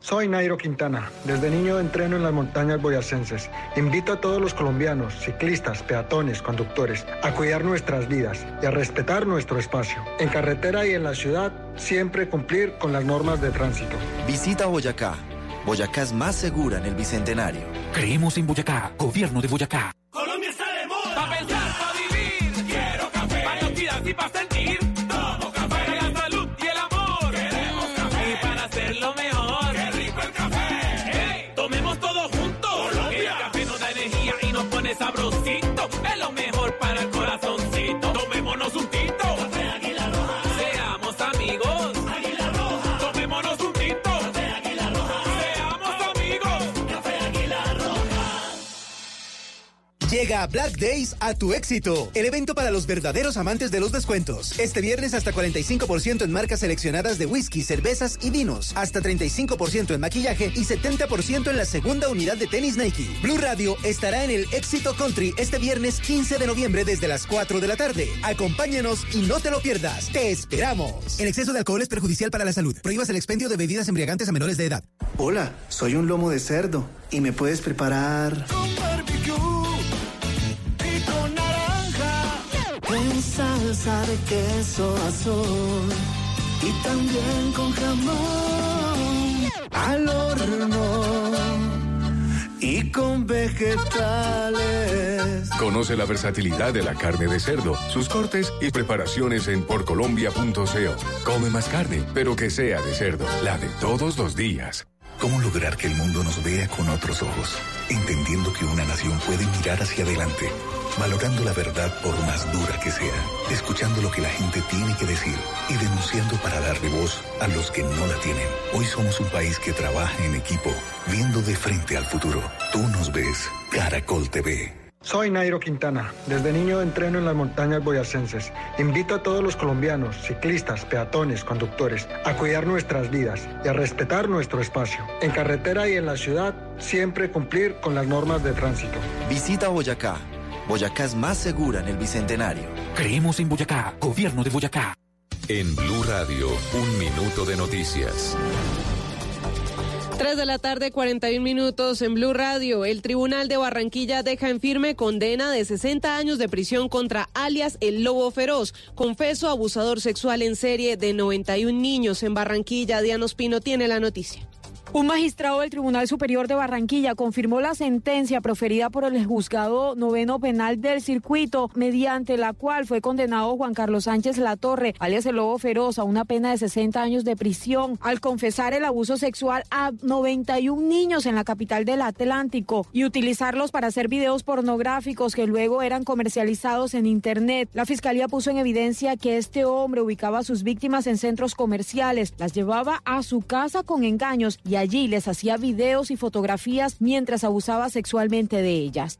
Soy Nairo Quintana. Desde niño entreno en las montañas boyacenses. Invito a todos los colombianos, ciclistas, peatones, conductores, a cuidar nuestras vidas y a respetar nuestro espacio. En carretera y en la ciudad, siempre cumplir con las normas de tránsito. Visita Boyacá. Boyacá es más segura en el Bicentenario. Creemos en Boyacá, gobierno de Boyacá. Colombia está de moda. Pa' pensar, pa' vivir. Quiero café. Pa' actividad y pa' Llega Black Days a tu éxito, el evento para los verdaderos amantes de los descuentos. Este viernes hasta 45% en marcas seleccionadas de whisky, cervezas y vinos, hasta 35% en maquillaje y 70% en la segunda unidad de tenis Nike. Blue Radio estará en el Éxito Country este viernes 15 de noviembre desde las 4 de la tarde. Acompáñanos y no te lo pierdas. Te esperamos. El exceso de alcohol es perjudicial para la salud. Prohíbas el expendio de bebidas embriagantes a menores de edad. Hola, soy un lomo de cerdo y me puedes preparar. y Con salsa de queso azul y también con jamón al horno y con vegetales. Conoce la versatilidad de la carne de cerdo, sus cortes y preparaciones en porcolombia.co. Come más carne, pero que sea de cerdo, la de todos los días. ¿Cómo lograr que el mundo nos vea con otros ojos? Entendiendo que una nación puede mirar hacia adelante, valorando la verdad por más dura que sea, escuchando lo que la gente tiene que decir y denunciando para darle voz a los que no la tienen. Hoy somos un país que trabaja en equipo, viendo de frente al futuro. Tú nos ves, Caracol TV. Soy Nairo Quintana. Desde niño entreno en las montañas boyacenses. Invito a todos los colombianos, ciclistas, peatones, conductores, a cuidar nuestras vidas y a respetar nuestro espacio. En carretera y en la ciudad, siempre cumplir con las normas de tránsito. Visita Boyacá. Boyacá es más segura en el Bicentenario. Creemos en Boyacá, gobierno de Boyacá. En Blue Radio, un minuto de noticias. 3 de la tarde, 41 minutos en Blue Radio. El Tribunal de Barranquilla deja en firme condena de 60 años de prisión contra alias El Lobo Feroz, confeso abusador sexual en serie de 91 niños en Barranquilla. Diana Ospino tiene la noticia. Un magistrado del Tribunal Superior de Barranquilla confirmó la sentencia proferida por el juzgado noveno penal del circuito, mediante la cual fue condenado Juan Carlos Sánchez Latorre, alias el Lobo Feroz, a una pena de 60 años de prisión, al confesar el abuso sexual a 91 niños en la capital del Atlántico y utilizarlos para hacer videos pornográficos que luego eran comercializados en Internet. La fiscalía puso en evidencia que este hombre ubicaba a sus víctimas en centros comerciales, las llevaba a su casa con engaños y allí les hacía videos y fotografías mientras abusaba sexualmente de ellas.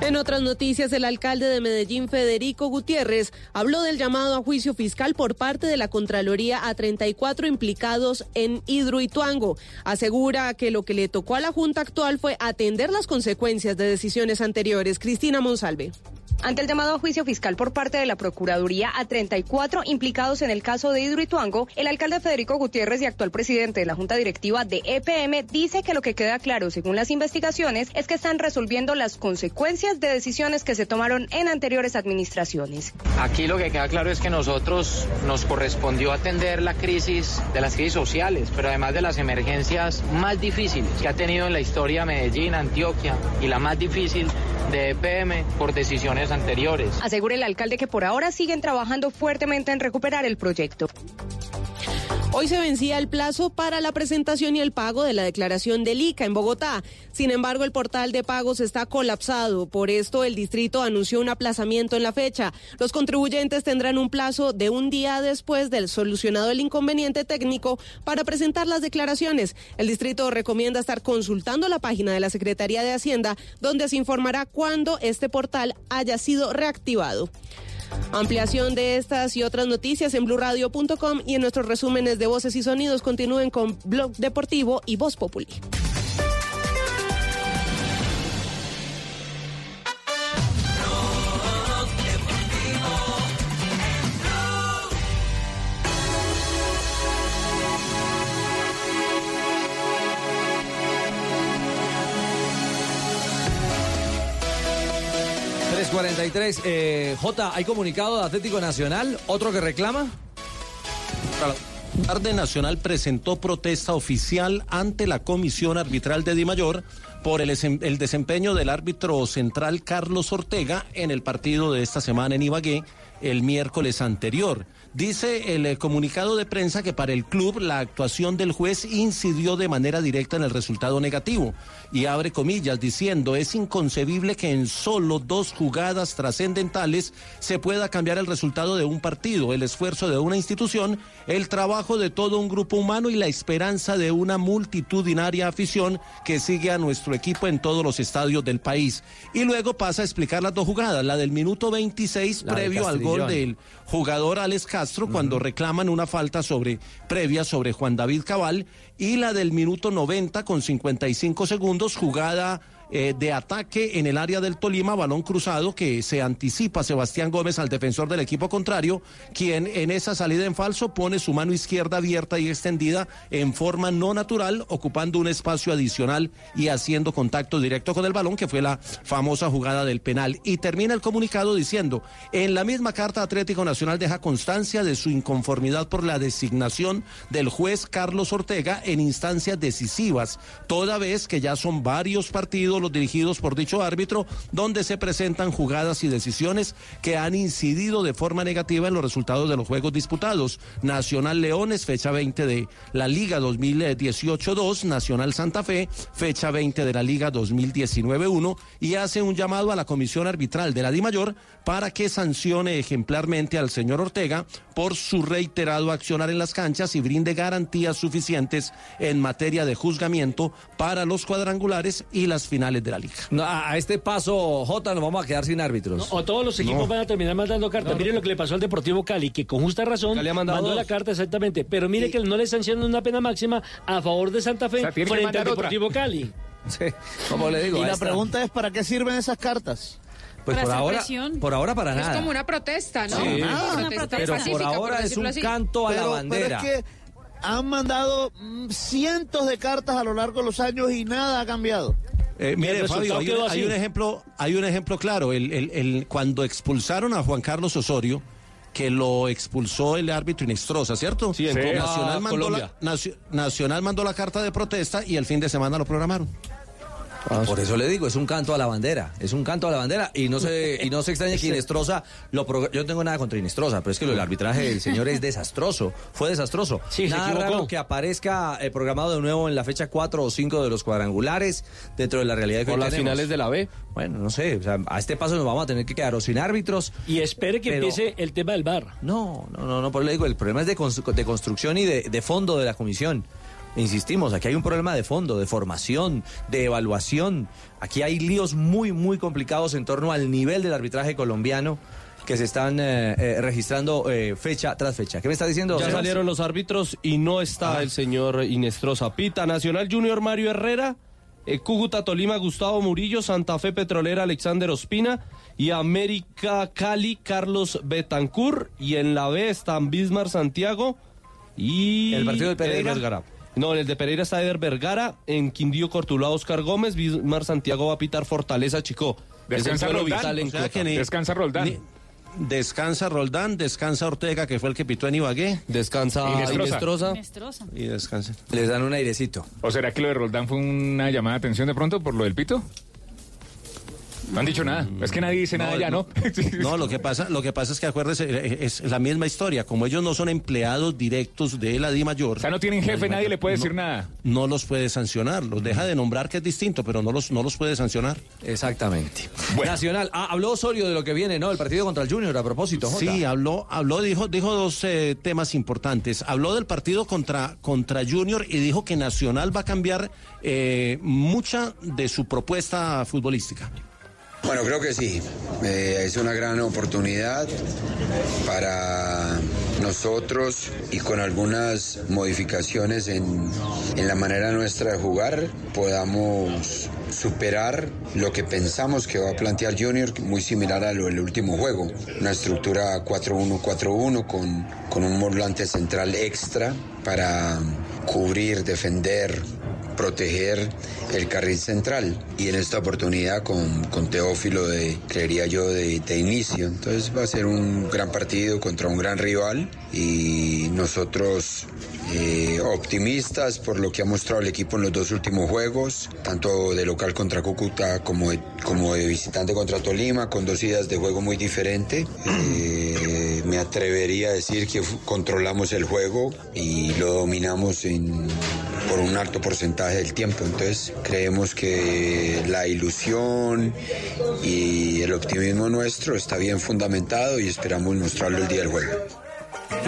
En otras noticias, el alcalde de Medellín, Federico Gutiérrez, habló del llamado a juicio fiscal por parte de la Contraloría a 34 implicados en Hidroituango. Asegura que lo que le tocó a la Junta actual fue atender las consecuencias de decisiones anteriores. Cristina Monsalve. Ante el llamado a juicio fiscal por parte de la Procuraduría a 34 implicados en el caso de Hidroituango, el alcalde Federico Gutiérrez y actual presidente de la Junta Directiva de EPM dice que lo que queda claro, según las investigaciones, es que están resolviendo las consecuencias de decisiones que se tomaron en anteriores administraciones. Aquí lo que queda claro es que nosotros nos correspondió atender la crisis de las crisis sociales, pero además de las emergencias más difíciles que ha tenido en la historia Medellín, Antioquia y la más difícil de EPM por decisiones anteriores. Asegura el alcalde que por ahora siguen trabajando fuertemente en recuperar el proyecto. Hoy se vencía el plazo para la presentación y el pago de la declaración del ICA en Bogotá. Sin embargo, el portal de pagos está colapsado. Por esto, el distrito anunció un aplazamiento en la fecha. Los contribuyentes tendrán un plazo de un día después del solucionado el inconveniente técnico para presentar las declaraciones. El distrito recomienda estar consultando la página de la Secretaría de Hacienda, donde se informará cuándo este portal haya sido reactivado. Ampliación de estas y otras noticias en blurradio.com y en nuestros resúmenes de voces y sonidos continúen con Blog Deportivo y Voz Populi. Tres 343. Eh, J, ¿hay comunicado de Atlético Nacional? ¿Otro que reclama? La tarde Nacional presentó protesta oficial ante la Comisión Arbitral de Dimayor por el, el desempeño del árbitro central Carlos Ortega en el partido de esta semana en Ibagué el miércoles anterior. Dice el eh, comunicado de prensa que para el club la actuación del juez incidió de manera directa en el resultado negativo y abre comillas diciendo es inconcebible que en solo dos jugadas trascendentales se pueda cambiar el resultado de un partido, el esfuerzo de una institución, el trabajo de todo un grupo humano y la esperanza de una multitudinaria afición que sigue a nuestro equipo en todos los estadios del país. Y luego pasa a explicar las dos jugadas, la del minuto 26 La de previo al gol del jugador Alex Castro cuando reclaman una falta sobre previa sobre Juan David Cabal y la del minuto 90 con 55 segundos jugada eh, de ataque en el área del Tolima, balón cruzado que se anticipa Sebastián Gómez al defensor del equipo contrario, quien en esa salida en falso pone su mano izquierda abierta y extendida en forma no natural, ocupando un espacio adicional y haciendo contacto directo con el balón, que fue la famosa jugada del penal. Y termina el comunicado diciendo, en la misma carta Atlético Nacional deja constancia de su inconformidad por la designación del juez Carlos Ortega en instancias decisivas, toda vez que ya son varios partidos los dirigidos por dicho árbitro, donde se presentan jugadas y decisiones que han incidido de forma negativa en los resultados de los juegos disputados. Nacional Leones, fecha 20 de la Liga 2018-2, Nacional Santa Fe, fecha 20 de la Liga 2019-1, y hace un llamado a la Comisión Arbitral de la DIMAYOR para que sancione ejemplarmente al señor Ortega por su reiterado accionar en las canchas y brinde garantías suficientes en materia de juzgamiento para los cuadrangulares y las finales de la liga. No, a, a este paso, J, nos vamos a quedar sin árbitros. O todos los equipos No. van a terminar mandando cartas. No. Miren lo que le pasó al Deportivo Cali, que con justa razón Cali ha mandado mandó dos. la carta exactamente. Pero mire que no le sancionan una pena máxima a favor de Santa Fe O sea, frente al otra. Deportivo Cali. como le digo, y la pregunta es, ¿para qué sirven esas cartas? Pues por ahora, presión. por ahora para Es nada. como una protesta, ¿no? Sí. Es Ah, una protesta pero por ahora es un así. canto a la bandera. Pero es que han mandado mm, cientos de cartas a lo largo de los años y nada ha cambiado. Eh, mire, Fabio, hay, un, hay así. un ejemplo, hay un ejemplo claro. El, el- el- cuando expulsaron a Juan Carlos Osorio, que lo expulsó el árbitro Inestrosa, ¿cierto? Sí, en Copa Nacional, mandó Colombia. la, Nacio- Nacional mandó la carta de protesta y el fin de semana lo programaron. Por eso le digo, es un canto a la bandera, es un canto a la bandera y no se y no se extraña que Inestrosa lo pro- yo no tengo nada contra Inestrosa, pero es que lo del arbitraje del señor es desastroso, fue desastroso. Sí, nada raro que aparezca eh, programado de nuevo en la fecha 4 o 5 de los cuadrangulares dentro de la realidad que Por las tenemos. finales de la B. Bueno, no sé, o sea, a este paso nos vamos a tener que quedar o sin árbitros. Y espere que Pero- empiece el tema del bar. No, no, no, no, por eso le digo, el problema es de, constru- de construcción y de, de fondo de la comisión. Insistimos, aquí hay un problema de fondo, de formación, de evaluación. Aquí hay líos muy, muy complicados en torno al nivel del arbitraje colombiano que se están eh, eh, registrando eh, fecha tras fecha. ¿Qué me está diciendo? Ya salieron los árbitros y no está Ah. el señor Inestrosa. Pita, Nacional Junior Mario Herrera, Cúcuta Tolima Gustavo Murillo, Santa Fe Petrolera Alexander Ospina y América Cali Carlos Betancur. Y en la B están Bismar Santiago y... ¿El partido de Pereira? Vergara. No, en el de Pereira está Eder Vergara, en Quindío Cortuluá Oscar Gómez, Bismar Santiago va a pitar Fortaleza Chico. Es el Descansa Roldán, vital en O sea Cota. que ni- Descansa Roldán. ni- descansa Roldán, descansa Ortega, que fue el que pitó en Ibagué. Descansa. Inestrosa. Y descansa. Les dan un airecito. ¿O será que lo de Roldán fue una llamada de atención de pronto por lo del pito? No han dicho nada. Es que nadie dice nada ya, ¿no? No, lo que pasa, lo que pasa es que acuérdese, eh, es la misma historia. Como ellos no son empleados directos de la Di Mayor. O sea, no tienen jefe, nadie le puede decir nada. No los puede sancionar. Los deja de nombrar, que es distinto, pero no los, no los puede sancionar. Exactamente. Nacional, ah, habló Osorio de lo que viene, ¿no? El partido contra el Junior, a propósito. Jota. Sí, habló, habló, dijo, dijo dos eh, temas importantes. Habló del partido contra, contra Junior y dijo que Nacional va a cambiar eh, mucha de su propuesta futbolística. Bueno, creo que sí. Eh, es una gran oportunidad para nosotros y con algunas modificaciones en, en la manera nuestra de jugar podamos superar lo que pensamos que va a plantear Junior, muy similar a lo del último juego. Una estructura 4-1-4-1 con, con un volante central extra para cubrir, defender, proteger el carril central y en esta oportunidad con, con Teófilo de, creería yo, de, inicio. Entonces va a ser un gran partido contra un gran rival y nosotros eh, optimistas por lo que ha mostrado el equipo en los dos últimos juegos, tanto de local contra Cúcuta como de, como de visitante contra Tolima, con dos ideas de juego muy diferentes. Eh, me atrevería a decir que controlamos el juego y lo dominamos en, por un alto porcentaje del tiempo. Entonces creemos que la ilusión y el optimismo nuestro está bien fundamentado y esperamos mostrarlo el día del juego.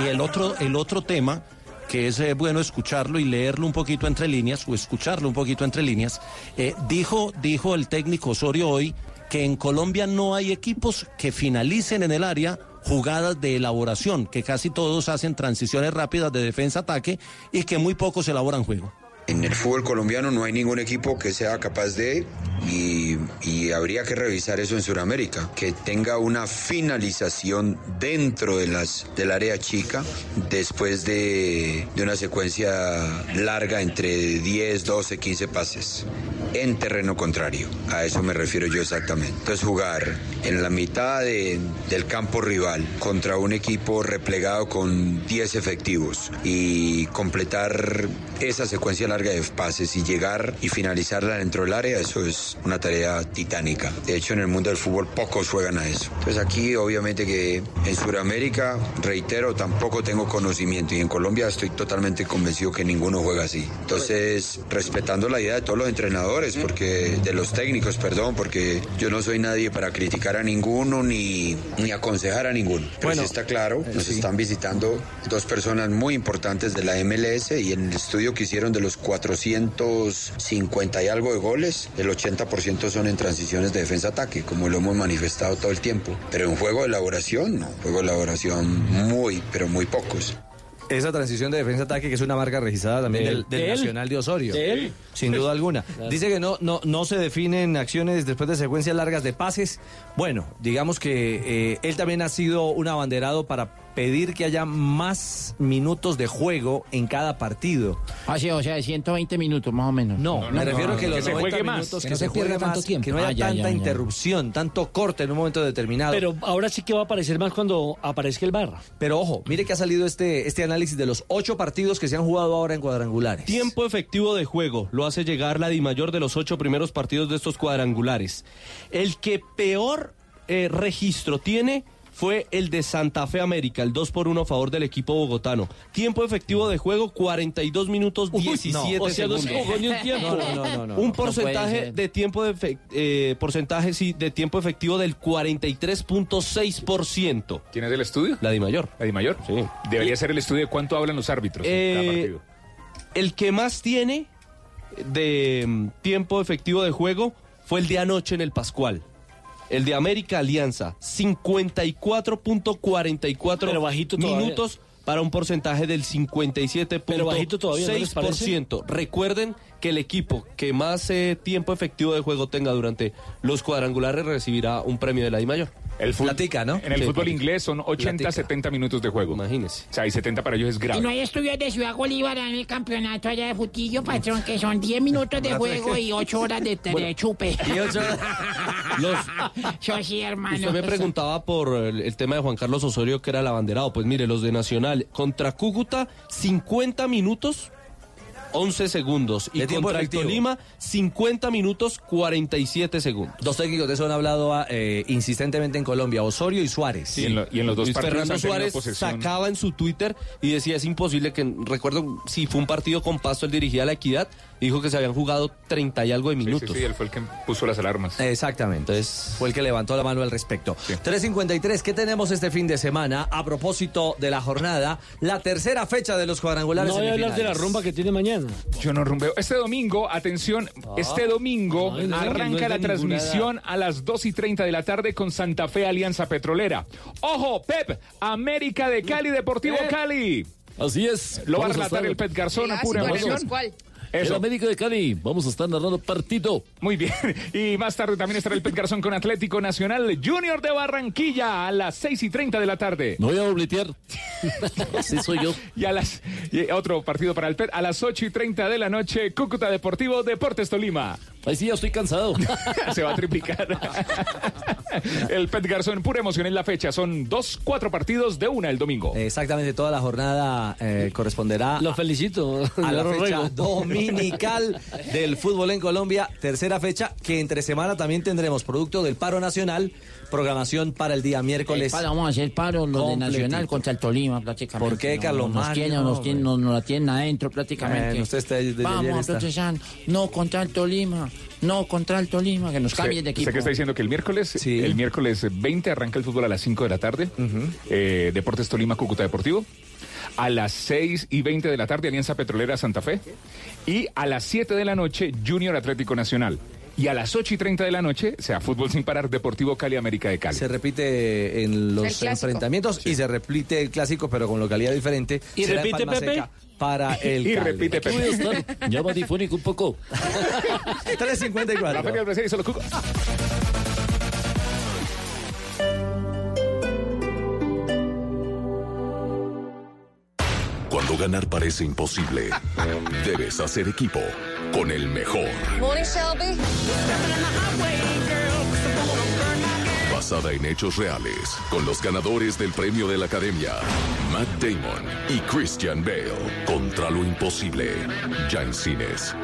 Y el otro, el otro tema que es eh, bueno escucharlo y leerlo un poquito entre líneas o escucharlo un poquito entre líneas, eh, dijo, dijo el técnico Osorio hoy que en Colombia no hay equipos que finalicen en el área jugadas de elaboración, que casi todos hacen transiciones rápidas de defensa-ataque y que muy pocos elaboran juego. En el fútbol colombiano no hay ningún equipo que sea capaz de, y, y habría que revisar eso en Sudamérica, que tenga una finalización dentro de las, del área chica después de, de una secuencia larga entre 10, 12, 15 pases en terreno contrario. A eso me refiero yo exactamente. Entonces jugar en la mitad de- del campo rival contra un equipo replegado con 10 efectivos y completar esa secuencia larga de pases y llegar y finalizarla dentro del área, eso es una tarea titánica. De hecho, en el mundo del fútbol pocos juegan a eso. Entonces aquí obviamente que en Sudamérica, reitero, tampoco tengo conocimiento y en Colombia estoy totalmente convencido que ninguno juega así. Entonces, respetando la idea de todos los entrenadores, porque de los técnicos, perdón, porque yo no soy nadie para criticar a ninguno ni, ni aconsejar a ninguno. Pero sí está claro, nos están visitando dos personas muy importantes de la MLS y en el estudio que hicieron de los 450 y algo de goles, el 80% son en transiciones de defensa-ataque, como lo hemos manifestado todo el tiempo. Pero en juego de elaboración, no, juego de elaboración muy, pero muy pocos. Esa transición de defensa-ataque que es una marca registrada también De del, él. del De él. Nacional de Osorio. De él. Sin duda alguna. Claro. Dice que no, no, no se definen acciones después de secuencias largas de pases. Bueno, digamos que eh, él también ha sido un abanderado para pedir que haya más minutos de juego en cada partido. Así, o sea, de 120 minutos más o menos. No, me refiero a que los se 90 juegue más. minutos Que que, no se se pierda tanto más, tiempo. que no haya Ah, ya, tanta ya, ya. interrupción, tanto corte en un momento determinado. Pero ahora sí que va a aparecer más cuando aparezca el bar. Pero ojo, mire que ha salido este, este análisis de los ocho partidos que se han jugado ahora en cuadrangulares. Tiempo efectivo de juego lo hace llegar la Dimayor de los ocho primeros partidos de estos cuadrangulares. El que peor eh, registro tiene fue el de Santa Fe América, el 2 por 1 a favor del equipo bogotano. Tiempo efectivo de juego 42 minutos 17 o sea, no se segundos. un tiempo. No, no, no, no, no. un no porcentaje de tiempo de eh, porcentaje sí, de tiempo efectivo del 43.6%. ¿Quién es del estudio? La Dimayor. ¿La Di Mayor? Sí. Debería ser el estudio de cuánto hablan los árbitros en cada Eh, partido. El que más tiene de mm, tiempo efectivo de juego fue el de anoche en el Pascual. El de América Alianza, 54.44 Pero bajito todavía. minutos para un porcentaje del Pero bajito todavía, ¿no les parece? 57.6%. Recuerden que el equipo que más eh, tiempo efectivo de juego tenga durante los cuadrangulares recibirá un premio de la I mayor. El Platica, ¿no? En el Sí, fútbol platica. inglés son 80, Platica. 70 minutos de juego. Imagínese. O sea, y 70 para ellos es Y grave. no hay estudios de Ciudad Bolívar en el campeonato allá de futillo, patrón, que son 10 minutos de juego y 8 horas de, de chupe. Y ocho- los, Yo sí, hermano. Usted me preguntaba por el, el tema de Juan Carlos Osorio, que era el abanderado. Pues mire, los de Nacional contra Cúcuta, 50 minutos, 11 segundos. Y contra el. Tolima, 50 minutos, 47 segundos. Dos técnicos de eso han hablado eh, insistentemente en Colombia, Osorio y Suárez. Y en lo- y en los dos Luis partidos Fernando Suárez sacaba en su Twitter y decía es imposible que recuerdo si fue un partido con Pasto él dirigía la Equidad dijo que se habían jugado 30 y algo de Sí, minutos. sí, sí, él fue el que puso las alarmas. Exactamente. Entonces- fue el que levantó la mano al respecto. 353, ¿qué tenemos este fin de semana a propósito de la jornada? La tercera fecha de los cuadrangulares. No voy a hablar de la rumba que tiene mañana. Yo no rumbeo. Este domingo, atención, este domingo no, no arranca la transmisión a las 2 y 30 de la tarde con Santa Fe Alianza Petrolera. ¡Ojo, Pep! América de Cali, Deportivo Cali. Así es. Lo va a relatar estar- el Pet Garzón a pura emoción. ¿Cuál? El Eso. América de Cali. Vamos a estar narrando partido. Muy bien. Y más tarde también estará el Pet Garzón con Atlético Nacional Junior de Barranquilla a las 6 y 30 de la tarde. No voy a dobletear. Así soy yo. Y a las y otro partido para el Pet a las 8 y 30 de la noche, Cúcuta Deportivo Deportes Tolima. Ahí sí, ya estoy cansado. Se va a triplicar. el Pet Garzón, pura emoción en la fecha. Son dos, cuatro partidos de una el domingo. Exactamente, toda la jornada eh, corresponderá Lo felicito. a la Lo fecha ruego. dominical del fútbol en Colombia, tercera fecha que entre semana también tendremos producto del paro nacional, programación para el día miércoles. Paro, vamos a hacer paro los de. Nacional contra el Tolima prácticamente. ¿Por qué, No, Carlos Nos tienen, nos, tienen, nos, nos la tienen adentro prácticamente. Usted está Vamos a protestar. No contra el Tolima. No contra el Tolima. Que nos cambien de ¿Usted equipo. qué está diciendo? Que el miércoles, Sí. el miércoles 20 arranca el fútbol a las 5 de la tarde. Eh, Deportes Tolima, Cúcuta Deportivo. A las 6 y 20 de la tarde, Alianza Petrolera Santa Fe. Y a las 7 de la noche, Junior Atlético Nacional. Y a las 8 y 30 de la noche, sea Fútbol Sin Parar, Deportivo Cali, América de Cali. Se repite en los enfrentamientos y se repite el clásico, pero con localidad diferente. ¿Y repite, Pepe? Seca Para el Y Cali. repite, Aquí voy a Pepe. estar. Va difónico un poco. 354. La Feria del Brasil y solo Cúcuta. Cuando ganar parece imposible, debes hacer equipo con el mejor. Morning, Shelby. Basada en hechos reales, con los ganadores del premio de la Academia, Matt Damon y Christian Bale, contra lo imposible, ya en cines.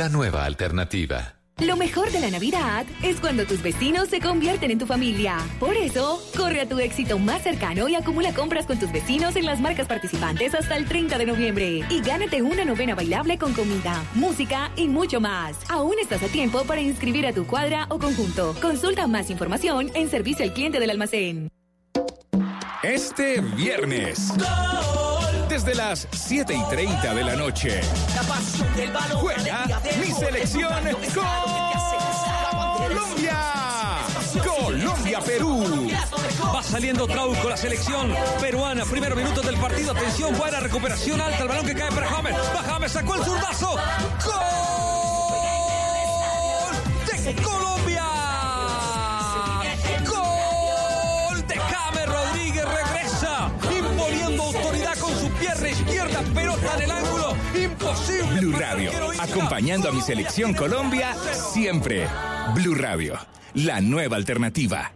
La nueva alternativa. Lo mejor de la Navidad es cuando tus vecinos se convierten en tu familia. Por eso, corre a tu éxito más cercano y acumula compras con tus vecinos en las marcas participantes hasta el 30 de noviembre. Y gánate una novena bailable con comida, música y mucho más. Aún estás a tiempo para inscribir a tu cuadra o conjunto. Consulta más información en servicio al cliente del almacén. Este viernes. Desde las 7 y 30 de la noche. Juega mi selección Colombia. Colombia-Perú. Va saliendo Trauco, la selección peruana. Primeros minutos del partido. Atención, buena recuperación alta. El balón que cae para James. Va James, sacó el zurdazo. ¡Gol! ¡De Colombia! El ángulo. Imposible. Blue Radio. Acompañando a mi selección Colombia siempre. Blue Radio. La nueva alternativa.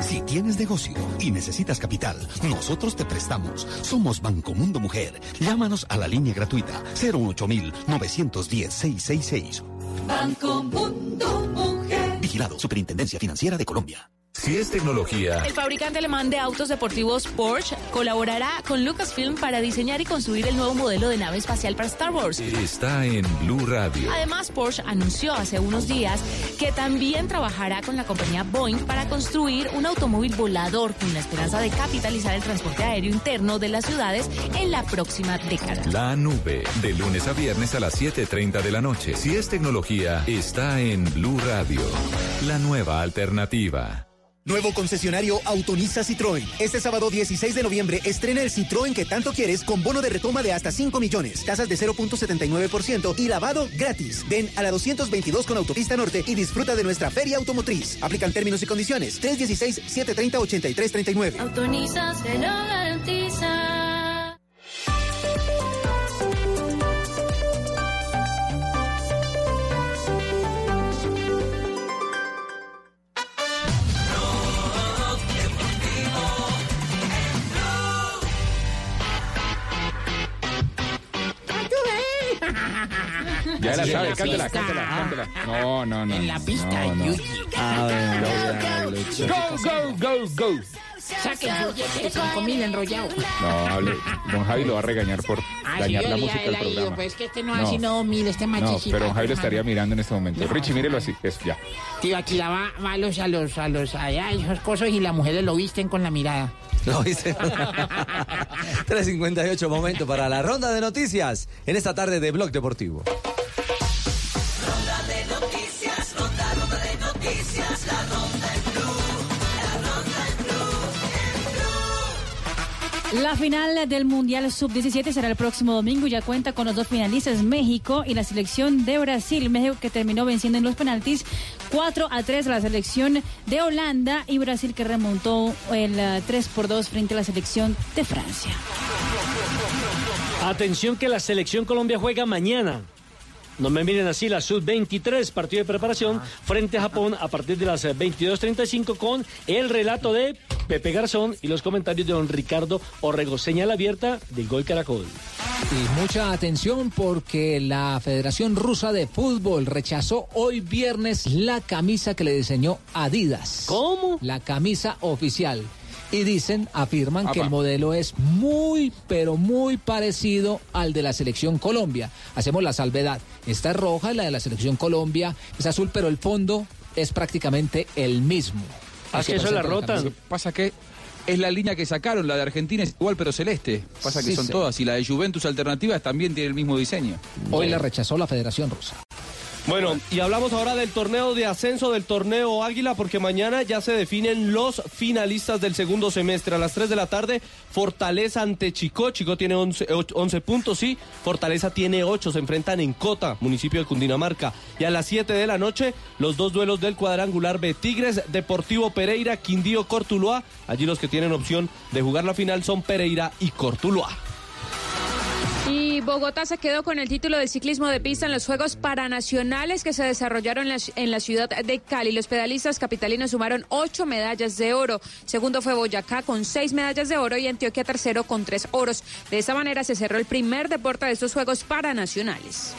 Si tienes negocio y necesitas capital, nosotros te prestamos. Somos Banco Mundo Mujer. Llámanos a la línea gratuita 08910 910 666. Banco Mundo Mujer. Vigilado Superintendencia Financiera de Colombia. Si es tecnología, El fabricante alemán de autos deportivos Porsche colaborará con Lucasfilm para diseñar y construir el nuevo modelo de nave espacial para Star Wars. está en Blue Radio. Además, Porsche anunció hace unos días que también trabajará con la compañía Boeing para construir un automóvil volador con la esperanza de capitalizar el transporte aéreo interno de las ciudades en la próxima década. La nube, de lunes a viernes a las 7.30 de la noche. Si es tecnología, está en Blue Radio. La nueva alternativa. Nuevo concesionario Autoriza Citroën. Este sábado 16 de noviembre estrena el Citroën que tanto quieres con bono de retoma de hasta 5 millones, tasas de 0.79% y lavado gratis. Ven a la 222 con Autopista Norte y disfruta de nuestra feria automotriz. Aplican términos y condiciones. 316-730-8339. Autoriza, se lo garantiza. Ya la sabe, en la cántala, pista. cántala, cántala. No, no, no. En la pista, Go, go, go, go. Saquen su billete de 5 mil enrollado. No, hable. Don Javi lo va a regañar por Ah, dañar la música del programa. pues es que este no, No. así no mil, este No, machicito. pero don Javi lo estaría mirando en este momento. No. Richie, mírelo así. Es ya. Tío, aquí la va, va a los, a los, a los, allá, esos cosas y las mujeres lo visten con la mirada. ¿Lo viste? 3.58 momento para la ronda de noticias en esta tarde de Blog Deportivo. La final del Mundial Sub-17 será el próximo domingo y ya cuenta con los dos finalistas, México y la selección de Brasil. México que terminó venciendo en los penaltis 4 a 3 a la selección de Holanda y Brasil que remontó el eh, 3 por 2 frente a la selección de Francia. Atención que la selección Colombia juega mañana. No me miren así, la Sub-23, partido de preparación frente a Japón a partir de las eh, 22.35 con el relato de Pepe Garzón y los comentarios de don Ricardo Orrego. Señal abierta del Gol Caracol. Y mucha atención porque la Federación Rusa de Fútbol rechazó hoy viernes la camisa que le diseñó Adidas. ¿Cómo? La camisa oficial. Y dicen, afirman que el modelo es muy, pero muy parecido al de la selección Colombia. Hacemos la salvedad. Esta es roja, la de la selección Colombia es azul, pero el fondo es prácticamente el mismo. Ah, que eso la rotan. Que pasa que es la línea que sacaron, la de Argentina es igual pero celeste. Pasa que Sí, son sí. todas y la de Juventus Alternativas también tiene el mismo diseño. Hoy la rechazó la Federación Rusa. Bueno, y hablamos ahora del torneo de ascenso del torneo Águila, porque mañana ya se definen los finalistas del segundo semestre. A las 3 de la tarde, Fortaleza ante Chico. Chico tiene 11, och- 11 puntos, sí. Fortaleza tiene 8. Se enfrentan en Cota, municipio de Cundinamarca. Y a las 7 de la noche, los dos duelos del cuadrangular B. Tigres, Deportivo Pereira, Quindío, Cortuluá. Allí los que tienen opción de jugar la final son Pereira y Cortuluá. Y Bogotá se quedó con el título del ciclismo de pista en los Juegos Paranacionales que se desarrollaron en la, en la ciudad de Cali. Los pedalistas capitalinos sumaron ocho medallas de oro. Segundo fue Boyacá con seis medallas de oro y Antioquia tercero con tres oros. De esa manera se cerró el primer deporte de estos Juegos Paranacionales.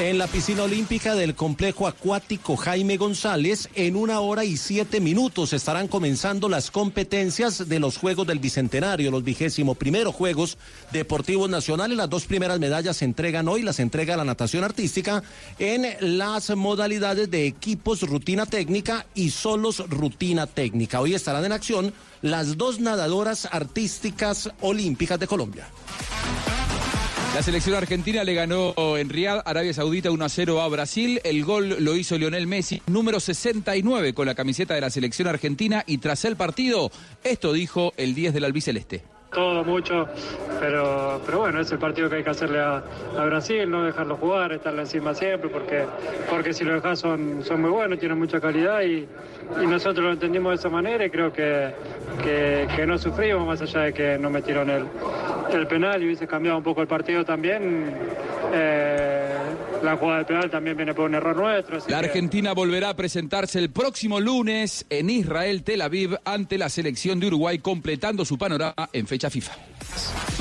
En la piscina olímpica del complejo acuático Jaime González, en una hora y siete minutos estarán comenzando las competencias de los Juegos del Bicentenario, los vigésimo primeros Juegos Deportivos Nacionales. Las dos primeras medallas se entregan hoy, las entrega la natación artística en las modalidades de equipos rutina técnica y solos rutina técnica. Hoy estarán en acción las dos nadadoras artísticas olímpicas de Colombia. La selección argentina le ganó en Riyadh, Arabia Saudita 1 a 0 a Brasil. El gol lo hizo Lionel Messi, número 69 con la camiseta de la selección argentina. Y tras el partido, esto dijo el 10 del albiceleste. Todo mucho, pero, pero bueno, es el partido que hay que hacerle a, a Brasil, no dejarlo jugar, estarle encima siempre, porque, porque si lo dejas son, son muy buenos, tienen mucha calidad y, y nosotros lo entendimos de esa manera y creo que, que, que no sufrimos, más allá de que no metieron el, el penal y hubiese cambiado un poco el partido también. eh, la jugada del penal también viene por un error nuestro. La que- Argentina volverá a presentarse el próximo lunes en Israel, Tel Aviv, ante la selección de Uruguay, completando su panorama en fecha FIFA.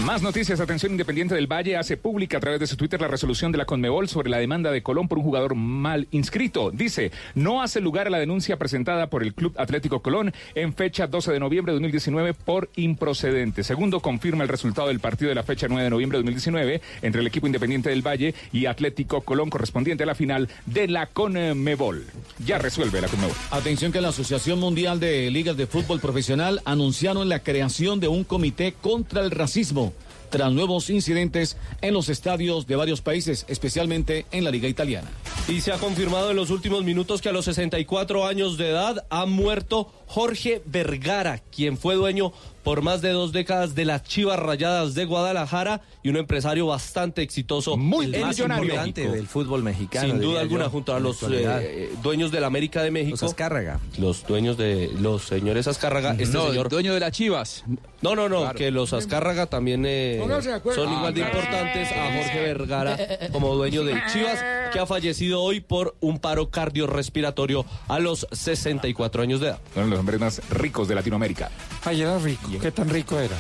Más noticias. Atención Independiente del Valle hace pública a través de su Twitter la resolución de la Conmebol sobre la demanda de Colón por un jugador mal inscrito. Dice, no hace lugar a la denuncia presentada por el Club Atlético Colón en fecha 12 de noviembre de 2019 por improcedente. Segundo, confirma el resultado del partido de la fecha 9 de noviembre de 2019 entre el equipo Independiente del Valle y Atlético Colón correspondiente a la final de la Conmebol. Ya resuelve la Conmebol. Atención que la Asociación Mundial de Ligas de Fútbol Profesional anunciaron la creación de un comité contra el racismo tras nuevos incidentes en los estadios de varios países, especialmente en la Liga Italiana. Y se ha confirmado en los últimos minutos que a los 64 años de edad ha muerto Jorge Vergara, quien fue dueño por más de dos décadas de las Chivas Rayadas de Guadalajara y un empresario bastante exitoso. Muy El más importante del fútbol mexicano. Sin duda alguna, yo, junto a los eh, dueños de la América de México. Los Azcárraga. Los dueños de los señores Azcárraga. Este No, señor. dueño de las Chivas. No, no, no, Claro. que los Azcárraga también eh, son Ah, igual de claro. importantes a Jorge Vergara como dueño de Chivas, que ha fallecido hoy por un paro cardiorrespiratorio a los 64 años de edad. Los hombres más ricos de Latinoamérica. Ay, era rico. ¿Qué tan rico era?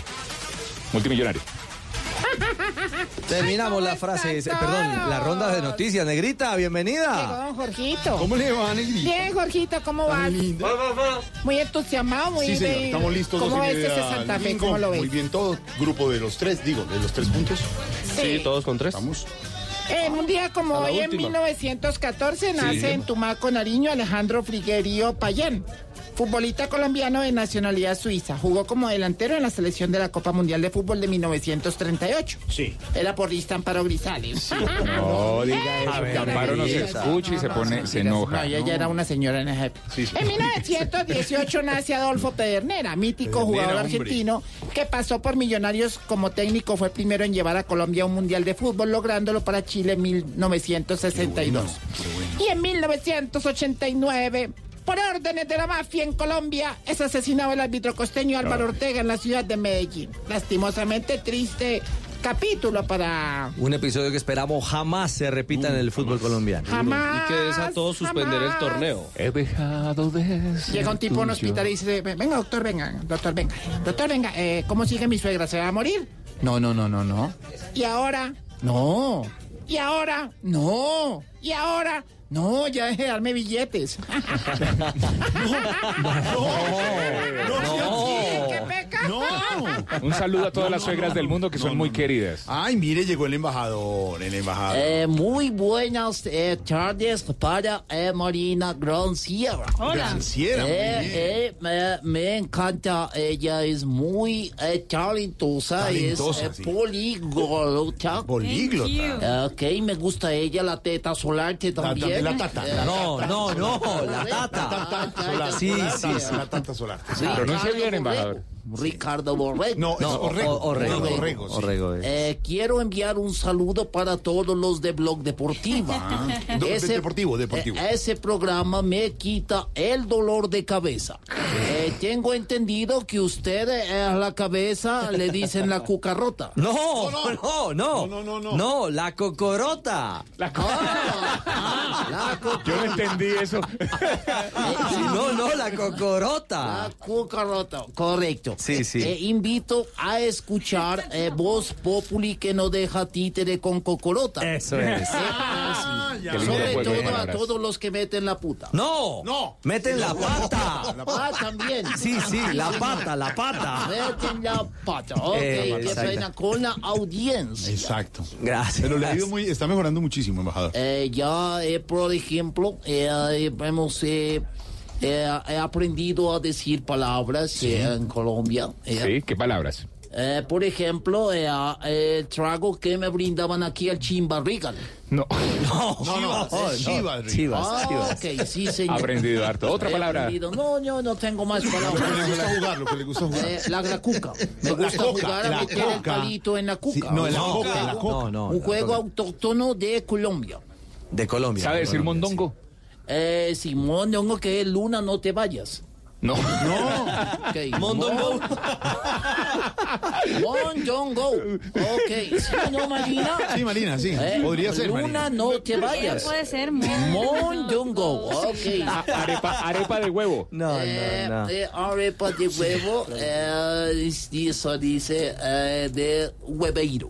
Multimillonario. Terminamos las frases, eh, perdón, la ronda de noticias. Negrita, bienvenida. Llegó don Jorgito. ¿Cómo le va, Negrita? Bien, Jorgito, ¿cómo vas? Muy entusiasmado, muy Sí, señor, bien. estamos listos. ¿Cómo dos y ves media, ese Santa Fe? ¿Cómo lo ves? Muy bien, todo. Grupo de los tres, digo, de los tres puntos. Sí. todos con tres. Estamos. En un día como la hoy, en última. 1914, nace Sí. en Tumaco, Nariño, Alejandro Friguerio Payán. Futbolista colombiano de nacionalidad suiza. Jugó como delantero en la selección de la Copa Mundial de Fútbol de 1938. Sí. Era porrista Amparo Grisales. No diga eso. A ver, Amparo no se escucha y se pone, se enoja. No, ella ya era una señora en esa época. En 1918 nace Adolfo Pedernera, mítico Pedernera, jugador hombre. argentino que pasó por Millonarios como técnico. Fue primero en llevar a Colombia a un mundial de fútbol, lográndolo para Chile en 1962. Y en 1989, por órdenes de la mafia en Colombia, es asesinado el árbitro costeño Álvaro Ortega en la ciudad de Medellín. Lastimosamente triste capítulo para Un episodio que esperamos jamás se repita en el fútbol colombiano. Jamás, Y que desató suspender el torneo. He dejado de Llega un tipo a un hospital y dice, venga doctor, venga, doctor, venga, doctor, venga, eh, ¿cómo sigue mi suegra? ¿Se va a morir? No, no, no, no, no. ¿Y ahora? No. ¿Y ahora? No. ¿Y ahora? No, ya deje de darme billetes. no, ¡Qué pecado! Un saludo a todas las suegras del mundo que son muy queridas. Ay, mire, llegó el embajador, el embajador. Eh, muy buenas eh, tardes para eh, Marina Granciera. Hola. Granciera, muy Eh, bien. eh, me, me encanta, ella es muy eh, talentosa, Talentosa, es eh, sí. políglota. Políglota. Ok, me gusta ella, la teta solarte también. La tata, Eh, la no, tata. no, no, la tata. tata. Solar, Sí, la sí, tata, sí. La tata solar. Pronuncia bien, embajador. Ricardo Borrego. No, es Orrego. o- Orrego. No, Orrego, sí. Orrego es. Eh, quiero enviar un saludo para todos los de Blog Deportiva. Ah, deportivo, deportivo. eh, ese programa me quita el dolor de cabeza. Eh, tengo entendido que usted eh, a la cabeza le dicen la cucarrota. No, no, no, no, no, la cocorota. Ah, la Yo no entendí eso. no, no, la cocorota. La cucarota, correcto. Sí, sí. Eh, invito a escuchar eh, Voz Populi que no deja títere con cocorota. Eso es. Ah, sí. Sobre todo a todos los que meten la puta. No, no. Meten la pata. Ah, también. Sí, sí, la pata, la pata. Meten la pata. Ok, Eh, que suena con la audiencia. Exacto. Gracias. Pero le ha ido muy, está mejorando muchísimo, embajador. Eh, ya, eh, por ejemplo, eh, eh, hemos eh, he aprendido a decir palabras eh, en Colombia. eh. Sí, ¿qué palabras? Eh, por ejemplo, eh, el trago que me brindaban aquí al Chimbarrigal. No. No, no, no, eh, Chivas, Chivas, Ah, Chivas. ok, sí, señor. Aprendido harto. Otra He palabra. aprendido. No, yo no tengo más Lo que le palabras. gusta jugar, lo que le gusta jugar. Eh, la, la cuca. Me No, la gusta coca, jugar a la meter el coca. palito en la cuca. Sí, no, en la coca, la coca. No, no. Un juego autóctono de Colombia. De Colombia. ¿Sabe decir Colombia, mondongo? Eh, Simón, tengo que es Luna, no te vayas. No. Ok, Mondongo. Mondongo. Ok, ¿sí o no, Marina? Sí, Marina, sí. Eh, Podría ser, Luna, Marina. no te vayas. Puede ser. Mondongo. Ok. Arepa, arepa de huevo. No, Eh, no, no. eh, arepa de huevo, eh, eso dice eh, de hueveiro.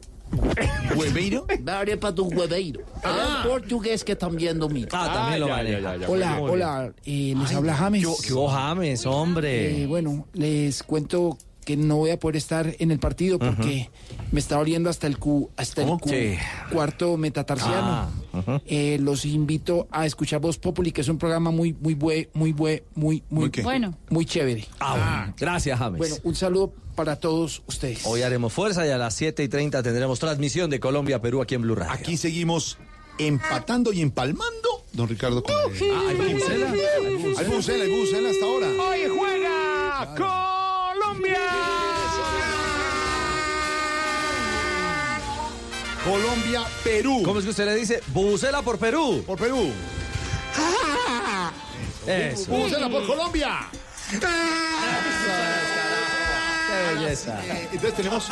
¿Hueveiro? Arepa de hueveiro. El portugués que también domina. Ah, también lo ya, ya. Hola, hola, eh, les habla James. ¿Qué, qué hubo, James, hombre? Eh, bueno, les cuento que no voy a poder estar en el partido porque me está oliendo hasta el cu, hasta el cuarto metatarsiano. Ah. Eh, los invito a escuchar Voz Populi, que es un programa muy, muy bue, muy bue, muy, muy. Bueno. muy chévere. Ah, bueno. Gracias, James. Bueno, un saludo para todos ustedes. Hoy haremos fuerza y a las 7 y 30 tendremos transmisión de Colombia-Perú aquí en Blue Radio. Aquí seguimos empatando y empalmando, don Ricardo. Con Ah, ¿hay bubucela? ¿Hay bubucela? Hay bubucela, hay bubucela hasta ahora. Hoy juega Colombia. Colombia, Perú. ¿Cómo es que usted le dice? Bubucela por Perú. Por Perú. Eso. Bubucela por Colombia. Qué belleza. Eh, Entonces tenemos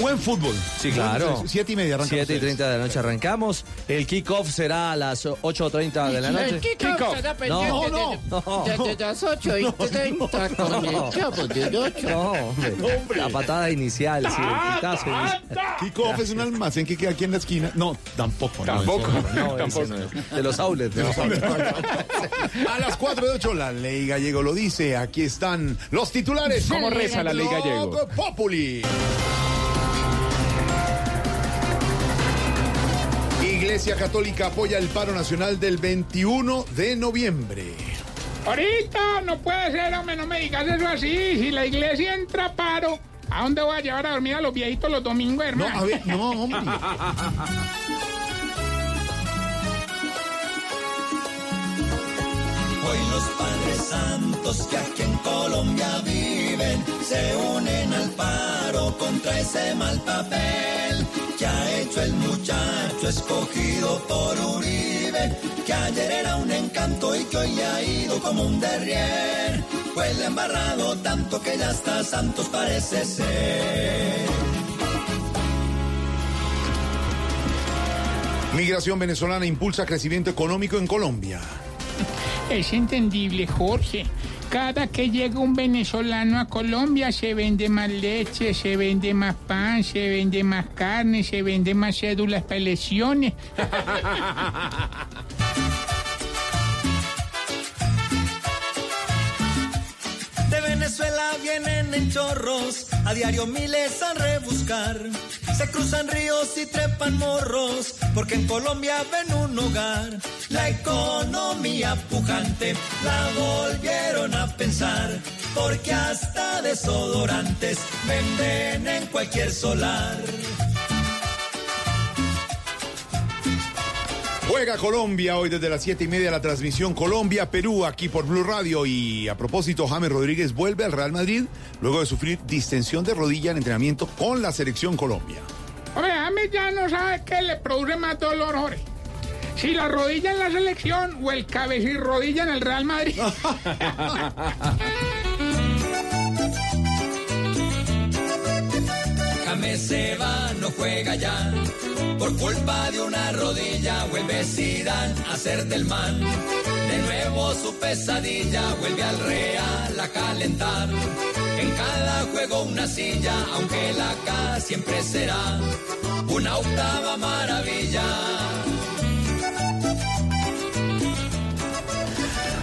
buen fútbol. Sí, claro. Siete y media arrancamos. 7 y 30 de la noche arrancamos. El kickoff será a las 8.30 de la noche. El kickoff Kickoff. será No, pendiente no, de- de- de las 8 y 30 con el chavo de 8. No, hombre. La patada inicial, sí, el pitazo inicial. Kickoff es un almacén que queda aquí en la esquina. No, tampoco. no, Tampoco. no. No, no es. De los outlets. de los outlets. A las 4 de 8, la ley gallego lo dice. Aquí están los titulares. ¿Cómo reza la ley gallego? Populi. Iglesia Católica apoya el paro nacional del 21 de noviembre. Ahorita no puede ser, hombre, no me digas eso así. Si la iglesia entra a paro, ¿a dónde voy a llevar a dormir a los viejitos los domingos, No, hermano? a ver, no, hombre. Hoy los padres santos que aquí en Colombia viven se unen al paro contra ese mal papel que ha hecho el muchacho escogido por Uribe, que ayer era un encanto y que hoy ha ido como un derrier. Pues embarrado tanto que ya hasta Santos parece ser. Migración venezolana impulsa crecimiento económico en Colombia. Es entendible, Jorge. Cada que llega un venezolano a Colombia se vende más leche, se vende más pan, se vende más carne, se vende más cédulas para elecciones. Venezuela vienen en chorros, a diario miles a rebuscar. Se cruzan ríos y trepan morros, porque en Colombia ven un hogar. La economía pujante la volvieron a pensar, porque hasta desodorantes venden en cualquier solar. Juega Colombia hoy desde las 7 y media la transmisión Colombia-Perú aquí por Blue Radio. Y a propósito, James Rodríguez vuelve al Real Madrid luego de sufrir distensión de rodilla en entrenamiento con la selección Colombia. Hombre, James ya no sabe qué le produce más dolor, Jorge. Si la rodilla en la selección o el cabecirrodilla en el Real Madrid. James se va, no juega ya. Por culpa de una rodilla vuelve Zidane a ser del man. De nuevo su pesadilla vuelve al Real a calentar. En cada juego una silla, aunque la K siempre será una octava maravilla.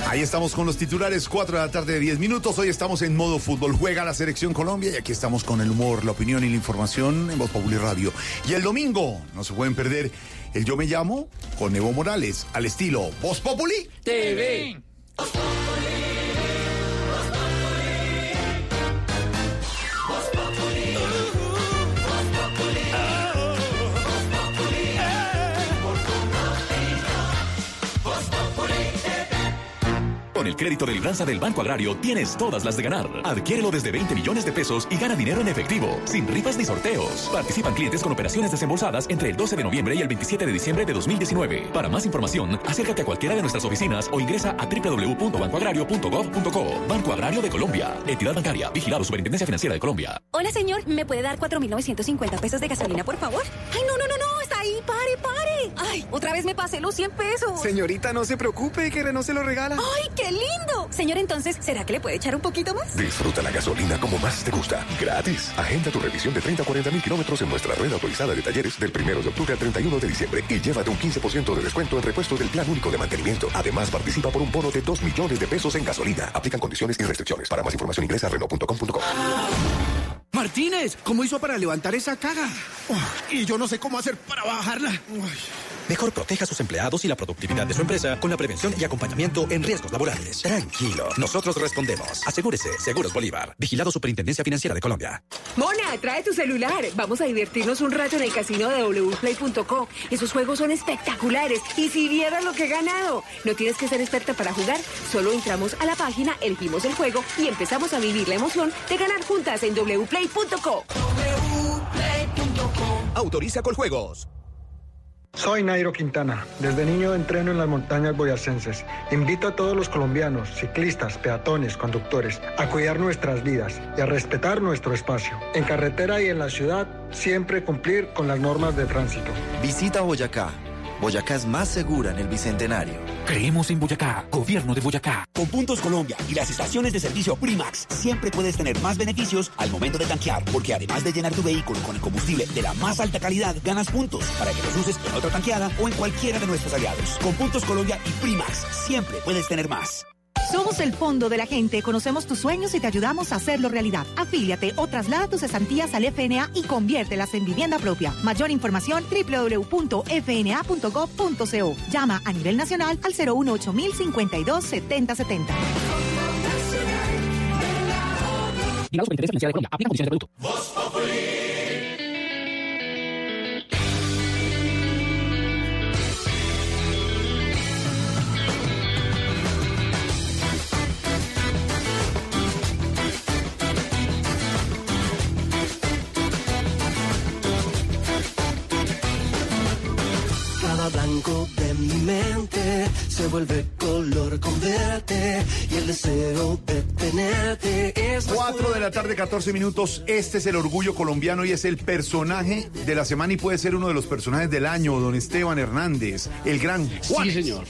Ahí estamos con los titulares, 4 de la tarde, 10 minutos. Hoy estamos en modo fútbol. Juega la selección Colombia y aquí estamos con el humor, la opinión y la información en Voz Popular Radio. Y el domingo, no se pueden perder el Yo Me Llamo con Evo Morales, al estilo Voz Populi TV. Con el crédito del Granza del Banco Agrario tienes todas las de ganar. Adquiérelo desde 20 millones de pesos y gana dinero en efectivo, sin rifas ni sorteos. Participan clientes con operaciones desembolsadas entre el 12 de noviembre y el 27 de diciembre de 2019. Para más información, acércate a cualquiera de nuestras oficinas o ingresa a www.bancoagrario.gov.co. Banco Agrario de Colombia. Entidad bancaria. Vigilado Superintendencia Financiera de Colombia. Hola, señor. ¿Me puede dar 4.950 pesos de gasolina, por favor? Ay, no, no, no, no. Ahí. Pare, pare. Ay, otra vez me pasé los 100 pesos. Señorita, no se preocupe, que Renault se lo regala. Ay, qué lindo. Señor, entonces, ¿será que le puede echar un poquito más? Disfruta la gasolina como más te gusta. Gratis. Agenda tu revisión de 30 a 40 mil kilómetros en nuestra red autorizada de talleres del 1 de octubre al 31 de diciembre y llévate un 15% de descuento en repuesto del plan único de mantenimiento. Además, participa por un bono de 2 millones de pesos en gasolina. Aplican condiciones y restricciones. Para más información ingresa a Renault.com.co. Martínez, ¿cómo hizo para levantar esa caga? y yo no sé cómo hacer para bajarla. Mejor proteja a sus empleados y la productividad de su empresa con la prevención y acompañamiento en riesgos laborales. Tranquilo, nosotros respondemos. Asegúrese, Seguros Bolívar. Vigilado Superintendencia Financiera de Colombia. Mona, trae tu celular. Vamos a divertirnos un rato en el casino de wplay.co. Esos juegos son espectaculares. Y si vieras lo que he ganado. No tienes que ser experta para jugar. Solo entramos a la página, elegimos el juego y empezamos a vivir la emoción de ganar juntas en wplay.co. Autoriza con juegos. Soy Nairo Quintana. Desde niño entreno en las montañas boyacenses. Invito a todos los colombianos, ciclistas, peatones, conductores, a cuidar nuestras vidas y a respetar nuestro espacio. En carretera y en la ciudad, siempre cumplir con las normas de tránsito. Visita Boyacá. Boyacá es más segura en el Bicentenario. Creemos en Boyacá, Gobierno de Boyacá. Con Puntos Colombia y las estaciones de servicio Primax, siempre puedes tener más beneficios al momento de tanquear, porque además de llenar tu vehículo con el combustible de la más alta calidad, ganas puntos para que los uses en otra tanqueada o en cualquiera de nuestros aliados. Con Puntos Colombia y Primax, siempre puedes tener más. Somos el fondo de la gente, conocemos tus sueños y te ayudamos a hacerlo realidad. Afíliate o traslada tus cesantías al FNA y conviértelas en vivienda propia. Mayor información www.fna.gov.co. Llama a nivel nacional al 018 52 7070. Vigilado Superintendencia Financiera de Colombia. Aplica condiciones de producto. Vuelve color con verte y el deseo de tenerte es más 4 de la tarde, 14 minutos. Este es el orgullo colombiano y es el personaje de la semana y puede ser uno de los personajes del año, don Esteban Hernández, el gran Juan. Sí, señor.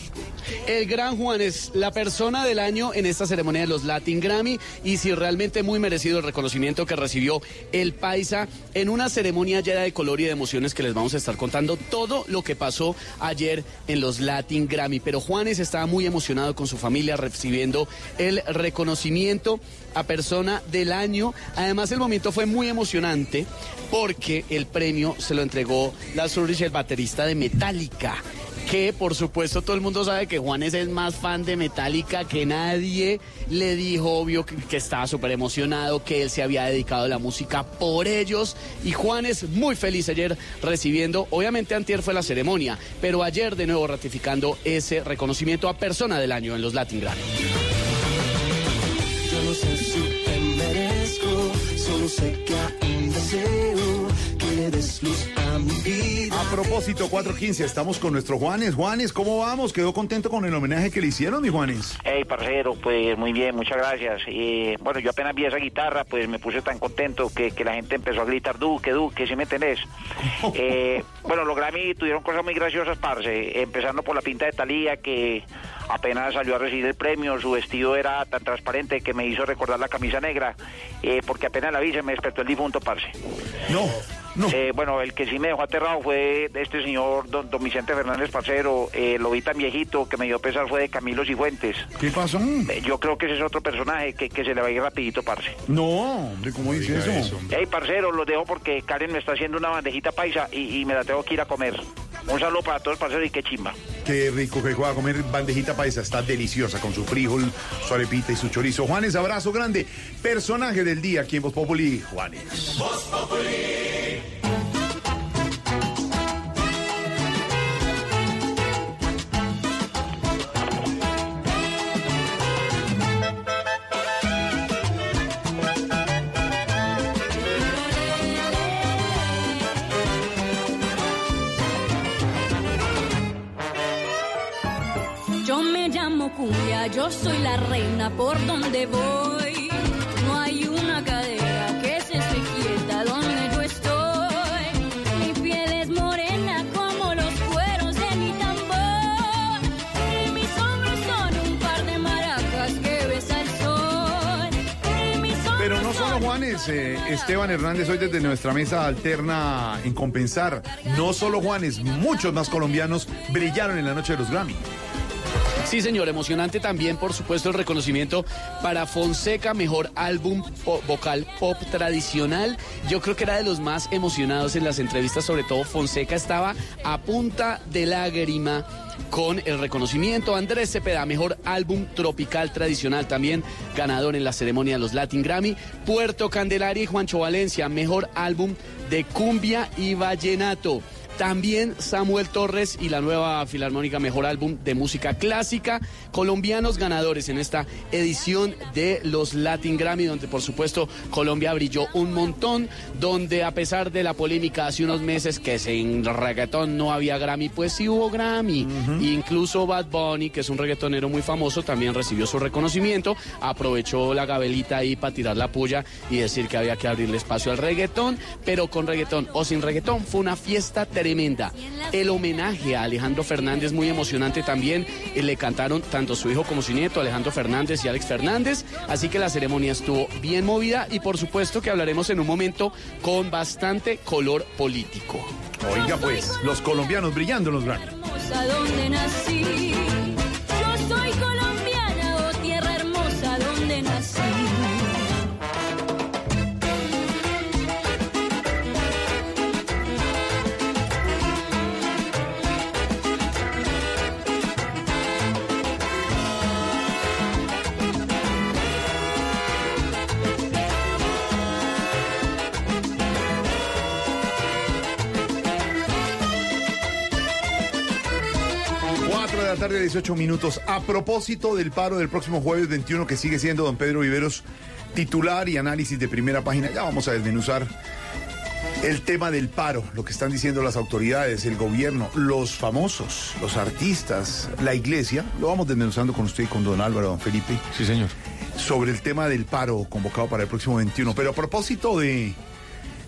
El gran Juan es la persona del año en esta ceremonia de los Latin Grammy y sí, realmente muy merecido el reconocimiento que recibió el Paisa en una ceremonia llena de color y de emociones que les vamos a estar contando todo lo que pasó ayer en los Latin Grammy. Pero Estaba muy emocionado con su familia recibiendo el reconocimiento a persona del año. Además, el momento fue muy emocionante porque el premio se lo entregó la Ulrich, el baterista de Metallica que por supuesto todo el mundo sabe que Juanes es más fan de Metallica que nadie. Le dijo, obvio, que, estaba súper emocionado, que él se había dedicado a la música por ellos. Y Juanes muy feliz ayer recibiendo, obviamente antier fue la ceremonia, pero ayer de nuevo ratificando ese reconocimiento a persona del año en los Latin Grammy. Yo no sé si merezco, solo sé que hay deseo le des luz a mi vida. A propósito, 415, estamos con nuestro Juanes. Juanes, ¿cómo vamos? ¿Quedó contento con el homenaje que le hicieron, mi Juanes? Hey, parcero, pues muy bien, muchas gracias. Eh, bueno, yo apenas vi esa guitarra, pues me puse tan contento que, que la gente empezó a gritar Duque, Duque, ¿sí me entendés? Eh, bueno, los Grammy tuvieron cosas muy graciosas, parce, empezando por la pinta de Talía, que apenas salió a recibir el premio, su vestido era tan transparente que me hizo recordar la camisa negra, eh, porque apenas la vi se me despertó el difunto, parce. No, no. Eh, bueno, el que sí me dejó aterrado fue este señor, don, don Vicente Fernández Parcero, eh, lo vi tan viejito que me dio pesar fue de Camilo Cifuentes. ¿Qué pasó? Eh, Yo creo que ese es otro personaje que, que se le va a ir rapidito, parce. No, hombre, ¿cómo dice eso? Hey, parcero, los dejo porque Karen me está haciendo una bandejita paisa y, y me la tengo que ir a comer. Un saludo para todos, parceros, y qué chimba. Qué rico que va a comer bandejita paisa, está deliciosa con su frijol, su arepita y su chorizo. Juanes, abrazo grande. Personaje del día aquí en Voz Populi, Juanes. Yo Cumbia, yo soy la reina por donde voy. No hay una cadera que se esté quieta donde yo estoy. Mi piel es morena como los cueros de mi tambor. Y mis hombros son un par de maracas que besa el sol. Y mis Pero no solo Juanes, eh, Esteban Hernández hoy desde nuestra mesa alterna en compensar. No solo Juanes, muchos más colombianos brillaron en la noche de los Grammy. Sí, señor, emocionante también, por supuesto, el reconocimiento para Fonseca, mejor álbum vocal pop tradicional. Yo creo que era de los más emocionados en las entrevistas, sobre todo Fonseca estaba a punta de lágrima con el reconocimiento. Andrés Cepeda, mejor álbum tropical tradicional, también ganador en la ceremonia de los Latin Grammy. Puerto Candelaria y Juancho Valencia, mejor álbum de cumbia y vallenato. También Samuel Torres y la nueva Filarmónica Mejor Álbum de Música Clásica. Colombianos ganadores en esta edición de los Latin Grammy, donde por supuesto Colombia brilló un montón, donde a pesar de la polémica hace unos meses que en reggaetón no había Grammy, pues sí hubo Grammy. Incluso Bad Bunny, que es un reggaetonero muy famoso, también recibió su reconocimiento. Aprovechó la gabelita ahí para tirar la puya y decir que había que abrirle espacio al reggaetón, pero con reggaetón o sin reggaetón fue una fiesta tremenda. El homenaje a Alejandro Fernández, muy emocionante también. Eh, Le cantaron tanto su hijo como su nieto, Alejandro Fernández y Alex Fernández. Así que la ceremonia estuvo bien movida y por supuesto que hablaremos en un momento con bastante color político. Oiga pues, los colombianos brillando en los Grammy. hermosa donde nací. Yo soy colombiana, la tarde, 18 minutos. A propósito del paro del próximo jueves 21, que sigue siendo don Pedro Viveros titular y análisis de primera página, ya vamos a desmenuzar el tema del paro, lo que están diciendo las autoridades, el gobierno, los famosos, los artistas, la iglesia. Lo vamos desmenuzando con usted y con don Álvaro, don Felipe. Sí, señor. Sobre el tema del paro convocado para el próximo 21. Pero a propósito de,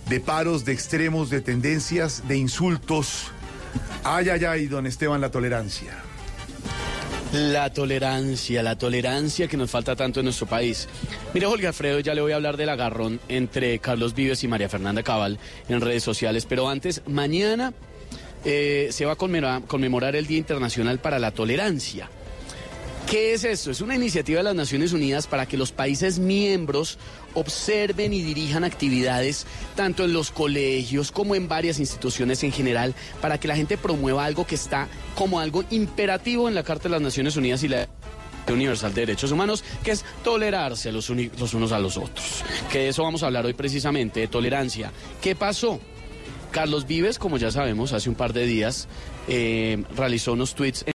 de paros, de extremos, de tendencias, de insultos. Ay, ay, ay, don Esteban, la tolerancia. La tolerancia, la tolerancia que nos falta tanto en nuestro país. Mire, Jorge Alfredo, ya le voy a hablar del agarrón entre Carlos Vives y María Fernanda Cabal en redes sociales, pero antes, mañana eh, se va a conmemorar, conmemorar el Día Internacional para la Tolerancia. ¿Qué es esto? Es una iniciativa de las Naciones Unidas para que los países miembros observen y dirijan actividades tanto en los colegios como en varias instituciones en general para que la gente promueva algo que está como algo imperativo en la Carta de las Naciones Unidas y la Universal de Derechos Humanos, que es tolerarse los, los unos a los otros. Que de eso vamos a hablar hoy precisamente, de tolerancia. ¿Qué pasó? Carlos Vives, como ya sabemos, hace un par de días eh, realizó unos tweets.